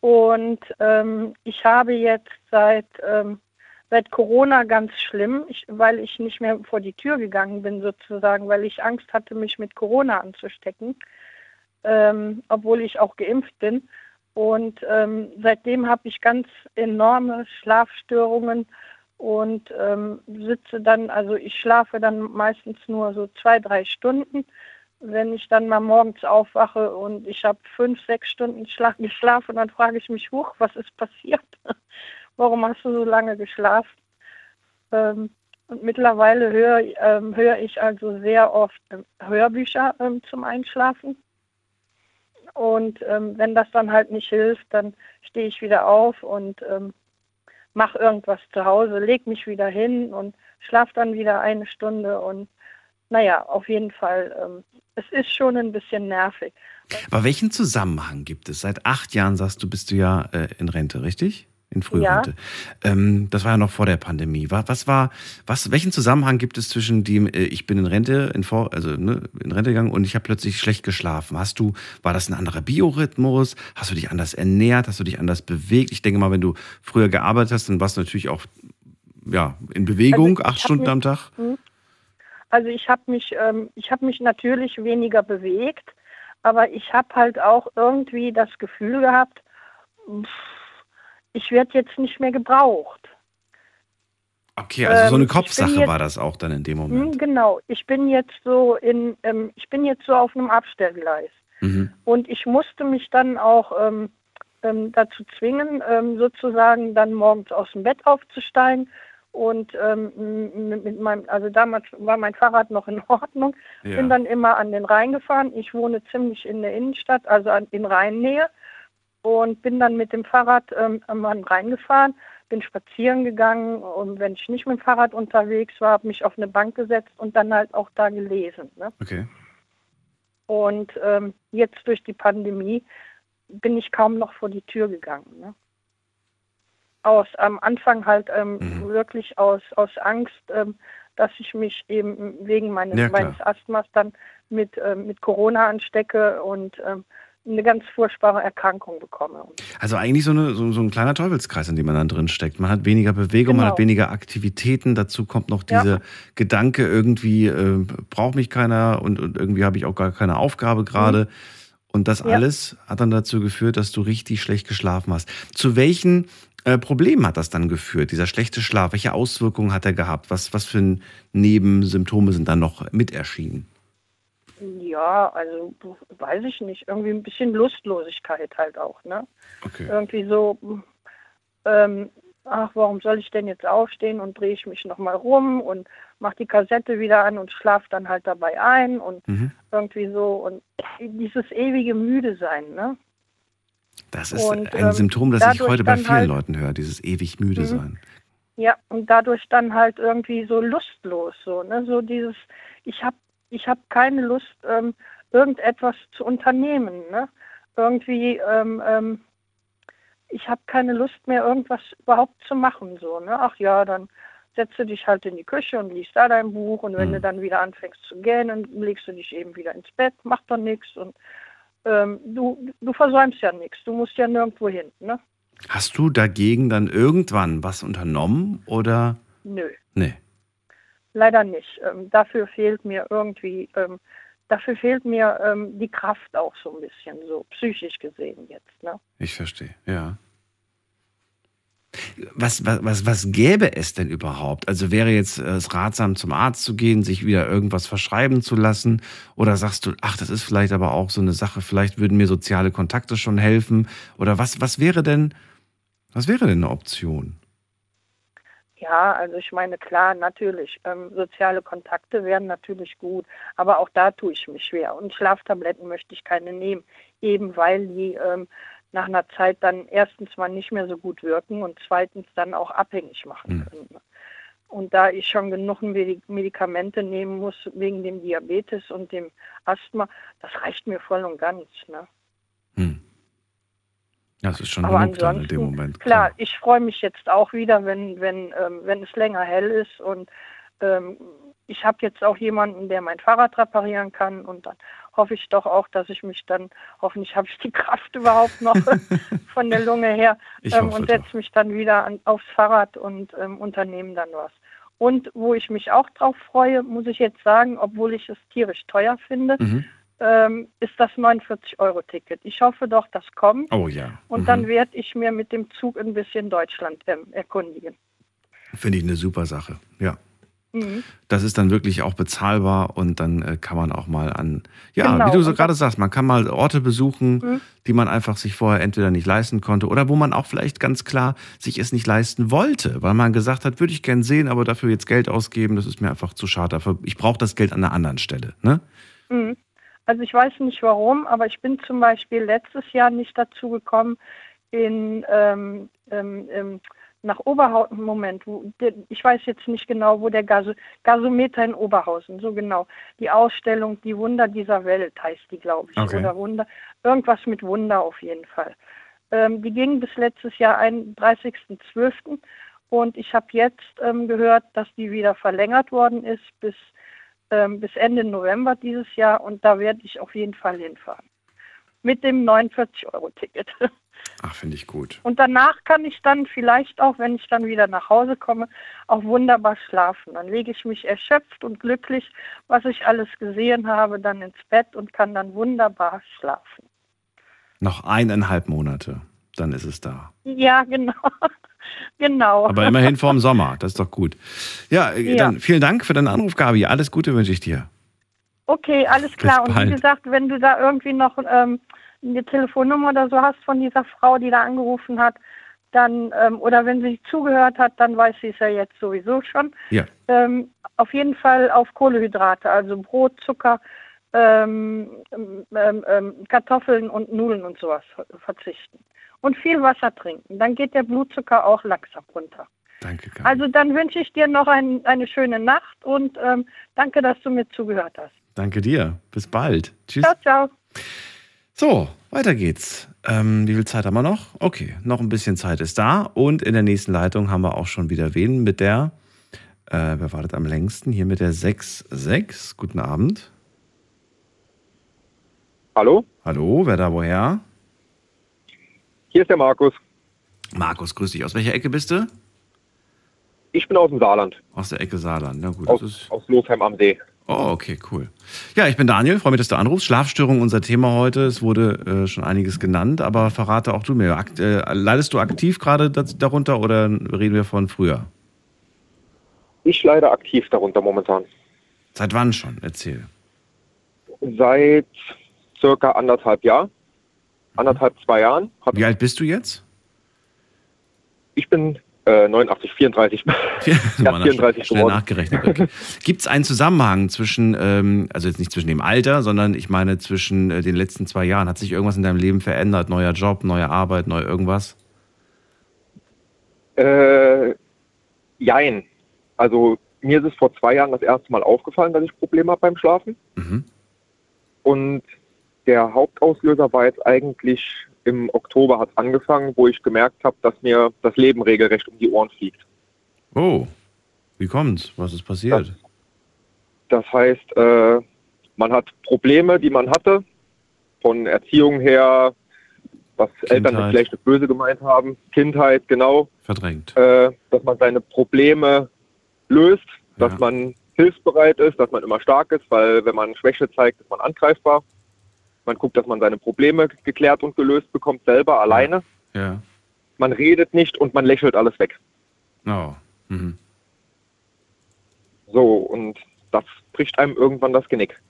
Und ähm, ich habe jetzt seit, seit Corona ganz schlimm, weil ich nicht mehr vor die Tür gegangen bin sozusagen, weil ich Angst hatte, mich mit Corona anzustecken, obwohl ich auch geimpft bin. Und seitdem habe ich ganz enorme Schlafstörungen und ähm, sitze dann, also ich schlafe dann meistens nur so zwei, drei Stunden. Wenn ich dann mal morgens aufwache und ich habe fünf, sechs Stunden schla geschlafen, dann frage ich mich, huch, was ist passiert? Warum hast du so lange geschlafen? Ähm, und mittlerweile höre ähm, hör ich also sehr oft ähm, Hörbücher ähm, zum Einschlafen. Und ähm, wenn das dann halt nicht hilft, dann stehe ich wieder auf und mache irgendwas zu Hause, leg mich wieder hin und schlafe dann wieder eine Stunde. Und naja, auf jeden Fall, ähm, es ist schon ein bisschen nervig. Aber welchen Zusammenhang gibt es? Seit acht Jahren sagst du, bist du ja äh, in Rente, richtig? In Frührente. Ähm, das war ja noch vor der Pandemie. Wa- Was war, was, welchen Zusammenhang gibt es zwischen dem, äh, ich bin in Rente, in, Vor, also, ne, in Rente gegangen und ich habe plötzlich schlecht geschlafen? Hast du, war das ein anderer Biorhythmus? Hast du dich anders ernährt? Hast du dich anders bewegt? Ich denke mal, wenn du früher gearbeitet hast, dann warst du natürlich auch ja, in Bewegung, Also acht Stunden mich- am Tag. Hm. Also ich habe mich, ähm, ich habe mich natürlich weniger bewegt, aber ich habe halt auch irgendwie das Gefühl gehabt, pff, ich werde jetzt nicht mehr gebraucht. Okay, also so eine Ähm, ich bin Kopfsache jetzt- war das auch dann in dem Moment. Hm, genau, ich bin jetzt so in, ähm, ich bin jetzt so auf einem Abstellgleis. Mhm. Und ich musste mich dann auch ähm, ähm, dazu zwingen, ähm, sozusagen dann morgens aus dem Bett aufzusteigen Und ähm, mit, mit meinem, also damals war mein Fahrrad noch in Ordnung. Ja. Bin dann immer an den Rhein gefahren. Ich wohne ziemlich in der Innenstadt, also an, in Rheinnähe. Und bin dann mit dem Fahrrad ähm, an den Rhein gefahren, bin spazieren gegangen und wenn ich nicht mit dem Fahrrad unterwegs war, habe mich auf eine Bank gesetzt und dann halt auch da gelesen. Ne? Okay. Und ähm, jetzt durch die Pandemie bin ich kaum noch vor die Tür gegangen. Ne? Aus am Anfang halt ähm, Mhm. wirklich aus, aus Angst, ähm, dass ich mich eben wegen meines, Ja, meines Asthmas dann mit, ähm, mit Corona anstecke und ähm, eine ganz furchtbare Erkrankung bekomme. Also eigentlich so, eine, so, so ein kleiner Teufelskreis, in dem man dann drin steckt. Man hat weniger Bewegung, man Genau. hat weniger Aktivitäten. Dazu kommt noch Ja. dieser Gedanke, irgendwie äh, braucht mich keiner und, und irgendwie habe ich auch gar keine Aufgabe gerade. Und das Mhm. Ja. alles hat dann dazu geführt, dass du richtig schlecht geschlafen hast. Zu welchen äh, Problemen hat das dann geführt, dieser schlechte Schlaf? Welche Auswirkungen hat er gehabt? Was, was für Nebensymptome sind dann noch mit erschienen? Ja, also weiß ich nicht, irgendwie ein bisschen Lustlosigkeit halt auch, ne? Okay. Irgendwie so, ähm, ach, warum soll ich denn jetzt aufstehen und drehe ich mich nochmal rum und mache die Kassette wieder an und schlafe dann halt dabei ein und Mhm. irgendwie so und dieses ewige müde sein, ne? Das ist Und, ein ähm, Symptom, das ich heute bei vielen halt- Leuten höre, dieses ewig müde Mhm. sein. Ja, und dadurch dann halt irgendwie so lustlos, so, ne? So dieses, ich habe ich hab keine Lust, ähm, irgendetwas zu unternehmen, ne? Irgendwie, ähm, ähm, ich habe keine Lust mehr, irgendwas überhaupt zu machen, so, ne? Ach ja, dann setzt du dich halt in die Küche und liest da dein Buch und wenn du dann wieder anfängst zu gähnen, legst du dich eben wieder ins Bett, macht doch nichts und ähm, du, du versäumst ja nichts, du musst ja nirgendwo hin, ne? Hast du dagegen dann irgendwann was unternommen oder? Nö. Nee. Leider nicht. Ähm, dafür fehlt mir irgendwie, ähm, dafür fehlt mir ähm, die Kraft auch so ein bisschen, so psychisch gesehen jetzt. Ne? Ich verstehe, ja. Was, was, was, was gäbe es denn überhaupt? Also wäre jetzt äh, es ratsam, zum Arzt zu gehen, sich wieder irgendwas verschreiben zu lassen? Oder sagst du, ach, das ist vielleicht aber auch so eine Sache, vielleicht würden mir soziale Kontakte schon helfen? Oder was, was wäre denn, was wäre denn eine Option? Ja, also ich meine, klar, natürlich, ähm, soziale Kontakte wären natürlich gut, aber auch da tue ich mich schwer. Und Schlaftabletten möchte ich keine nehmen, eben weil die ähm, nach einer Zeit dann erstens mal nicht mehr so gut wirken und zweitens dann auch abhängig machen können. ne? Und da ich schon genug Medi- Medikamente nehmen muss wegen dem Diabetes und dem Asthma, das reicht mir voll und ganz. Ne? Ja, das ist schon Aber genug dann in dem Moment. Klar, ich freue mich jetzt auch wieder, wenn, wenn, ähm, wenn es länger hell ist und ähm, ich habe jetzt auch jemanden, der mein Fahrrad reparieren kann und dann hoffe ich doch auch, dass ich mich dann, hoffentlich habe ich die Kraft überhaupt noch von der Lunge her ähm, und setze mich dann wieder an, aufs Fahrrad und ähm, unternehme dann was. Und wo ich mich auch drauf freue, muss ich jetzt sagen, obwohl ich es tierisch teuer finde, Mhm. Ähm, ist das 49-Euro-Ticket. Ich hoffe doch, das kommt. Oh ja. Und Mhm. dann werde ich mir mit dem Zug ein bisschen Deutschland ähm, erkundigen. Finde ich eine super Sache. Ja. Mhm. Das ist dann wirklich auch bezahlbar und dann äh, kann man auch mal an, ja, Genau, wie du so gerade sagst, man kann mal Orte besuchen, Mhm. die man einfach sich vorher entweder nicht leisten konnte oder wo man auch vielleicht ganz klar sich es nicht leisten wollte, weil man gesagt hat, würde ich gern sehen, aber dafür jetzt Geld ausgeben, das ist mir einfach zu schade. Ich brauche das Geld an einer anderen Stelle. Ne? Mhm. Also ich weiß nicht warum, aber ich bin zum Beispiel letztes Jahr nicht dazu gekommen, in ähm, ähm, ähm, nach Oberhausen, Moment, wo, ich weiß jetzt nicht genau, wo der Gas, Gasometer in Oberhausen, so genau. Die Ausstellung Die Wunder dieser Welt heißt die, glaube ich. Okay. Oder Wunder, irgendwas mit Wunder auf jeden Fall. Ähm, die ging bis letztes Jahr, ein- 30.12. Und ich habe jetzt ähm, gehört, dass die wieder verlängert worden ist bis, ähm, bis Ende November dieses Jahr. Und da werde ich auf jeden Fall hinfahren. Mit dem 49-Euro-Ticket. Ach, finde ich gut. Und danach kann ich dann vielleicht auch, wenn ich dann wieder nach Hause komme, auch wunderbar schlafen. Dann lege ich mich erschöpft und glücklich, was ich alles gesehen habe, dann ins Bett und kann dann wunderbar schlafen. Noch eineinhalb Monate, dann ist es da. Ja, genau. Genau. Aber immerhin vorm Sommer, das ist doch gut. Ja, äh, Ja. dann vielen Dank für deinen Anruf, Gabi. Alles Gute wünsche ich dir. Okay, alles klar. Und wie gesagt, wenn du da irgendwie noch ähm, eine Telefonnummer oder so hast von dieser Frau, die da angerufen hat, dann, ähm, oder wenn sie zugehört hat, dann weiß sie es ja jetzt sowieso schon. Ja. Ähm, auf jeden Fall auf Kohlehydrate, also Brot, Zucker, ähm, ähm, ähm, Kartoffeln und Nudeln und sowas verzichten. Und viel Wasser trinken. Dann geht der Blutzucker auch langsam runter. Danke, Gabi. Also dann wünsche ich dir noch ein, eine schöne Nacht und ähm, danke, dass du mir zugehört hast. Danke dir. Bis bald. Tschüss. Ciao, ciao. So, weiter geht's. Ähm, wie viel Zeit haben wir noch? Okay, noch ein bisschen Zeit ist da. Und in der nächsten Leitung haben wir auch schon wieder wen mit der, äh, wer wartet am längsten? Hier mit der 6.6. Guten Abend. Hallo? Hallo, wer da woher? Hier ist der Markus. Markus, grüß dich. Aus welcher Ecke bist du? Ich bin aus dem Saarland. Aus der Ecke Saarland. Na gut, Aus, ist. aus Losheim am See. Oh, okay, cool. Ja, ich bin Daniel, freue mich, dass du anrufst. Schlafstörung unser Thema heute. Es wurde äh, schon einiges genannt, aber verrate auch du mir. Akt, äh, leidest du aktiv gerade darunter oder reden wir von früher? Ich leide aktiv darunter momentan. Seit wann schon? Erzähl. Seit circa anderthalb Jahren. Anderthalb, zwei Jahren. Wie alt bist du jetzt? Ich bin äh, 89, 34. Ja, Ja, 34 schnell geworden. nachgerechnet. Okay. Gibt es einen Zusammenhang zwischen, ähm, also jetzt nicht zwischen dem Alter, sondern ich meine zwischen äh, den letzten zwei Jahren? Hat sich irgendwas in deinem Leben verändert? Neuer Job, neue Arbeit, neu irgendwas? Äh, jein. Also mir ist es vor zwei Jahren das erste Mal aufgefallen, dass ich Probleme habe beim Schlafen. Mhm. Und der Hauptauslöser war jetzt eigentlich im Oktober hat angefangen, wo ich gemerkt habe, dass mir das Leben regelrecht um die Ohren fliegt. Oh, wie kommt's? Was ist passiert? Das heißt, äh, man hat Probleme, die man hatte, von Erziehung her, was Eltern Kindheit. mit vielleicht nicht böse gemeint haben, Kindheit, genau, Verdrängt. äh, dass man seine Probleme löst, dass Ja. man hilfsbereit ist, dass man immer stark ist, weil wenn man Schwäche zeigt, ist man angreifbar. Man guckt, dass man seine Probleme geklärt und gelöst bekommt, selber, alleine. Ja. Man redet nicht und man lächelt alles weg. Oh. Mhm. So, und das bricht einem irgendwann das Genick.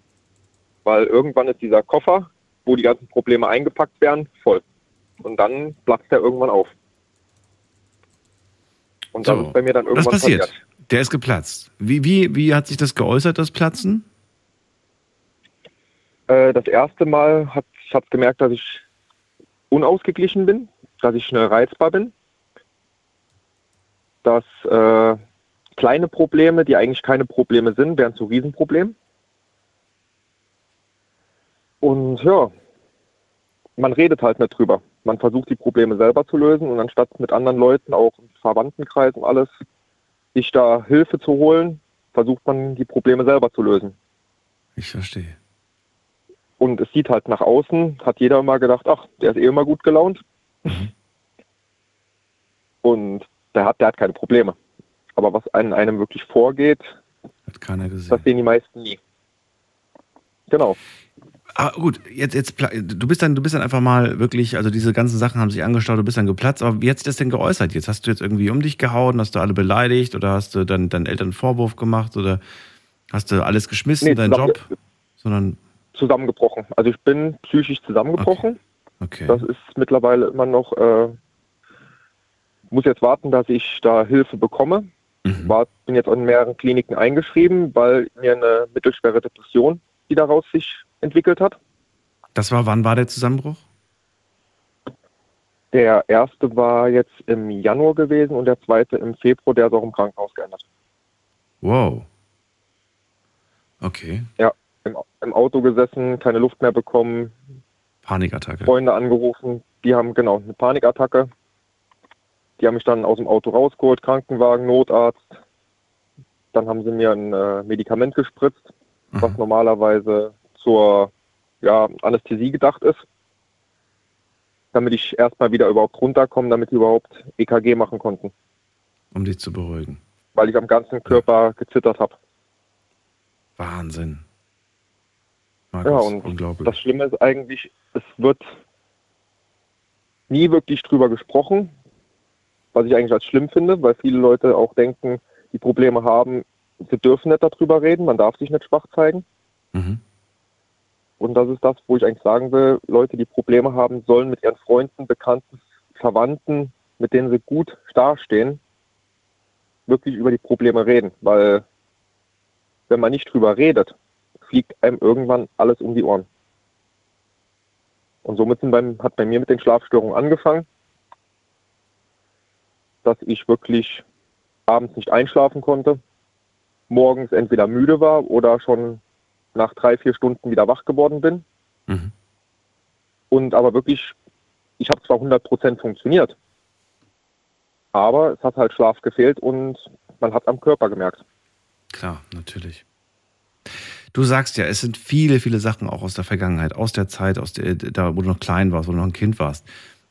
Weil irgendwann ist dieser Koffer, wo die ganzen Probleme eingepackt werden, voll. Und dann platzt er irgendwann auf. Und das So, ist bei mir dann Was irgendwann passiert? passiert. Der ist geplatzt. Wie, wie, wie hat sich das geäußert, das Platzen? Äh, das erste Mal hat ich hab gemerkt, dass ich unausgeglichen bin, dass ich schnell reizbar bin, dass äh, kleine Probleme, die eigentlich keine Probleme sind, werden zu Riesenproblemen. Und ja, man redet halt nicht drüber. Man versucht die Probleme selber zu lösen und anstatt mit anderen Leuten, auch im Verwandtenkreis und alles, sich da Hilfe zu holen, versucht man die Probleme selber zu lösen. Ich verstehe. Und es sieht halt nach außen, hat jeder immer gedacht, ach, der ist eh immer gut gelaunt. Und der hat, der hat keine Probleme. Aber was an einem wirklich vorgeht, Hat keiner gesehen. das sehen die meisten nie. Genau. Aber gut, jetzt, jetzt, du bist dann, du bist dann einfach mal wirklich, also diese ganzen Sachen haben sich angestaut, du bist dann geplatzt, aber wie hat sich das denn geäußert jetzt? Hast du jetzt irgendwie um dich gehauen, hast du alle beleidigt oder hast du dann deinen Eltern einen Vorwurf gemacht oder hast du alles geschmissen, Nee, deinen Job? Sondern, Zusammengebrochen. Also ich bin psychisch zusammengebrochen. okay. Das ist mittlerweile immer noch, äh, muss jetzt warten, dass ich da Hilfe bekomme. Mhm. War, bin jetzt in mehreren Kliniken eingeschrieben, weil mir eine mittelschwere Depression, die daraus sich entwickelt hat. Das war, wann war der Zusammenbruch? Der erste war jetzt im Januar gewesen und der zweite im Februar, der ist auch im Krankenhaus geändert. Wow. Okay. Ja, im, im Auto gesessen, keine Luft mehr bekommen, Panikattacke. Freunde angerufen, die haben genau eine Panikattacke. Die haben mich dann aus dem Auto rausgeholt, Krankenwagen, Notarzt. Dann haben sie mir ein äh, Medikament gespritzt, was normalerweise zur ja, Anästhesie gedacht ist. Damit ich erstmal wieder überhaupt runterkomme, damit die überhaupt EKG machen konnten. Um dich zu beruhigen. Weil ich am ganzen Körper gezittert habe. Wahnsinn. Ja, Markus, und unglaublich. das Schlimme ist eigentlich, es wird nie wirklich drüber gesprochen, was ich eigentlich als schlimm finde, weil viele Leute auch denken, die Probleme haben, sie dürfen nicht darüber reden, man darf sich nicht schwach zeigen. Mhm. Und das ist das, wo ich eigentlich sagen will, Leute, die Probleme haben, sollen mit ihren Freunden, Bekannten, Verwandten mit denen sie gut dastehen, wirklich über die Probleme reden. Weil wenn man nicht drüber redet, fliegt einem irgendwann alles um die Ohren. Und somit beim, hat bei mir mit den Schlafstörungen angefangen, dass ich wirklich abends nicht einschlafen konnte, morgens entweder müde war oder schon nach drei, vier Stunden wieder wach geworden bin. Mhm. Und aber wirklich, ich habe zwar 100% funktioniert, aber es hat halt Schlaf gefehlt und man hat am Körper gemerkt. Klar, natürlich. Du sagst ja, es sind viele, viele Sachen auch aus der Vergangenheit, aus der Zeit, aus der, da wo du noch klein warst, wo du noch ein Kind warst.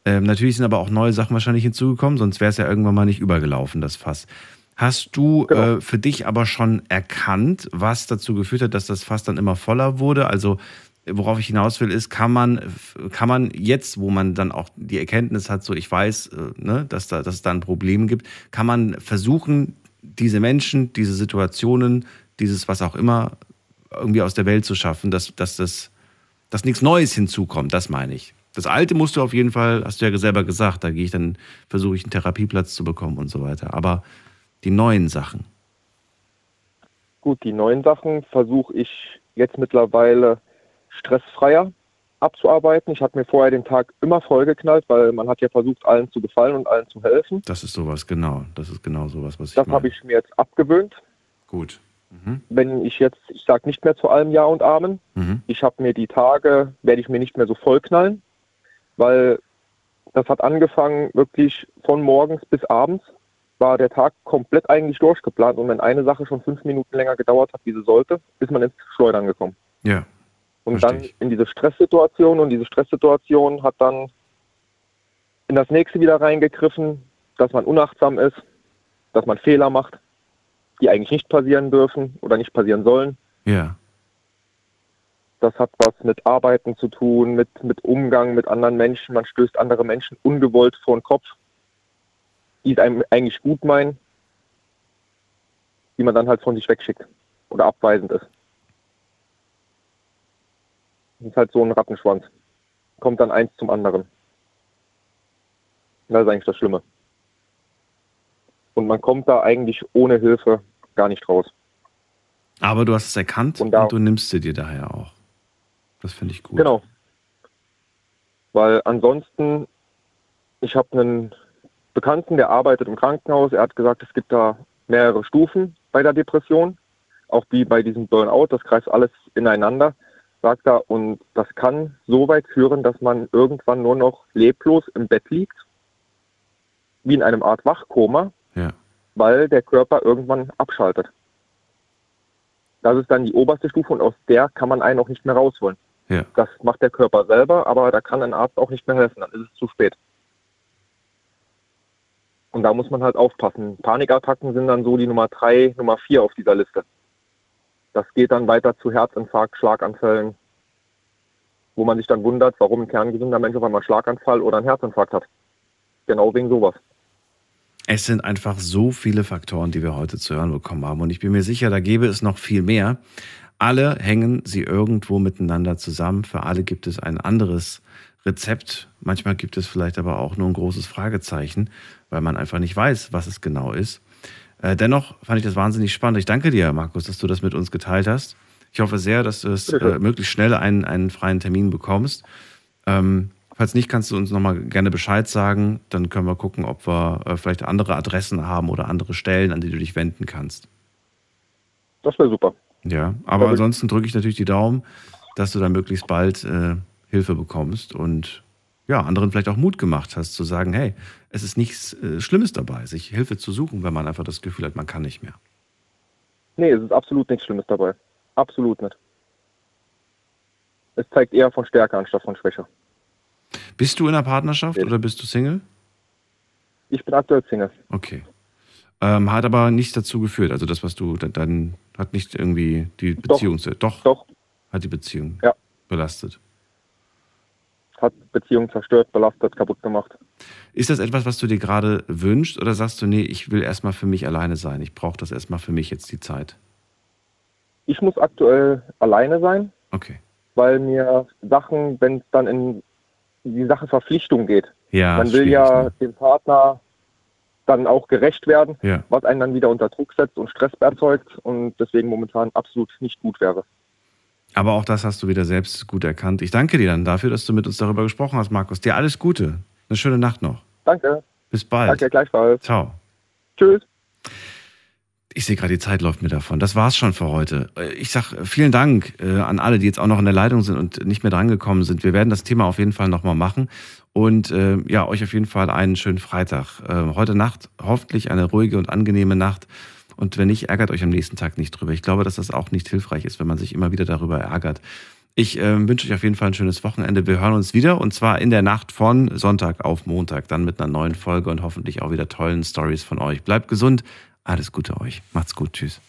Ähm, natürlich sind aber auch neue Sachen wahrscheinlich hinzugekommen, sonst wäre es ja irgendwann mal nicht übergelaufen, das Fass. Hast du Genau. äh, für dich aber schon erkannt, was dazu geführt hat, dass das Fass dann immer voller wurde? Also worauf ich hinaus will, ist, kann man, kann man jetzt, wo man dann auch die Erkenntnis hat, so ich weiß, äh, ne, dass, da, dass es da ein Problem gibt, kann man versuchen, diese Menschen, diese Situationen, dieses was auch immer, irgendwie aus der Welt zu schaffen, dass, dass, das, dass nichts Neues hinzukommt, das meine ich. Das Alte musst du auf jeden Fall, hast du ja selber gesagt, da gehe ich dann, versuche ich einen Therapieplatz zu bekommen und so weiter. Aber die neuen Sachen. Gut, die neuen Sachen versuche ich jetzt mittlerweile stressfreier abzuarbeiten. Ich hatte mir vorher den Tag immer vollgeknallt, weil man hat ja versucht, allen zu gefallen und allen zu helfen. Das ist sowas, genau. Das ist genau sowas, was ich Das habe ich mir jetzt abgewöhnt. Gut. Mhm. Wenn ich jetzt, ich sage nicht mehr zu allem Ja und Amen. Mhm. Ich habe mir die Tage, werde ich mir nicht mehr so vollknallen, weil das hat angefangen wirklich von morgens bis abends war der Tag komplett eigentlich durchgeplant und wenn eine Sache schon fünf Minuten länger gedauert hat, wie sie sollte, ist man ins Schleudern gekommen. Ja. Und dann in diese Stresssituation und diese Stresssituation hat dann in das nächste wieder reingegriffen, dass man unachtsam ist, dass man Fehler macht, die eigentlich nicht passieren dürfen oder nicht passieren sollen. Ja. Das hat was mit Arbeiten zu tun, mit, mit Umgang mit anderen Menschen. Man stößt andere Menschen ungewollt vor den Kopf, die es einem eigentlich gut meinen, die man dann halt von sich wegschickt oder abweisend ist. Das ist halt so ein Rattenschwanz. Kommt dann eins zum anderen. Das ist eigentlich das Schlimme. Und man kommt da eigentlich ohne Hilfe gar nicht raus. Aber du hast es erkannt und, da- du nimmst sie dir daher auch. Das finde ich gut. Genau. Weil ansonsten, ich habe einen Bekannten, der arbeitet im Krankenhaus. Er hat gesagt, es gibt da mehrere Stufen bei der Depression, auch wie bei diesem Burnout. Das greift alles ineinander, sagt er. Und das kann so weit führen, dass man irgendwann nur noch leblos im Bett liegt, wie in einem Art Wachkoma, Ja. weil der Körper irgendwann abschaltet. Das ist dann die oberste Stufe und aus der kann man einen auch nicht mehr rausholen. Ja. Das macht der Körper selber, aber da kann ein Arzt auch nicht mehr helfen, dann ist es zu spät. Und da muss man halt aufpassen. Panikattacken sind dann so die Nummer drei, Nummer vier auf dieser Liste. Das geht dann weiter zu Herzinfarkt, Schlaganfällen, wo man sich dann wundert, warum ein kerngesunder Mensch auf einmal Schlaganfall oder einen Herzinfarkt hat. Genau wegen sowas. Es sind einfach so viele Faktoren, die wir heute zu hören bekommen haben. Und ich bin mir sicher, da gäbe es noch viel mehr. Alle hängen sie irgendwo miteinander zusammen. Für alle gibt es ein anderes Rezept. Manchmal gibt es vielleicht aber auch nur ein großes Fragezeichen, weil man einfach nicht weiß, was es genau ist. Äh, dennoch fand ich das wahnsinnig spannend. Ich danke dir, Markus, dass du das mit uns geteilt hast. Ich hoffe sehr, dass du es äh, möglichst schnell einen, einen freien Termin bekommst. Ähm, falls nicht, kannst du uns nochmal gerne Bescheid sagen. Dann können wir gucken, ob wir äh, vielleicht andere Adressen haben oder andere Stellen, an die du dich wenden kannst. Das wäre super. Ja, aber ansonsten drücke ich natürlich die Daumen, dass du da möglichst bald äh, Hilfe bekommst und ja, anderen vielleicht auch Mut gemacht hast, zu sagen, hey, es ist nichts äh, Schlimmes dabei, sich Hilfe zu suchen, wenn man einfach das Gefühl hat, man kann nicht mehr. Nee, es ist absolut nichts Schlimmes dabei. Absolut nicht. Es zeigt eher von Stärke anstatt von Schwäche. Bist du in einer Partnerschaft oder bist du Single? Ich bin aktuell Single. Okay. Ähm, hat aber nichts dazu geführt. Also das, was du dann, dann hat nicht irgendwie die Beziehung zu. Doch. Doch. Hat die Beziehung Ja. belastet. Hat Beziehungen zerstört, belastet, kaputt gemacht. Ist das etwas, was du dir gerade wünschst oder sagst du, nee, ich will erstmal für mich alleine sein. Ich brauche das erstmal für mich jetzt die Zeit. Ich muss aktuell alleine sein, Okay. weil mir Sachen, wenn es dann in die Sache Verpflichtung geht, Ja, Man will ja ne? dem Partner dann auch gerecht werden, Ja. was einen dann wieder unter Druck setzt und Stress erzeugt und deswegen momentan absolut nicht gut wäre. Aber auch das hast du wieder selbst gut erkannt. Ich danke dir dann dafür, dass du mit uns darüber gesprochen hast, Markus. Dir alles Gute. Eine schöne Nacht noch. Danke. Bis bald. Danke, gleichfalls. Ciao. Tschüss. Ich sehe gerade, die Zeit läuft mir davon. Das war's schon für heute. Äh, Ich sag vielen Dank äh, an alle, die jetzt auch noch in der Leitung sind und nicht mehr drangekommen sind. Wir werden das Thema auf jeden Fall nochmal machen. Und äh, ja, euch auf jeden Fall einen schönen Freitag. Äh, heute Nacht hoffentlich eine ruhige und angenehme Nacht. Und wenn nicht, ärgert euch am nächsten Tag nicht drüber. Ich glaube, dass das auch nicht hilfreich ist, wenn man sich immer wieder darüber ärgert. Ich äh, wünsche euch auf jeden Fall ein schönes Wochenende. Wir hören uns wieder und zwar in der Nacht von Sonntag auf Montag, dann mit einer neuen Folge und hoffentlich auch wieder tollen Stories von euch. Bleibt gesund, alles Gute euch. Macht's gut, tschüss.